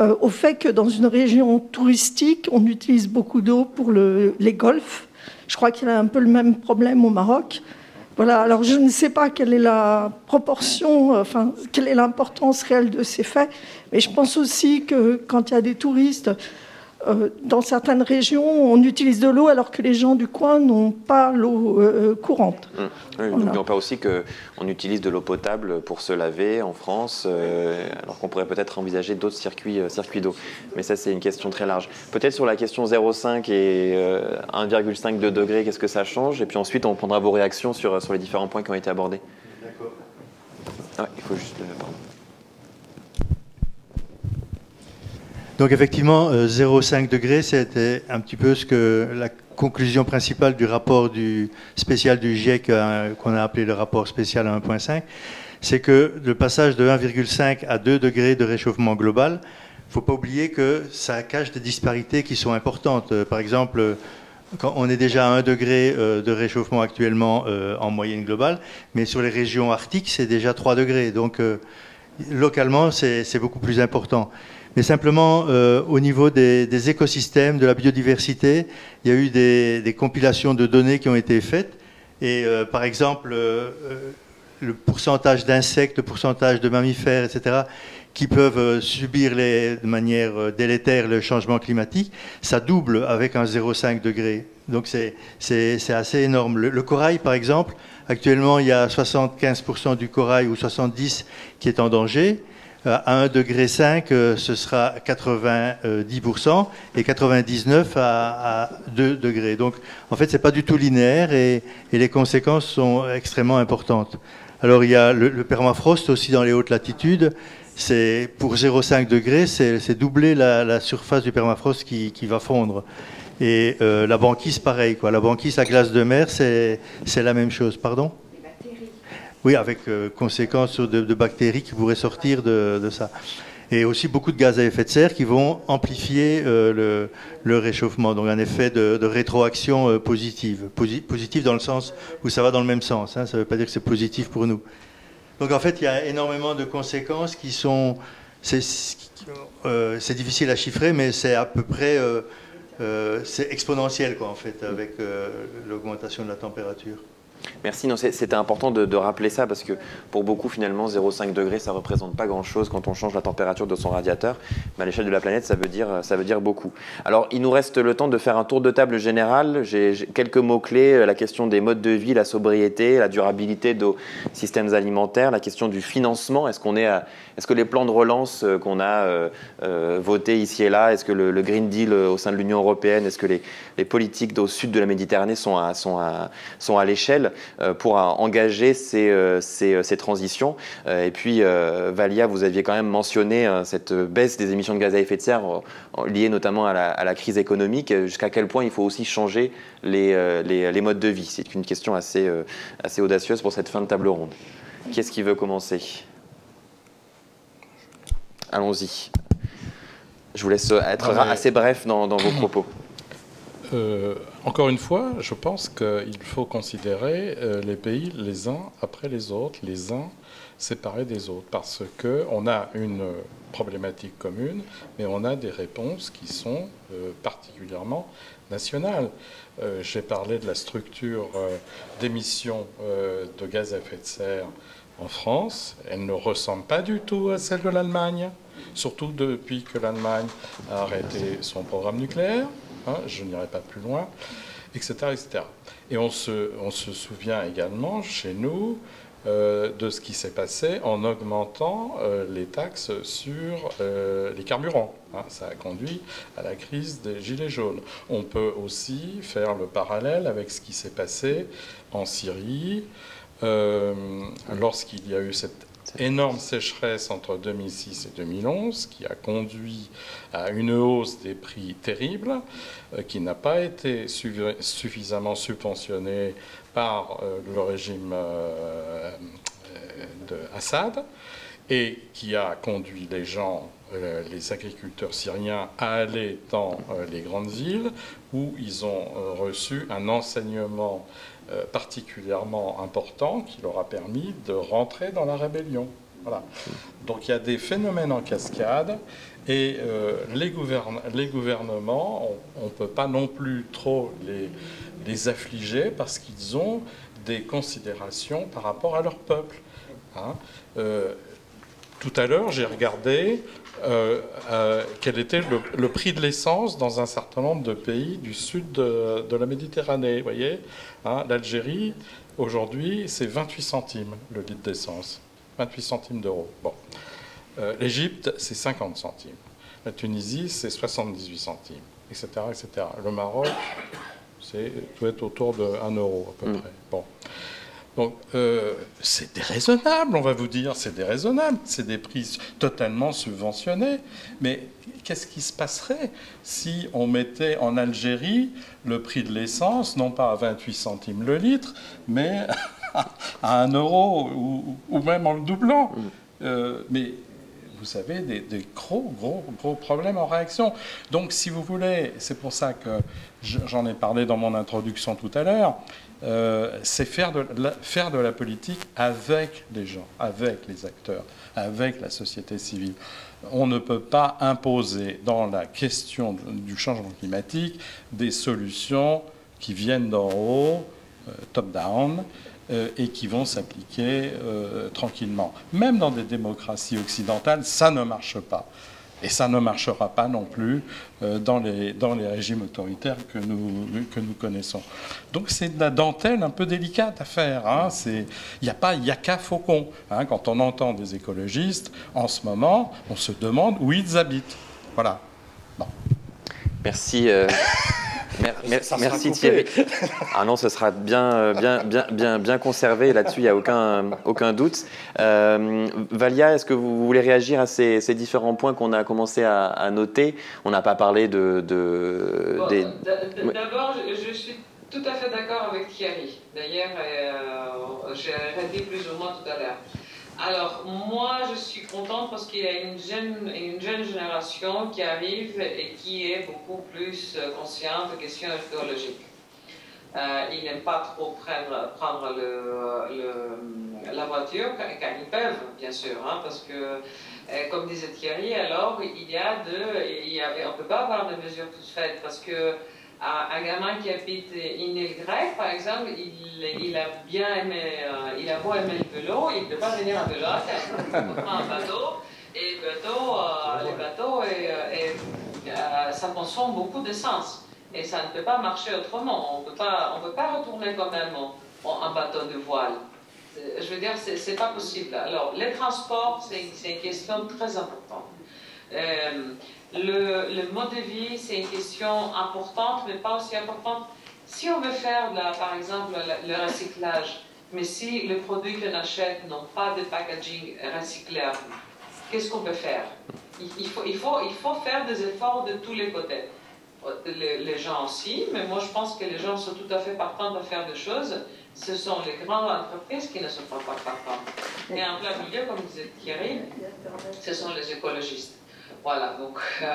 euh, au fait que dans une région touristique, on utilise beaucoup d'eau pour le- les golfs. Je crois qu'il y a un peu le même problème au Maroc. Voilà, alors je ne sais pas quelle est la proportion, euh, enfin, quelle est l'importance réelle de ces faits, mais je pense aussi que quand il y a des touristes, euh, dans certaines régions, on utilise de l'eau alors que les gens du coin n'ont pas l'eau euh, courante. Hum. Oui, Voilà. N'oublions pas aussi qu'on utilise de l'eau potable pour se laver en France, euh, alors qu'on pourrait peut-être envisager d'autres circuits, euh, circuits d'eau. Mais ça, c'est une question très large. Peut-être sur la question 0,5 et euh, 1,5 de degrés, qu'est-ce que ça change? Et puis ensuite, on prendra vos réactions sur, sur les différents points qui ont été abordés. Ah, il faut juste. euh, pardon. Donc effectivement, euh, 0,5 degrés, c'était un petit peu ce que la conclusion principale du rapport du spécial du GIEC euh, qu'on a appelé le rapport spécial à 1,5, c'est que le passage de 1,5 à 2 degrés de réchauffement global, il ne faut pas oublier que ça cache des disparités qui sont importantes. Euh, Par exemple, euh, quand on est déjà à 1 degré euh, de réchauffement actuellement euh, en moyenne globale, mais sur les régions arctiques, c'est déjà 3 degrés. Donc euh, localement, c'est beaucoup plus important. Mais simplement, euh, au niveau des, écosystèmes, de la biodiversité, il y a eu des, compilations de données qui ont été faites. Et euh, par exemple, euh, le pourcentage d'insectes, le pourcentage de mammifères, etc., qui peuvent subir les, de manière délétère le changement climatique, ça double avec un 0,5 degré. Donc c'est assez énorme. Le corail, par exemple, actuellement, il y a 75% du corail ou 70% qui est en danger. À 1 degré 5, euh, ce sera 90% et 99 à, à 2 degrés. Donc, en fait, c'est pas du tout linéaire et, les conséquences sont extrêmement importantes. Alors, il y a le, permafrost aussi dans les hautes latitudes. C'est pour 0,5 degrés, c'est doubler la, surface du permafrost qui, va fondre. Et euh, la banquise, pareil. Quoi. La banquise à glace de mer, c'est la même chose. Pardon? Oui, avec euh, conséquences de, bactéries qui pourraient sortir de, ça. et aussi beaucoup de gaz à effet de serre qui vont amplifier le, réchauffement. Donc un effet de, rétroaction positive. positive dans le sens où ça va dans le même sens. Hein. ça ne veut pas dire que c'est positif pour nous. Donc en fait, il y a énormément de conséquences qui sont... C'est difficile à chiffrer, mais c'est à peu près... c'est exponentiel, quoi, en fait, avec l'augmentation de la température. Merci. c'était important de, rappeler ça parce que pour beaucoup, finalement, 0,5 degrés, ça représente pas grand-chose quand on change la température de son radiateur. Mais à l'échelle de la planète, ça veut, dire, ça veut dire beaucoup. Alors, il nous reste le temps de faire un tour de table général. J'ai quelques mots-clés euh, la question des modes de vie, la sobriété, la durabilité de nos systèmes alimentaires, la question du financement. Est-ce est est-ce que les plans de relance euh, qu'on a euh, votés ici et là, est-ce que le, Green Deal au sein de l'Union européenne, est-ce que les, politiques au sud de la Méditerranée sont à l'échelle? Euh, pour engager ces, euh, euh, ces, transitions. Et puis, Valia, vous aviez quand même mentionné cette baisse des émissions de gaz à effet de serre liée notamment à la, crise économique. Jusqu'à quel point il faut aussi changer les, les, modes de vie? C'est une question assez, assez audacieuse pour cette fin de table ronde. Qui est-ce qui veut commencer? Allons-y. Je vous laisse être ah, assez bref dans, dans vos propos. Euh, encore une fois, je pense qu'il faut considérer euh, les pays les uns après les autres, les uns séparés des autres, parce qu'on a une problématique commune, mais on a des réponses qui sont euh, particulièrement nationales. J'ai parlé de la structure d'émissions de gaz à effet de serre en France. Elle ne ressemble pas du tout à celle de l'Allemagne, surtout depuis que l'Allemagne a arrêté son programme nucléaire. Je n'irai pas plus loin, etc. etc. Et on se, on se souvient également chez nous euh, de ce qui s'est passé en augmentant euh, les taxes sur euh, les carburants. Hein. ça a conduit à la crise des Gilets jaunes. On peut aussi faire le parallèle avec ce qui s'est passé en Syrie lorsqu'il y a eu cette énorme sécheresse entre 2006 et 2011 qui a conduit à une hausse des prix terrible euh, qui n'a pas été suffisamment subventionnée par euh, le régime euh, de Assad et qui a conduit les gens, les agriculteurs syriens, à aller dans les grandes villes où ils ont reçu un enseignement particulièrement important qui leur a permis de rentrer dans la rébellion. Voilà. Donc il y a des phénomènes en cascade et euh, les, gouvernements, on ne peut pas non plus trop les, les affliger parce qu'ils ont des considérations par rapport à leur peuple. Hein. Euh, tout à l'heure, j'ai regardé euh, euh, quel était le, prix de l'essence dans un certain nombre de pays du sud de, la Méditerranée. Vous voyez, hein, l'Algérie, aujourd'hui, c'est 28 centimes le litre d'essence. 28 centimes d'euros. Bon. Euh, L'Égypte, c'est 50 centimes. La Tunisie, c'est 78 centimes, etc., etc. Le Maroc, c'est doit être autour de 1 euro à peu mm. près. Bon. Donc, euh, c'est déraisonnable, on va vous dire, c'est déraisonnable, c'est des prix totalement subventionnés. Mais qu'est-ce qui se passerait si on mettait en Algérie le prix de l'essence, non pas à 28 centimes le litre, mais [laughs] à 1 euro ou, même en le doublant? Mm. euh, Mais vous savez, des, des, gros, gros, gros problèmes en réaction. Donc, si vous voulez, c'est pour ça que j'en ai parlé dans mon introduction tout à l'heure, euh, c'est faire de, la, politique avec les gens, avec les acteurs, avec la société civile. On ne peut pas imposer dans la question du changement climatique des solutions qui viennent d'en haut, euh, top-down, euh, et qui vont s'appliquer tranquillement. Même dans des démocraties occidentales, ça ne marche pas. Et ça ne marchera pas non plus euh, dans, les, dans les régimes autoritaires que nous, que nous connaissons. Donc c'est de la dentelle un peu délicate à faire. Hein. Il n'y a, pas, a qu'à Faucon. Hein. Quand on entend des écologistes, en ce moment, on se demande où ils habitent. Voilà. Merci. Euh, merci Thierry. Ah non, ce sera bien, bien, bien, bien, bien conservé. Là-dessus, il n'y a aucun, aucun doute. Euh, Valia, est-ce que vous voulez réagir à ces, différents points qu'on a commencé à, noter? On n'a pas parlé de. D'abord, je, suis tout à fait d'accord avec Thierry. D'ailleurs, euh, j'ai arrêté plus ou moins tout à l'heure. Alors, moi, je suis contente parce qu'il y a une jeune, une jeune génération qui arrive et qui est beaucoup plus euh, consciente des questions écologiques. Euh, ils n'aiment pas trop prendre, prendre le, la voiture quand, ils peuvent, bien sûr, hein, parce que, euh, comme disait Thierry, alors il y a de, il y avait, on ne peut pas avoir de mesures toutes faites parce que un gamin qui habite une île grecque, par exemple, il, il a bien aimé, euh, il a beau aimer le vélo, il ne peut pas venir à vélo, il prend un bateau, et le bateau, euh, les bateaux, et, euh, ça consomme beaucoup d'essence. Et ça ne peut pas marcher autrement. On ne peut pas retourner comme même un bateau de voile. Je veux dire, ce n'est pas possible. Alors, les transports, c'est une question très importante. Le, mode de vie, c'est une question importante, mais pas aussi importante. Si on veut faire, par exemple, le, recyclage, mais si les produits qu'on achète n'ont pas de packaging recyclable, qu'est-ce qu'on peut faire? Il, faut, il, faut, il faut faire des efforts de tous les côtés. Les, gens aussi, mais moi je pense que les gens sont tout à fait partants de faire des choses. Ce sont les grandes entreprises qui ne sont pas partantes. Et en plein milieu, comme disait Thierry, ce sont les écologistes. Voilà, donc. Euh,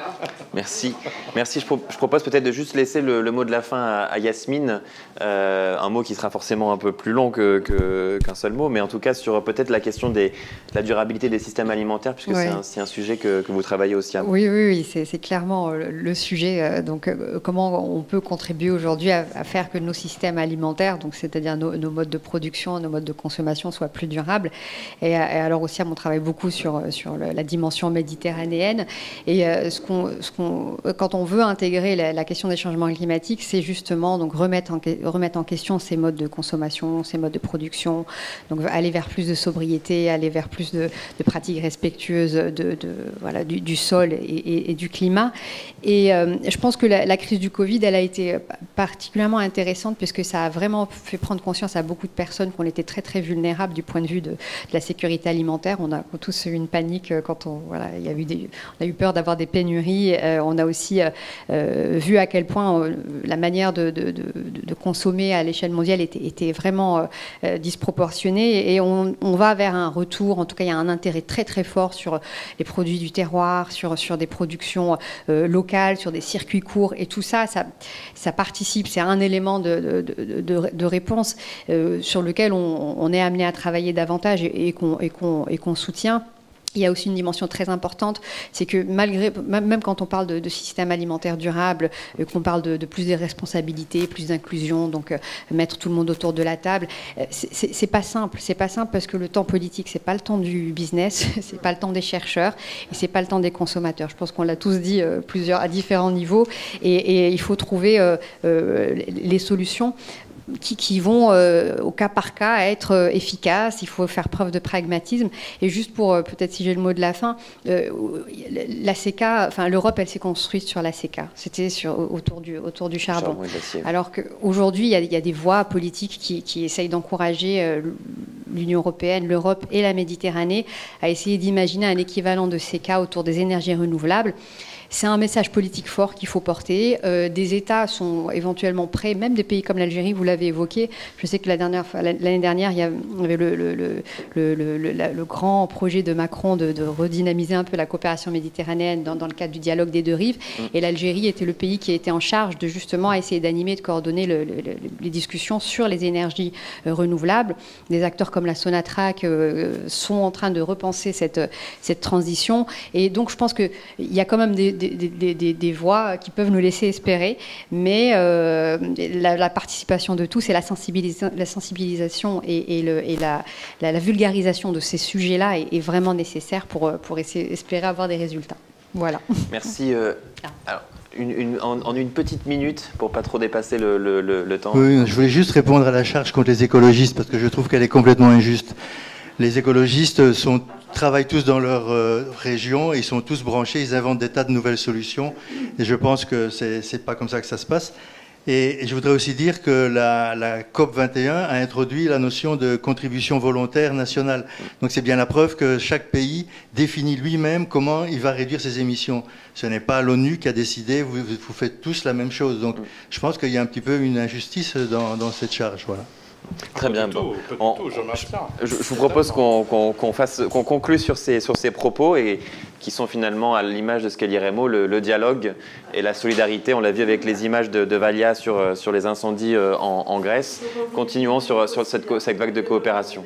Merci. Merci. Je, propose peut-être de juste laisser le, mot de la fin à, Yasmine, euh, un mot qui sera forcément un peu plus long qu'un que, qu'un seul mot, mais en tout cas sur peut-être la question des, de la durabilité des systèmes alimentaires, puisque c'est un, sujet que, que, vous travaillez aussi à Oui, oui, oui c'est clairement euh, le sujet. Donc, comment on peut contribuer aujourd'hui à, faire que nos systèmes alimentaires, donc c'est-à-dire nos, modes de production, nos modes de consommation, soient plus durables. Et, alors aussi, on travaille beaucoup sur, sur la dimension méditerranéenne. Et euh, ce quand on veut intégrer la, question des changements climatiques, c'est justement donc remettre en, remettre en question ces modes de consommation, ces modes de production, donc aller vers plus de sobriété, aller vers plus de, pratiques respectueuses de, voilà, du, sol et, du climat. Et euh, je pense que la, crise du Covid, elle a été particulièrement intéressante puisque ça a vraiment fait prendre conscience à beaucoup de personnes qu'on était très très vulnérables du point de vue de, la sécurité alimentaire. On a tous eu une panique quand on, voilà, il y a eu des, on a eu peur d'avoir des pénuries. Euh, on a aussi euh, euh, vu à quel point la manière de, consommer à l'échelle mondiale était, vraiment disproportionnée. Et on, va vers un retour, en tout cas il y a un intérêt très très fort sur les produits du terroir, sur, des productions locales, sur des circuits courts. Et tout ça, ça, participe, c'est un élément de, réponse sur lequel on, est amené à travailler davantage et qu'on soutient. Il y a aussi une dimension très importante, c'est que malgré, même quand on parle de, système alimentaire durable, euh, qu'on parle de, plus de responsabilités, plus d'inclusion, donc euh, mettre tout le monde autour de la table, euh, c'est pas simple. C'est pas simple parce que le temps politique, c'est pas le temps du business, [laughs] c'est pas le temps des chercheurs et c'est pas le temps des consommateurs. Je pense qu'on l'a tous dit plusieurs à différents niveaux et il faut trouver les solutions qui, vont euh, au cas par cas être euh, efficaces. Il faut faire preuve de pragmatisme. Et juste pour, euh, peut-être si j'ai le mot de la fin, la CECA, enfin l'Europe, elle s'est construite sur la CECA. C'était autour du, autour du charbon. Alors qu'aujourd'hui, il, y, a des voies politiques qui, qui essayent d'encourager l'Union européenne, l'Europe et la Méditerranée à essayer d'imaginer un équivalent de CECA autour des énergies renouvelables. C'est un message politique fort qu'il faut porter. Euh, des États sont éventuellement prêts, même des pays comme l'Algérie, vous l'avez évoqué. Je sais que l'année dernière, il y avait le, le, grand projet de Macron de, redynamiser un peu la coopération méditerranéenne dans, le cadre du dialogue des deux rives. Mm. Et l'Algérie était le pays qui était en charge de justement essayer d'animer, de coordonner les discussions sur les énergies euh, renouvelables. Des acteurs comme la Sonatrach euh, sont en train de repenser cette, cette transition. Et donc, je pense qu'il y a quand même des des, voix qui peuvent nous laisser espérer, mais euh, la, participation de tous et la, la sensibilisation et, le, et la, la, vulgarisation de ces sujets-là est, vraiment nécessaire pour, pour essayer, espérer avoir des résultats. Voilà. Merci. Euh, alors, une, en, une petite minute, pour pas trop dépasser le, le, temps. Oui, je voulais juste répondre à la charge contre les écologistes, parce que je trouve qu'elle est complètement injuste. Les écologistes sont travaillent tous dans leur euh, région, ils sont tous branchés, ils inventent des tas de nouvelles solutions. Et je pense que c'est n'est pas comme ça que ça se passe. Et, je voudrais aussi dire que la, COP 21 a introduit la notion de contribution volontaire nationale. Donc c'est bien la preuve que chaque pays définit lui-même comment il va réduire ses émissions. Ce n'est pas l'ONU qui a décidé, vous, vous, faites tous la même chose. Donc je pense qu'il y a un petit peu une injustice dans, dans cette charge. Voilà. Très bien. Bon. On, je, je, vous propose qu'on fasse, qu'on conclue sur ces, sur ces propos et qui sont finalement à l'image de ce qu'est l'IREMO, le, le, dialogue et la solidarité. On l'a vu avec les images de, de Valia sur, sur les incendies en, en Grèce. Continuons sur, sur cette, cette vague de coopération.